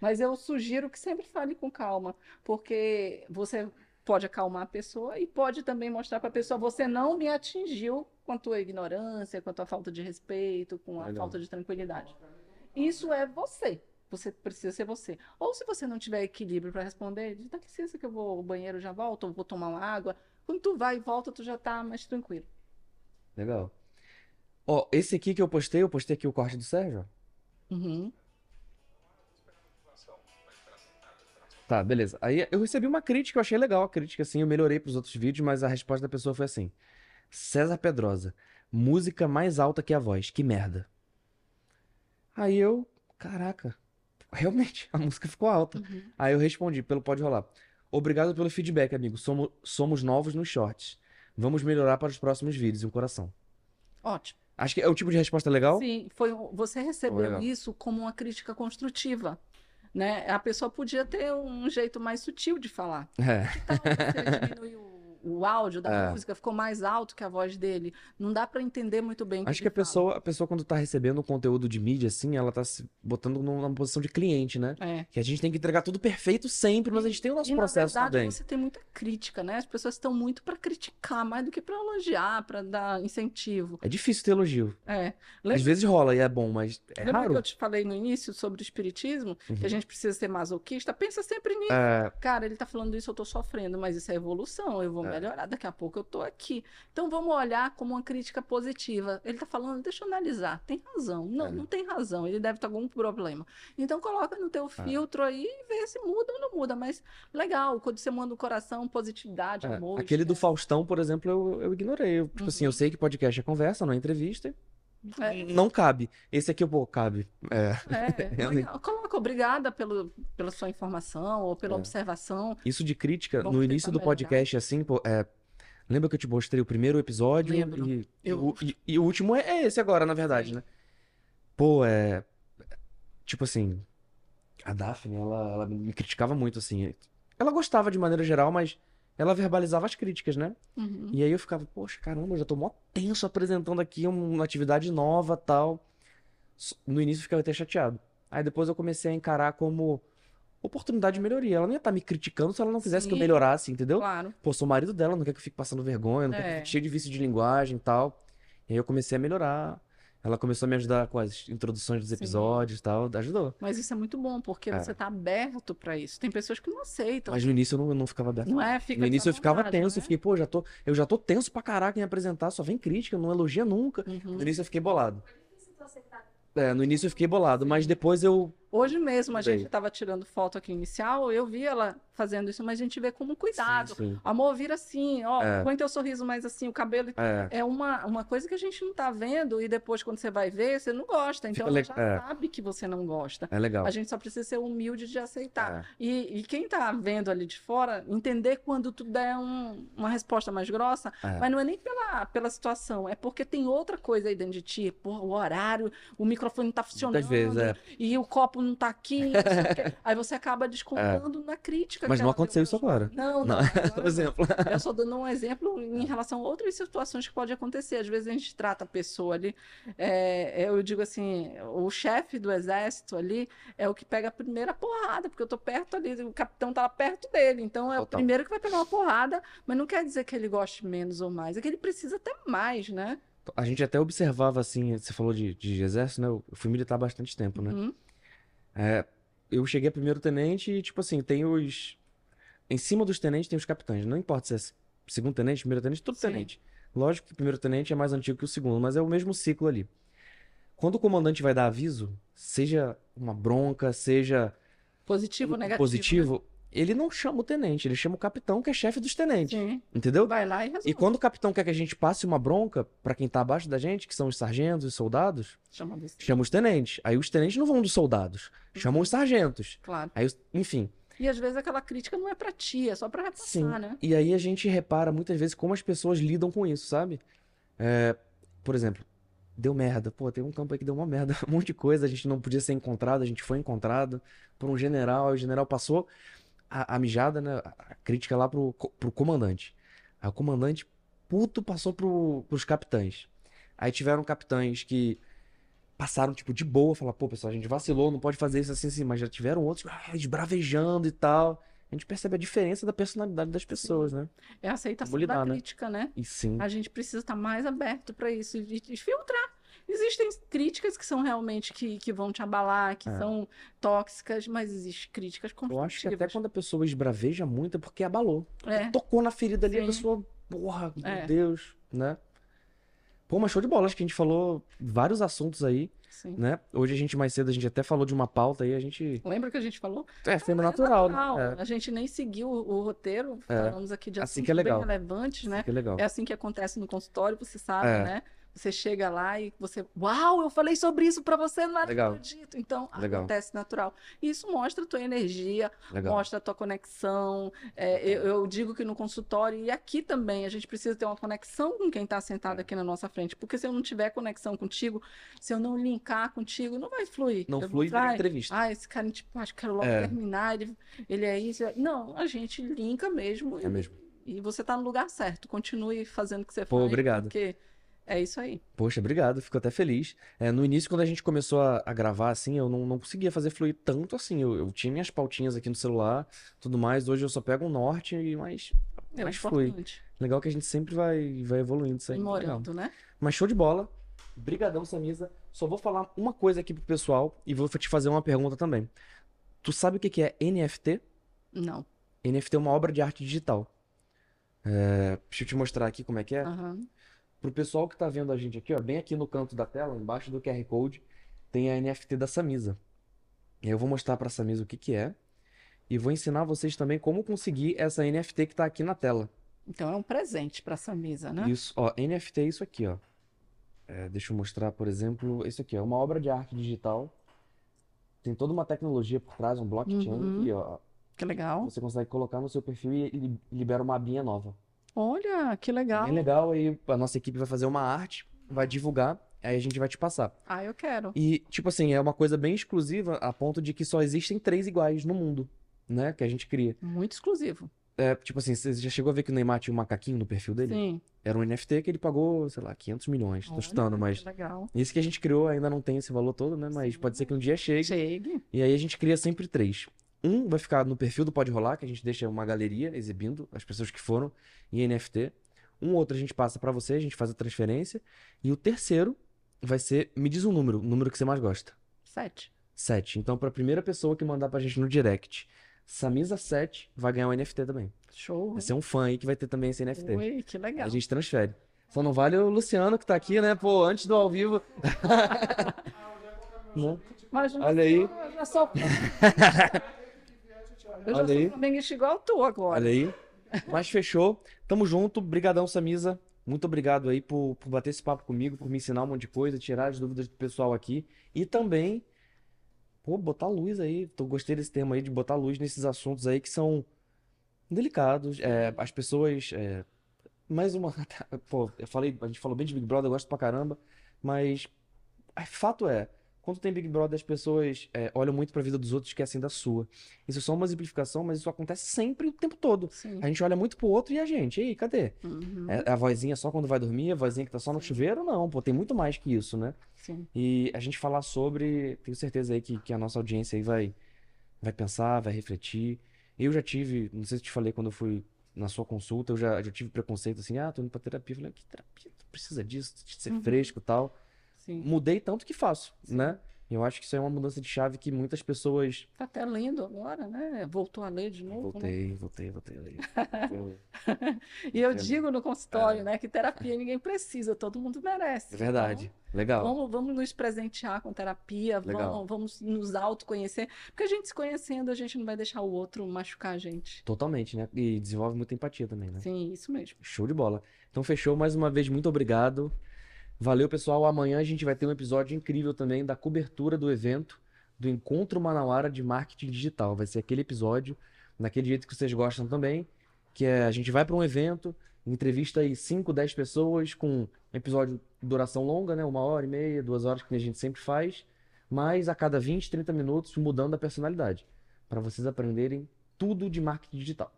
Mas eu sugiro que sempre fale com calma, porque você pode acalmar a pessoa e pode também mostrar para a pessoa: você não me atingiu com a tua ignorância, com a tua falta de respeito, com a Legal. falta de tranquilidade. Isso é você. Você precisa ser você. Ou se você não tiver equilíbrio para responder, diz, dá licença que eu vou ao banheiro, já volto, ou vou tomar uma água. Quando tu vai e volta, tu já tá mais tranquilo. Legal. Ó, esse aqui que eu postei, eu postei aqui o corte do Sérgio. Uhum. Tá, beleza. Aí eu recebi uma crítica, eu achei legal a crítica, assim, eu melhorei pros outros vídeos, mas a resposta da pessoa foi assim: César Pedrosa, música mais alta que a voz, que merda. Aí eu, caraca, realmente, a música ficou alta. Uhum. Aí eu respondi, pelo Pode Rolar. Obrigado pelo feedback, amigo. Somos, somos novos nos shorts. Vamos melhorar para os próximos vídeos, um coração. Ótimo. Acho que é o tipo de resposta legal. Sim, foi, você recebeu legal. isso como uma crítica construtiva. Né? A pessoa podia ter um jeito mais sutil de falar. É. Que tal você diminuir o, o áudio da É. música, ficou mais alto que a voz dele? Não dá para entender muito bem que Acho ele que a pessoa, a pessoa, quando tá recebendo conteúdo de mídia, assim, ela tá se botando numa posição de cliente, né? fala. É. Que a gente tem que entregar tudo perfeito sempre, mas a gente tem o nosso E, na processo verdade, também. você tem muita crítica, né? As pessoas estão muito para criticar, mais do que para elogiar, para dar incentivo. É difícil ter elogio. É. Às Lembra, vezes rola e é bom, mas é lembra que raro. eu te falei no início sobre o espiritismo, Uhum. que a gente precisa ser masoquista? Pensa sempre nisso. É, Cara, ele tá falando isso, eu tô sofrendo, mas isso é evolução, eu vou É. melhorar, daqui a pouco eu tô aqui. Então vamos olhar como uma crítica positiva. Ele tá falando, deixa eu analisar, tem razão. Não, É. não tem razão, ele deve estar com algum problema. Então coloca no É. teu filtro aí e vê se muda ou não muda, mas legal, quando você manda o coração, positividade, é. amor. Aquele do. Faustão, por exemplo, eu, eu ignorei. Eu, tipo assim, eu Uhum. sei que podcast é conversa, não é entrevista. É. Não cabe. Esse aqui, pô, cabe. É. É. Coloca obrigada pelo, pela sua informação ou pela É. observação. Isso de crítica, Bom no início tá do podcast, assim, pô, é, Lembra que eu te mostrei o primeiro episódio? Lembro. E, Eu- o, e, e o último é, é esse agora, na verdade, Sim. né? Pô, é. Tipo assim. A Daphne, ela, ela me criticava muito, assim. Ela gostava de maneira geral, mas ela verbalizava as críticas, né? Uhum. E aí eu ficava, poxa, caramba, eu já tô mó tenso apresentando aqui um, uma atividade nova tal. No início eu ficava até chateado. Aí depois eu comecei a encarar como oportunidade de melhoria. Ela não ia estar me criticando se ela não quisesse que eu Sim. melhorasse, entendeu? Claro. Pô, sou marido dela, não quer que eu fique passando vergonha, não quer que eu É. fique cheio de vício de linguagem e tal. E aí eu comecei a melhorar. Ela começou a me ajudar com as introduções dos Sim. episódios e tal. Ajudou. Mas isso é muito bom, porque É. você tá aberto para isso. Tem pessoas que não aceitam. Mas no início eu não, eu não ficava aberto. Não é? Fica No início eu ficava desapontado, tenso, eu né? fiquei, pô, já tô, eu já tô tenso pra caraca em apresentar, só vem crítica, não elogia nunca. Uhum. No início eu fiquei bolado. Foi difícil tu aceitar. É, no início eu fiquei bolado, mas depois eu. Hoje mesmo a Sei. gente estava tirando foto aqui inicial, eu vi ela fazendo isso, mas a gente vê como cuidado. Sim, Amor, vira assim, ó, É. põe teu sorriso mais assim, o cabelo. É, É uma, uma coisa que a gente não tá vendo e depois, quando você vai ver, você não gosta. Então Fica ela já é. sabe que você não gosta. é legal. A gente só precisa ser humilde de aceitar. É. E, e quem tá vendo ali de fora, entender quando tu der um- uma resposta mais grossa, É. mas não é nem pela, pela situação, é porque tem outra coisa aí dentro de ti. Pô, o horário, o microfone não tá funcionando, Muitas vezes, é. e o copo não tá aqui. o aí você acaba descontando na crítica. Mas não aconteceu isso agora. Não, Não, não. agora exemplo. Eu só dando um exemplo em relação a outras situações que pode acontecer. Às vezes a gente trata a pessoa ali, é, eu digo assim, o chefe do exército ali é o que pega a primeira porrada, porque eu tô perto ali, o capitão tá lá perto dele, então é o Total. primeiro que vai pegar uma porrada, mas não quer dizer que ele goste menos ou mais, é que ele precisa ter mais, né? A gente até observava assim, você falou de, de exército, né? Eu fui militar há bastante tempo, né? Uhum. É, eu cheguei a primeiro tenente e, tipo assim, tem os. Em cima dos tenentes tem os capitães. Não importa se é segundo tenente, primeiro tenente, tudo Sim. tenente. Lógico que o primeiro tenente é mais antigo que o segundo, mas é o mesmo ciclo ali. Quando o comandante vai dar aviso, seja uma bronca, seja Positivo ou negativo? positivo, ele não chama o tenente, ele chama o capitão, que é chefe dos tenentes. Sim. Entendeu? Vai lá e resolve. E quando o capitão quer que a gente passe uma bronca pra quem tá abaixo da gente, que são os sargentos e soldados, Chama chama os tenentes. Aí os tenentes não vão dos soldados, chamam os sargentos. Claro. Aí, os- enfim. E às vezes aquela crítica não é pra ti, é só pra repassar, Sim. né? E aí a gente repara muitas vezes como as pessoas lidam com isso, sabe? É, por exemplo, deu merda. Pô, tem um campo aí que deu uma merda, um monte de coisa, a gente não podia ser encontrado, a gente foi encontrado por um general, aí o general passou a, a mijada, né? A crítica lá pro, pro comandante. Aí o comandante, puto, passou pro, pros capitães. Aí tiveram capitães que passaram, tipo, de boa, falaram, pô, pessoal, a gente vacilou, não pode fazer isso assim, assim, mas já tiveram outros ah, esbravejando e tal. A gente percebe a diferença da personalidade das pessoas, né? É a aceitação lidar, da né? crítica, né? E sim, A gente precisa estar mais aberto para isso e, e filtrar. Existem críticas que são realmente que, que vão te abalar, que É. são tóxicas, mas existem críticas eu acho que até construtivas. quando a pessoa esbraveja muito é porque abalou. É, Tocou na ferida ali, a Sim. pessoa, porra, meu É. Deus, né? Pô, mas show de bola, acho que a gente falou vários assuntos aí, sim. né? Hoje a gente mais cedo, a gente até falou de uma pauta aí, a gente... Lembra que a gente falou? É, foi É natural, natural. né? A gente nem seguiu o, o roteiro, É. falamos aqui de Assim assuntos que é legal. bem relevantes, né? Que legal. É assim que acontece no consultório, você sabe, É. né? Você chega lá e você, uau, eu falei sobre isso para você, não acredito. Então, Legal. acontece natural. E isso mostra a tua energia, Legal. mostra a tua conexão. É, eu, eu digo que no consultório e aqui também a gente precisa ter uma conexão com quem está É. sentado aqui na nossa frente. Porque se eu não tiver conexão contigo, se eu não linkar contigo, não vai fluir. Não Eu- flui vai, na entrevista. ah, esse cara, tipo, acho que quero logo É. terminar, ele, ele é isso. Não, a gente linka mesmo. É mesmo. E você tá no lugar certo. Continue fazendo o que você Pô, faz. obrigado. Porque é isso aí. Poxa, obrigado, fico até feliz. É, no início, quando a gente começou a, a gravar, assim, eu não, não conseguia fazer fluir tanto assim. Eu, eu tinha minhas pautinhas aqui no celular, tudo mais. Hoje eu só pego um norte e mais, É mais flui. Legal que a gente sempre vai, vai evoluindo isso aí. Morando, né? Mas show de bola. Brigadão, Samisa. Só vou falar uma coisa aqui pro pessoal e vou te fazer uma pergunta também. Tu sabe o que é NFT? Não. NFT é uma obra de arte digital. É, deixa eu te mostrar aqui como é que é. Aham. Pro pessoal que tá vendo a gente aqui, ó, bem aqui no canto da tela, embaixo do QR Code, tem a NFT da Samisa. E eu vou mostrar pra Samisa o que que é e vou ensinar vocês também como conseguir essa NFT que tá aqui na tela. Então é um presente para essa mesa, né? Isso, ó, NFT é isso aqui, ó. É, deixa eu mostrar, por exemplo, isso aqui, é uma obra de arte digital. Tem toda uma tecnologia por trás, um blockchain Uhum. aqui, ó. Que legal. Você consegue colocar no seu perfil e li- libera uma abinha nova. Olha, que legal. Bem legal, aí a nossa equipe vai fazer uma arte, vai divulgar, aí a gente vai te passar. Ah, eu quero. E, tipo assim, é uma coisa bem exclusiva a ponto de que só existem três iguais no mundo, né? Que a gente cria. Muito exclusivo. É, tipo assim, você já chegou a ver que o Neymar tinha um macaquinho no perfil dele? Sim. Era um NFT que ele pagou, sei lá, 500 milhões. Tô Olha, chutando, mas legal. esse que a gente criou ainda não tem esse valor todo, né? Mas Sim. pode ser que um dia chegue. Chegue. E aí a gente cria sempre três. Um vai ficar no perfil do Pode Rolar, que a gente deixa uma galeria exibindo as pessoas que foram em NFT. Um outro a gente passa pra você, a gente faz a transferência. E o terceiro vai ser, me diz um número, o número que você mais gosta. Sete. 7. Então, pra primeira pessoa que mandar pra gente no direct, Samisa 7 vai ganhar um NFT também. Show. Vai ser um fã aí que vai ter também esse NFT. Ui, que legal. A gente transfere. Só não vale o Luciano que tá aqui, né? Pô, antes do ao vivo. Né? Mas Olha aí. Eu já eu já Olha sou aí. flamenguista igual tu agora. Olha aí. Mas fechou. Tamo junto. Brigadão, Samisa. Muito obrigado aí por, por bater esse papo comigo, por me ensinar um monte de coisa, tirar as dúvidas do pessoal aqui. E também, pô, botar luz aí. Tô, gostei desse tema aí, de botar luz nesses assuntos aí que são delicados. É, as pessoas. é, mais uma. Pô, eu falei, a gente falou bem de Big Brother, eu gosto pra caramba. Mas é, fato é, quando tem Big Brother, as pessoas é, olham muito pra vida dos outros e esquecem da sua. Isso é só uma exemplificação, mas isso acontece sempre o tempo todo. Sim. A gente olha muito pro outro e a gente, e aí, cadê? Uhum. É a vozinha só quando vai dormir, a vozinha que tá só no chuveiro? Não, pô, tem muito mais que isso, né? Sim. E a gente falar sobre, tenho certeza aí que, que a nossa audiência aí vai, vai pensar, vai refletir. Eu já tive, não sei se te falei quando eu fui na sua consulta, eu já, já tive preconceito assim, ah, tô indo pra terapia. Eu falei, que terapia? Tu precisa disso, de ser Uhum. fresco e tal. Sim. Mudei tanto que faço, né? E eu acho que isso é uma mudança de chave que muitas pessoas. Tá até lendo agora, né? Voltou a ler de novo, né? Voltei, voltei, voltei. voltei. Eu- E eu digo no consultório, né, que terapia ninguém precisa, todo mundo merece. É verdade. Então, Legal. vamos, vamos nos presentear com terapia, Legal. vamos, vamos nos autoconhecer, porque a gente se conhecendo, a gente não vai deixar o outro machucar a gente. Totalmente, né? E desenvolve muita empatia também, né? Sim, isso mesmo. Show de bola. Então fechou mais uma vez, muito obrigado. Valeu, pessoal. Amanhã a gente vai ter um episódio incrível também da cobertura do evento do Encontro Manauara de Marketing Digital. Vai ser aquele episódio, naquele jeito que vocês gostam também, que é a gente vai para um evento, entrevista aí 5, 10 pessoas com episódio de duração longa, né? Uma hora e meia, duas horas que a gente sempre faz, mas a cada 20, 30 minutos mudando a personalidade, para vocês aprenderem tudo de marketing digital.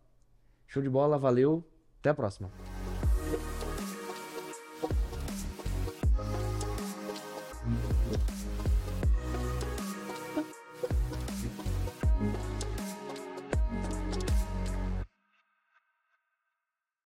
Show de bola, valeu, até a próxima.